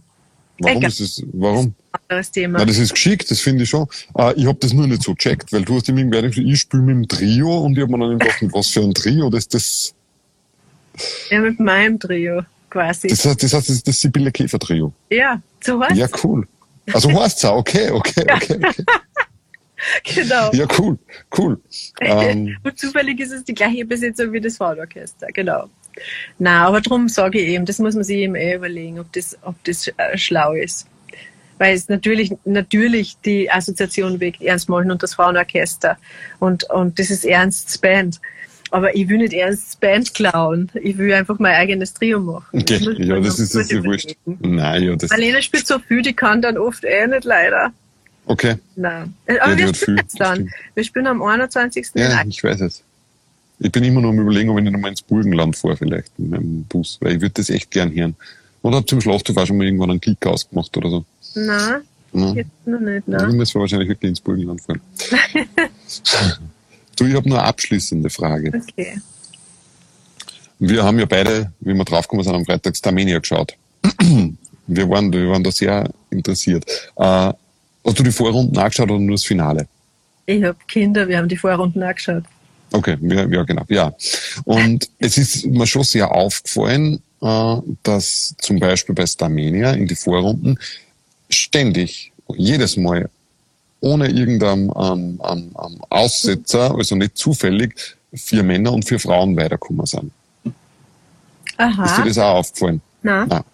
Warum Egal. ist es, warum? anderes Thema. Na, das ist geschickt, das finde ich schon. Äh, ich habe das nur nicht so checkt, weil du hast ihm irgendwie gesagt, ich spiele mit dem Trio und ich habe mir dann gedacht, was für ein Trio, das, das, Ja, mit meinem Trio quasi. das, heißt, das heißt, das ist das Sibylle Käfer Trio. ja, so was. Ja, cool. Also heißt's auch, okay, okay, okay, okay. Genau. Ja, cool, cool. Ähm, Und zufällig ist es die gleiche Besetzung wie das Frauenorchester, genau. Na, aber darum sage ich eben, das muss man sich eben eh überlegen, ob das, ob das äh, schlau ist. Weil es natürlich, natürlich die Assoziation wegt Ernst Molchen und das Frauenorchester. Und, und das ist Ernsts Band. Aber ich will nicht Ernsts Band klauen. Ich will einfach mein eigenes Trio machen. okay, muss ja, das ist ja wurscht. Nein, ja, das, Marlene spielt so viel, die kann dann oft eh nicht leider. okay. Nein. Aber Ja, wir spielen jetzt dann. Wir spielen am 21. in Ja, ich weiß es. Ich bin immer noch am überlegen, ob ich nicht einmal ins Burgenland fahre, vielleicht, mit meinem Bus, weil ich würde das echt gern hören. Oder hab zum Schlafhof auch schon mal irgendwann einen Klick ausgemacht oder so. Nein, Ja. jetzt noch nicht. Nein. Ich muss wahrscheinlich wirklich ins Burgenland fahren. du, ich habe nur eine abschließende Frage. Okay. Wir haben ja beide, wie wir draufgekommen sind, am Freitag Starmania geschaut. Wir waren, wir waren da sehr interessiert. Äh, hast du die Vorrunden angeschaut oder nur das Finale? Ich habe Kinder, wir haben die Vorrunden angeschaut. Okay, ja, ja genau, ja. Und es ist mir schon sehr aufgefallen, äh, dass zum Beispiel bei Starmania in die Vorrunden ständig, jedes Mal, ohne irgendeinen ähm, ähm, ähm, Aussetzer, also nicht zufällig, vier Männer und vier Frauen weitergekommen sind. Ist dir Aha. das auch aufgefallen? Na, Nein.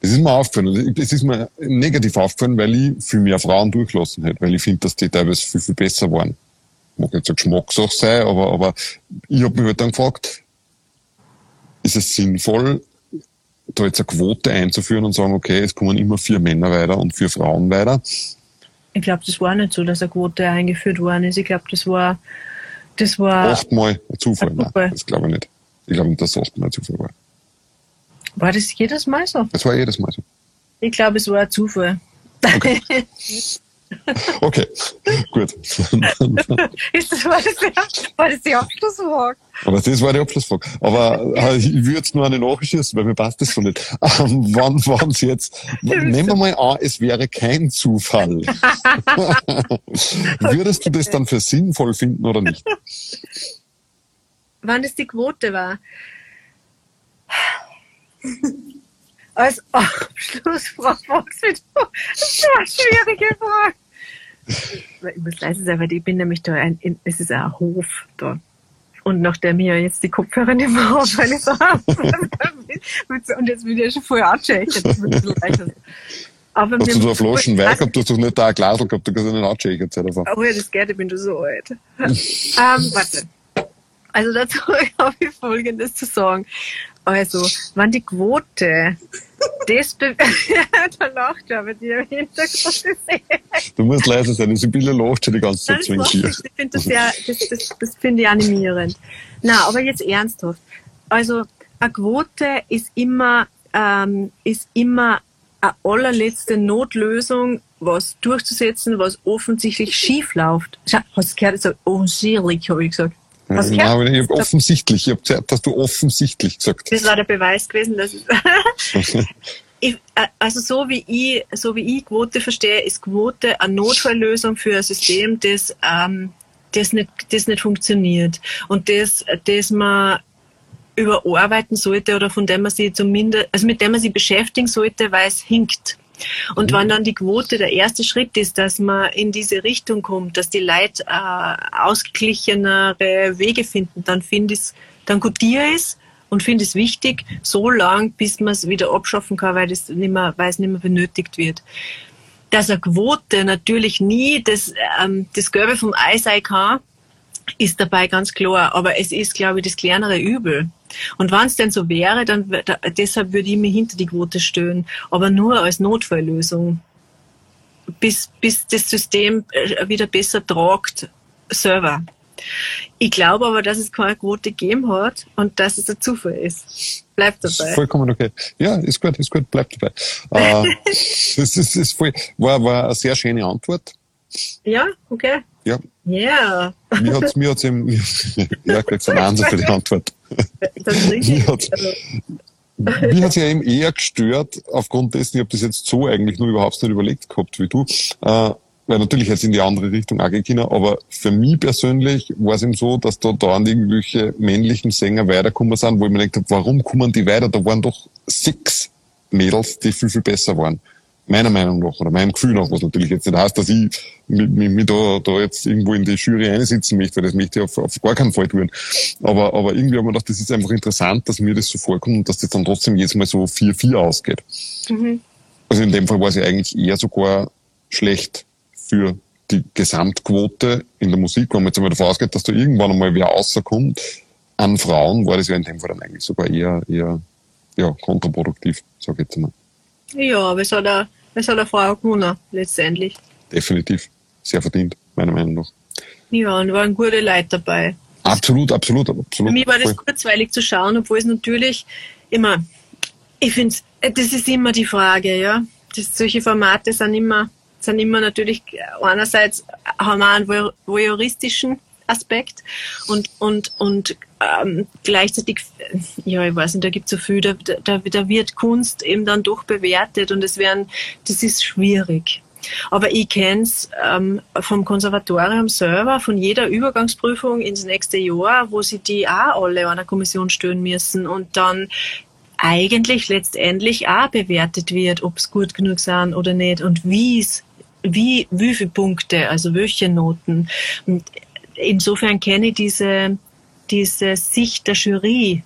Das ist mir aufgefallen. Das ist mir negativ aufgefallen, weil ich viel mehr Frauen durchlassen hätte, weil ich finde, dass die teilweise viel, viel besser waren. Mag jetzt eine Geschmackssache sein, aber, aber ich habe mich halt dann gefragt, ist es sinnvoll, da jetzt eine Quote einzuführen und sagen, okay, es kommen immer vier Männer weiter und vier Frauen weiter. ich glaube, das war nicht so, dass eine Quote eingeführt worden ist. Ich glaube, das war, das war, Achtmal ein Zufall. Ein Nein, Zufall. das glaube ich nicht. Ich glaube nicht, dass es achtmal ein Zufall war. war das jedes Mal so? Das war jedes Mal so. Ich glaube, es war ein Zufall. Okay. Okay, gut. Ist das, war, das, die- war das die Abschlussfrage? Aber das war die Abschlussfrage. Aber äh, ich würde jetzt nur eine nachschießen, weil mir passt das so nicht. Ähm, wann waren Sie jetzt? Nehmen wir mal an, es wäre kein Zufall. Würdest du das dann für sinnvoll finden oder nicht? Wann das die Quote war? Als Abschlussfrage fragst du eine schwierige Frage. Ich muss leise sein, weil ich bin nämlich da, ein, es ist ein Hof da. Und nachdem ich ja jetzt die Kopfhörer nicht mehr habe, weil ich so und jetzt bin ich ja schon bisschen leichter. Aber hast du da Flaschen Wein gehabt? Du hast doch nicht da ein Glas gehabt, du kannst ja nicht anchecken. Oh ja, das geht, ich bin schon so alt. ähm, warte. Also dazu habe ich Folgendes zu sagen. Also, wenn die Quote das be da lacht ja, aber die im Hintergrund sehen. Du musst leise sein, Sibylle lacht schon die ganze Zeit zwischen dir. Ich finde das sehr, das, das, das finde ich animierend. Na, aber jetzt ernsthaft. Also, eine Quote ist immer, ähm, ist immer eine allerletzte Notlösung, was durchzusetzen, was offensichtlich schief läuft. Hast du gehört, so offensichtlich, habe ich gesagt. Was Nein, ich habe offensichtlich, ich habe gesagt, dass du offensichtlich gesagt Das war der Beweis gewesen, dass ich, äh, also so wie ich, so wie ich Quote verstehe, ist Quote eine Notfalllösung für ein System, das, ähm, das nicht, das nicht funktioniert und das, das man überarbeiten sollte oder von dem man sich zumindest, also mit dem man sich beschäftigen sollte, weil es hinkt. Und mhm. wenn dann die Quote der erste Schritt ist, dass man in diese Richtung kommt, dass die Leute äh, ausgeglichenere Wege finden, dann finde ich es, dann gutiere es und finde es wichtig, so lang, bis man es wieder abschaffen kann, weil, das nicht mehr, weil es nicht mehr benötigt wird. Dass eine Quote natürlich nie das, ähm, das Gelbe vom Ei sein kann, ist dabei ganz klar. Aber es ist, glaube ich, das kleinere Übel. Und wenn es denn so wäre, dann deshalb würde ich mich hinter die Quote stellen, aber nur als Notfalllösung, bis, bis das System äh, wieder besser tragt, selber. Ich glaube aber, dass es keine Quote gegeben hat und dass es ein Zufall ist. Bleibt dabei. Vollkommen okay. Ja, ist gut, ist gut, bleibt dabei. äh, das ist, ist voll, war, war eine sehr schöne Antwort. Ja, okay. Ja. Ja. Yeah. Mir hat's, mir hat's eben, ja, kriegst einen Ansatz für die Antwort. Das. Mir hat's, hat's ja eben eher gestört, aufgrund dessen, ich habe das jetzt so eigentlich nur überhaupt nicht überlegt gehabt wie du, äh, weil natürlich jetzt in die andere Richtung auch gehen aber für mich persönlich war es eben so, dass da da irgendwelche männlichen Sänger weitergekommen sind, wo ich mir gedacht habe, warum kommen die weiter? Da waren doch sechs Mädels, die viel, viel besser waren meiner Meinung nach oder meinem Gefühl nach, was natürlich jetzt nicht heißt, dass ich mich, mich, mich da, da jetzt irgendwo in die Jury einsitzen möchte, weil das möchte ich auf, auf gar keinen Fall tun. Aber, aber irgendwie habe ich mir gedacht, das ist einfach interessant, dass mir das so vorkommt und dass das dann trotzdem jedes Mal so 4-4 ausgeht. Mhm. Also in dem Fall war es ja eigentlich eher sogar schlecht für die Gesamtquote in der Musik, wenn man jetzt einmal davon ausgeht, dass da irgendwann einmal wer rauskommt, an Frauen war das ja in dem Fall dann eigentlich sogar eher, eher ja, kontraproduktiv, sage ich jetzt mal. Ja, aber es hat auch es hat eine Frau gewonnen, letztendlich. Definitiv. Sehr verdient, meiner Meinung nach. Ja, und waren gute Leute dabei. Absolut, absolut, absolut. Für mich war das kurzweilig zu schauen, obwohl es natürlich immer, ich finde, das ist immer die Frage, ja. Das, solche Formate sind immer, sind immer natürlich, einerseits haben wir einen voyeuristischen Aspekt und, und, und ähm, gleichzeitig, ja, ich weiß nicht, da gibt es so viel, da, da, da wird Kunst eben dann doch bewertet und es werden, das ist schwierig. Aber ich kenne es ähm, vom Konservatorium selber, von jeder Übergangsprüfung ins nächste Jahr, wo sie die auch alle einer Kommission stellen müssen und dann eigentlich letztendlich auch bewertet wird, ob es gut genug sind oder nicht und wie es wie, wie viele Punkte, also welche Noten. Und insofern kenne ich diese, diese Sicht der Jury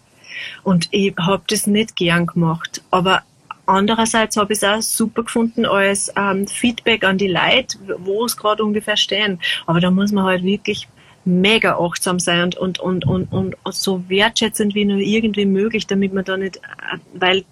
und ich habe das nicht gern gemacht. Aber andererseits habe ich es auch super gefunden als ähm, Feedback an die Leute, wo es gerade ungefähr stehen. Aber da muss man halt wirklich mega achtsam sein und, und, und, und, und so wertschätzend wie nur irgendwie möglich, damit man da nicht, äh, weil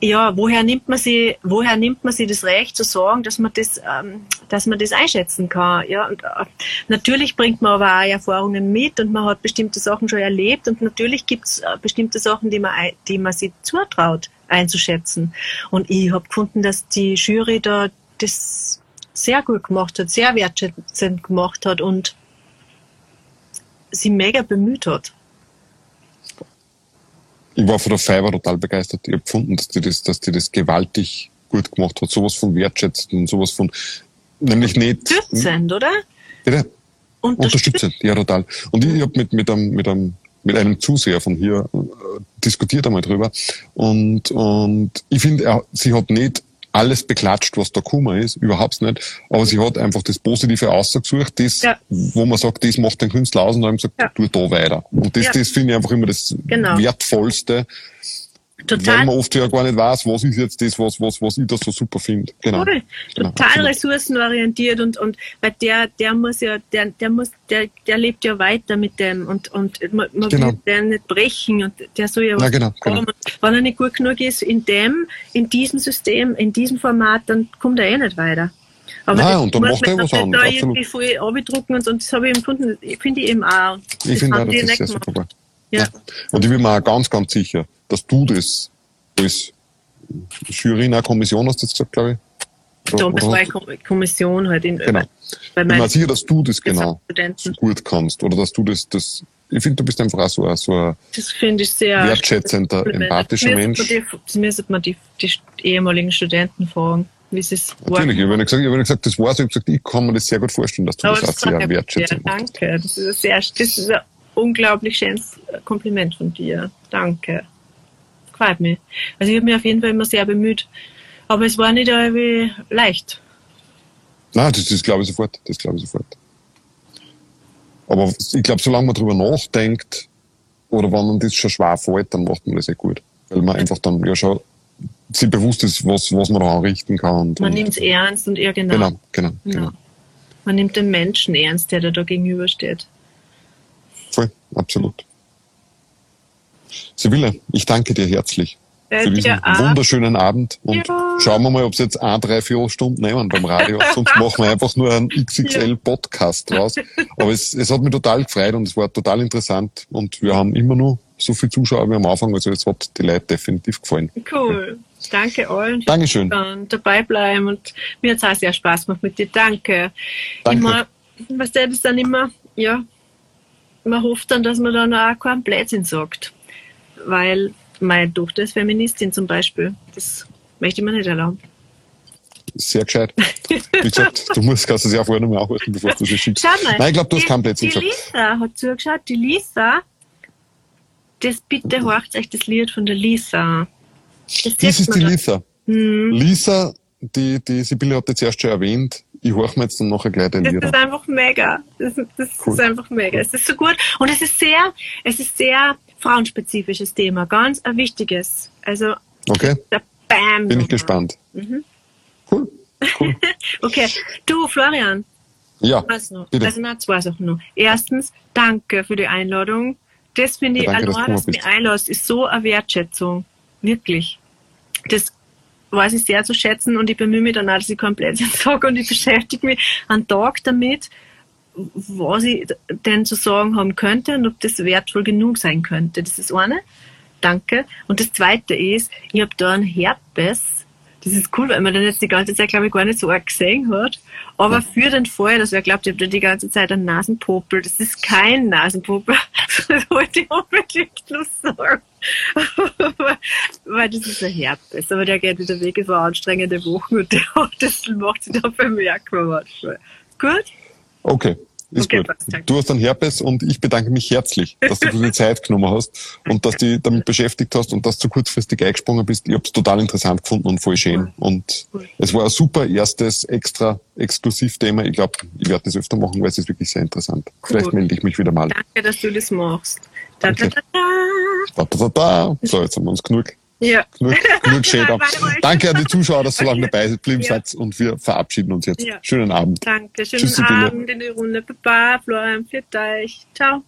ja, woher nimmt man sie, woher nimmt man sie das Recht zu sagen, dass man das, ähm, dass man das einschätzen kann? Ja, und, äh, natürlich bringt man aber auch Erfahrungen mit und man hat bestimmte Sachen schon erlebt und natürlich gibt es äh, bestimmte Sachen, die man, die man sich zutraut einzuschätzen. Und ich habe gefunden, dass die Jury da das sehr gut gemacht hat, sehr wertschätzend gemacht hat und sie mega bemüht hat ich war von der Fiverr total begeistert. Ich habe gefunden, dass die das, dass die das gewaltig gut gemacht hat. Sowas von wertschätzend und sowas von, nämlich nicht. Unterstützend, oder? Bitte? Unterstützend, ja, total. Und ich habe mit, mit einem, mit einem mit einem Zuseher von hier äh, diskutiert einmal drüber. Und, und ich finde, sie hat nicht alles beklatscht, was da Kummer ist, überhaupt nicht. Aber sie hat einfach das Positive ausgesucht, das, ja. wo man sagt, das macht den Künstler aus und dann gesagt, ja. tu da weiter. Und das, ja. das finde ich einfach immer das genau. Wertvollste, Total. Weil man oft ja gar nicht weiß, was ist jetzt das, was, was, was ich da so super finde. Genau. Cool. Genau. Total genau. ressourcenorientiert und, und weil der, der muss ja, der, der muss, der, der lebt ja weiter mit dem und, und man, man genau. will den nicht brechen und der soll ja was ja, genau, genau. Wenn er nicht gut genug ist in dem, in diesem System, in diesem Format, dann kommt er eh nicht weiter. Aber Nein, und dann macht er was anderes. Da irgendwie voll abdrucken und, und das habe ich empfunden, finde ich eben auch. Ich finde auch, das ist sehr super. Ja. Und ich bin mir auch ganz, ganz sicher, dass du das als Jury in einer Kommission hast du jetzt gesagt, glaube ich. Oder, da war Kommission halt in genau. Weil ich bin sicher, dass du das genau so gut kannst. Oder dass du das, das ich finde, du bist einfach auch so, so ein das ich sehr wertschätzender, empathischer Mensch. Die, müsste man die, die ehemaligen Studenten fragen, wie sie es Natürlich, ich habe gesagt, ich habe gesagt, das war's, ich habe gesagt, ich kann mir das sehr gut vorstellen, dass du Aber das, das auch sehr wertschätzend ja, Danke, das ist, sehr, das ist unglaublich schönes Kompliment von dir. Danke gefällt mir. Also ich habe mich auf jeden Fall immer sehr bemüht. Aber es war nicht irgendwie leicht. Nein, das, das glaube ich sofort. Das glaube ich sofort. Aber ich glaube, solange man darüber nachdenkt, oder wenn man das schon schwer fällt, dann macht man das eh gut. Weil man einfach dann ja schon sich bewusst ist, was, was man da anrichten kann. Man nimmt es ernst und irgendwann. Genau, genau, genau. Man nimmt den Menschen ernst, der da, da gegenübersteht. Voll, absolut. Sibylle, ich danke dir herzlich für diesen wunderschönen Abend und ja. schauen wir mal, ob es jetzt ein, drei, vier Stunden nehmen beim Radio. Sonst machen wir einfach nur einen XXL-Podcast draus. Aber es, es hat mich total gefreut und es war total interessant und wir haben immer nur so viele Zuschauer wie am Anfang. Also es hat die Leute definitiv gefallen. Cool. Danke allen. Dankeschön. Dann dabei bleiben und mir hat es auch sehr Spaß gemacht mit dir. Danke. Danke. Immer, was der ist dann immer, ja, man hofft dann, dass man dann auch keinen Blödsinn sagt weil meine Tochter ist Feministin zum Beispiel. Das möchte ich mir nicht erlauben. Sehr gescheit. Wie gesagt, du musst kannst es ja vorher nochmal aufhalten, bevor du sie schickst. Schau mal, Nein, ich glaube, du hast keinen Plätzchen Die Lisa hat zugeschaut. Die Lisa, das bitte horcht euch das Lied von der Lisa. Das, das ist die da. Lisa. Hm. Lisa, die, die Sibylle hat jetzt erst schon erwähnt, ich höre mir jetzt dann nachher gleich den Das ist einfach mega. Das, das cool. ist einfach mega. Es ist so gut. Und es ist sehr, es ist sehr frauenspezifisches Thema, ganz ein wichtiges. Also okay. Bam. Bin ich gespannt. Mhm. Cool. cool. okay. Du, Florian. Ja. Also, bitte. also na, zwei Sachen noch. Erstens, danke für die Einladung. Das finde ich, ja, danke, allein, dass du mich einlässt, ist so eine Wertschätzung. Wirklich. Das weiß ich sehr zu schätzen und ich bemühe mich dann auch, dass ich komplett sage und ich beschäftige mich einen Tag damit, was ich denn zu sagen haben könnte und ob das wertvoll genug sein könnte. Das ist eine. Danke. Und das zweite ist, ich habe da einen Herpes. Das ist cool, weil man den jetzt die ganze Zeit, glaube ich, gar nicht so arg gesehen hat. Aber für den Fall, dass wer glaubt, ich habe da die ganze Zeit einen Nasenpopel, das ist kein Nasenpopel. Das wollte ich unbedingt nur sagen. weil das ist ein Herpes. Aber der geht wieder weg über anstrengende Wochen und der, das macht sich da bemerkbar manchmal. Gut? Okay. Ist okay, gut. Du hast einen Herpes und ich bedanke mich herzlich, dass du dir die Zeit genommen hast und dass du dich damit beschäftigt hast und dass du kurzfristig eingesprungen bist. Ich habe es total interessant gefunden und voll schön. Und es war ein super erstes extra Exklusivthema. Ich glaube, ich werde das öfter machen, weil es ist wirklich sehr interessant. Cool. Vielleicht melde ich mich wieder mal. Danke, dass du das machst. Da, da, da, da. Da, da, da. So, jetzt haben wir uns genug ja. Genug Shader. Danke an die Zuschauer, dass so lange dabei geblieben ja. seid und wir verabschieden uns jetzt. Ja. Schönen Abend. Danke, schönen Tschüss, Abend in die Runde. Baba, Florian, für euch. Ciao.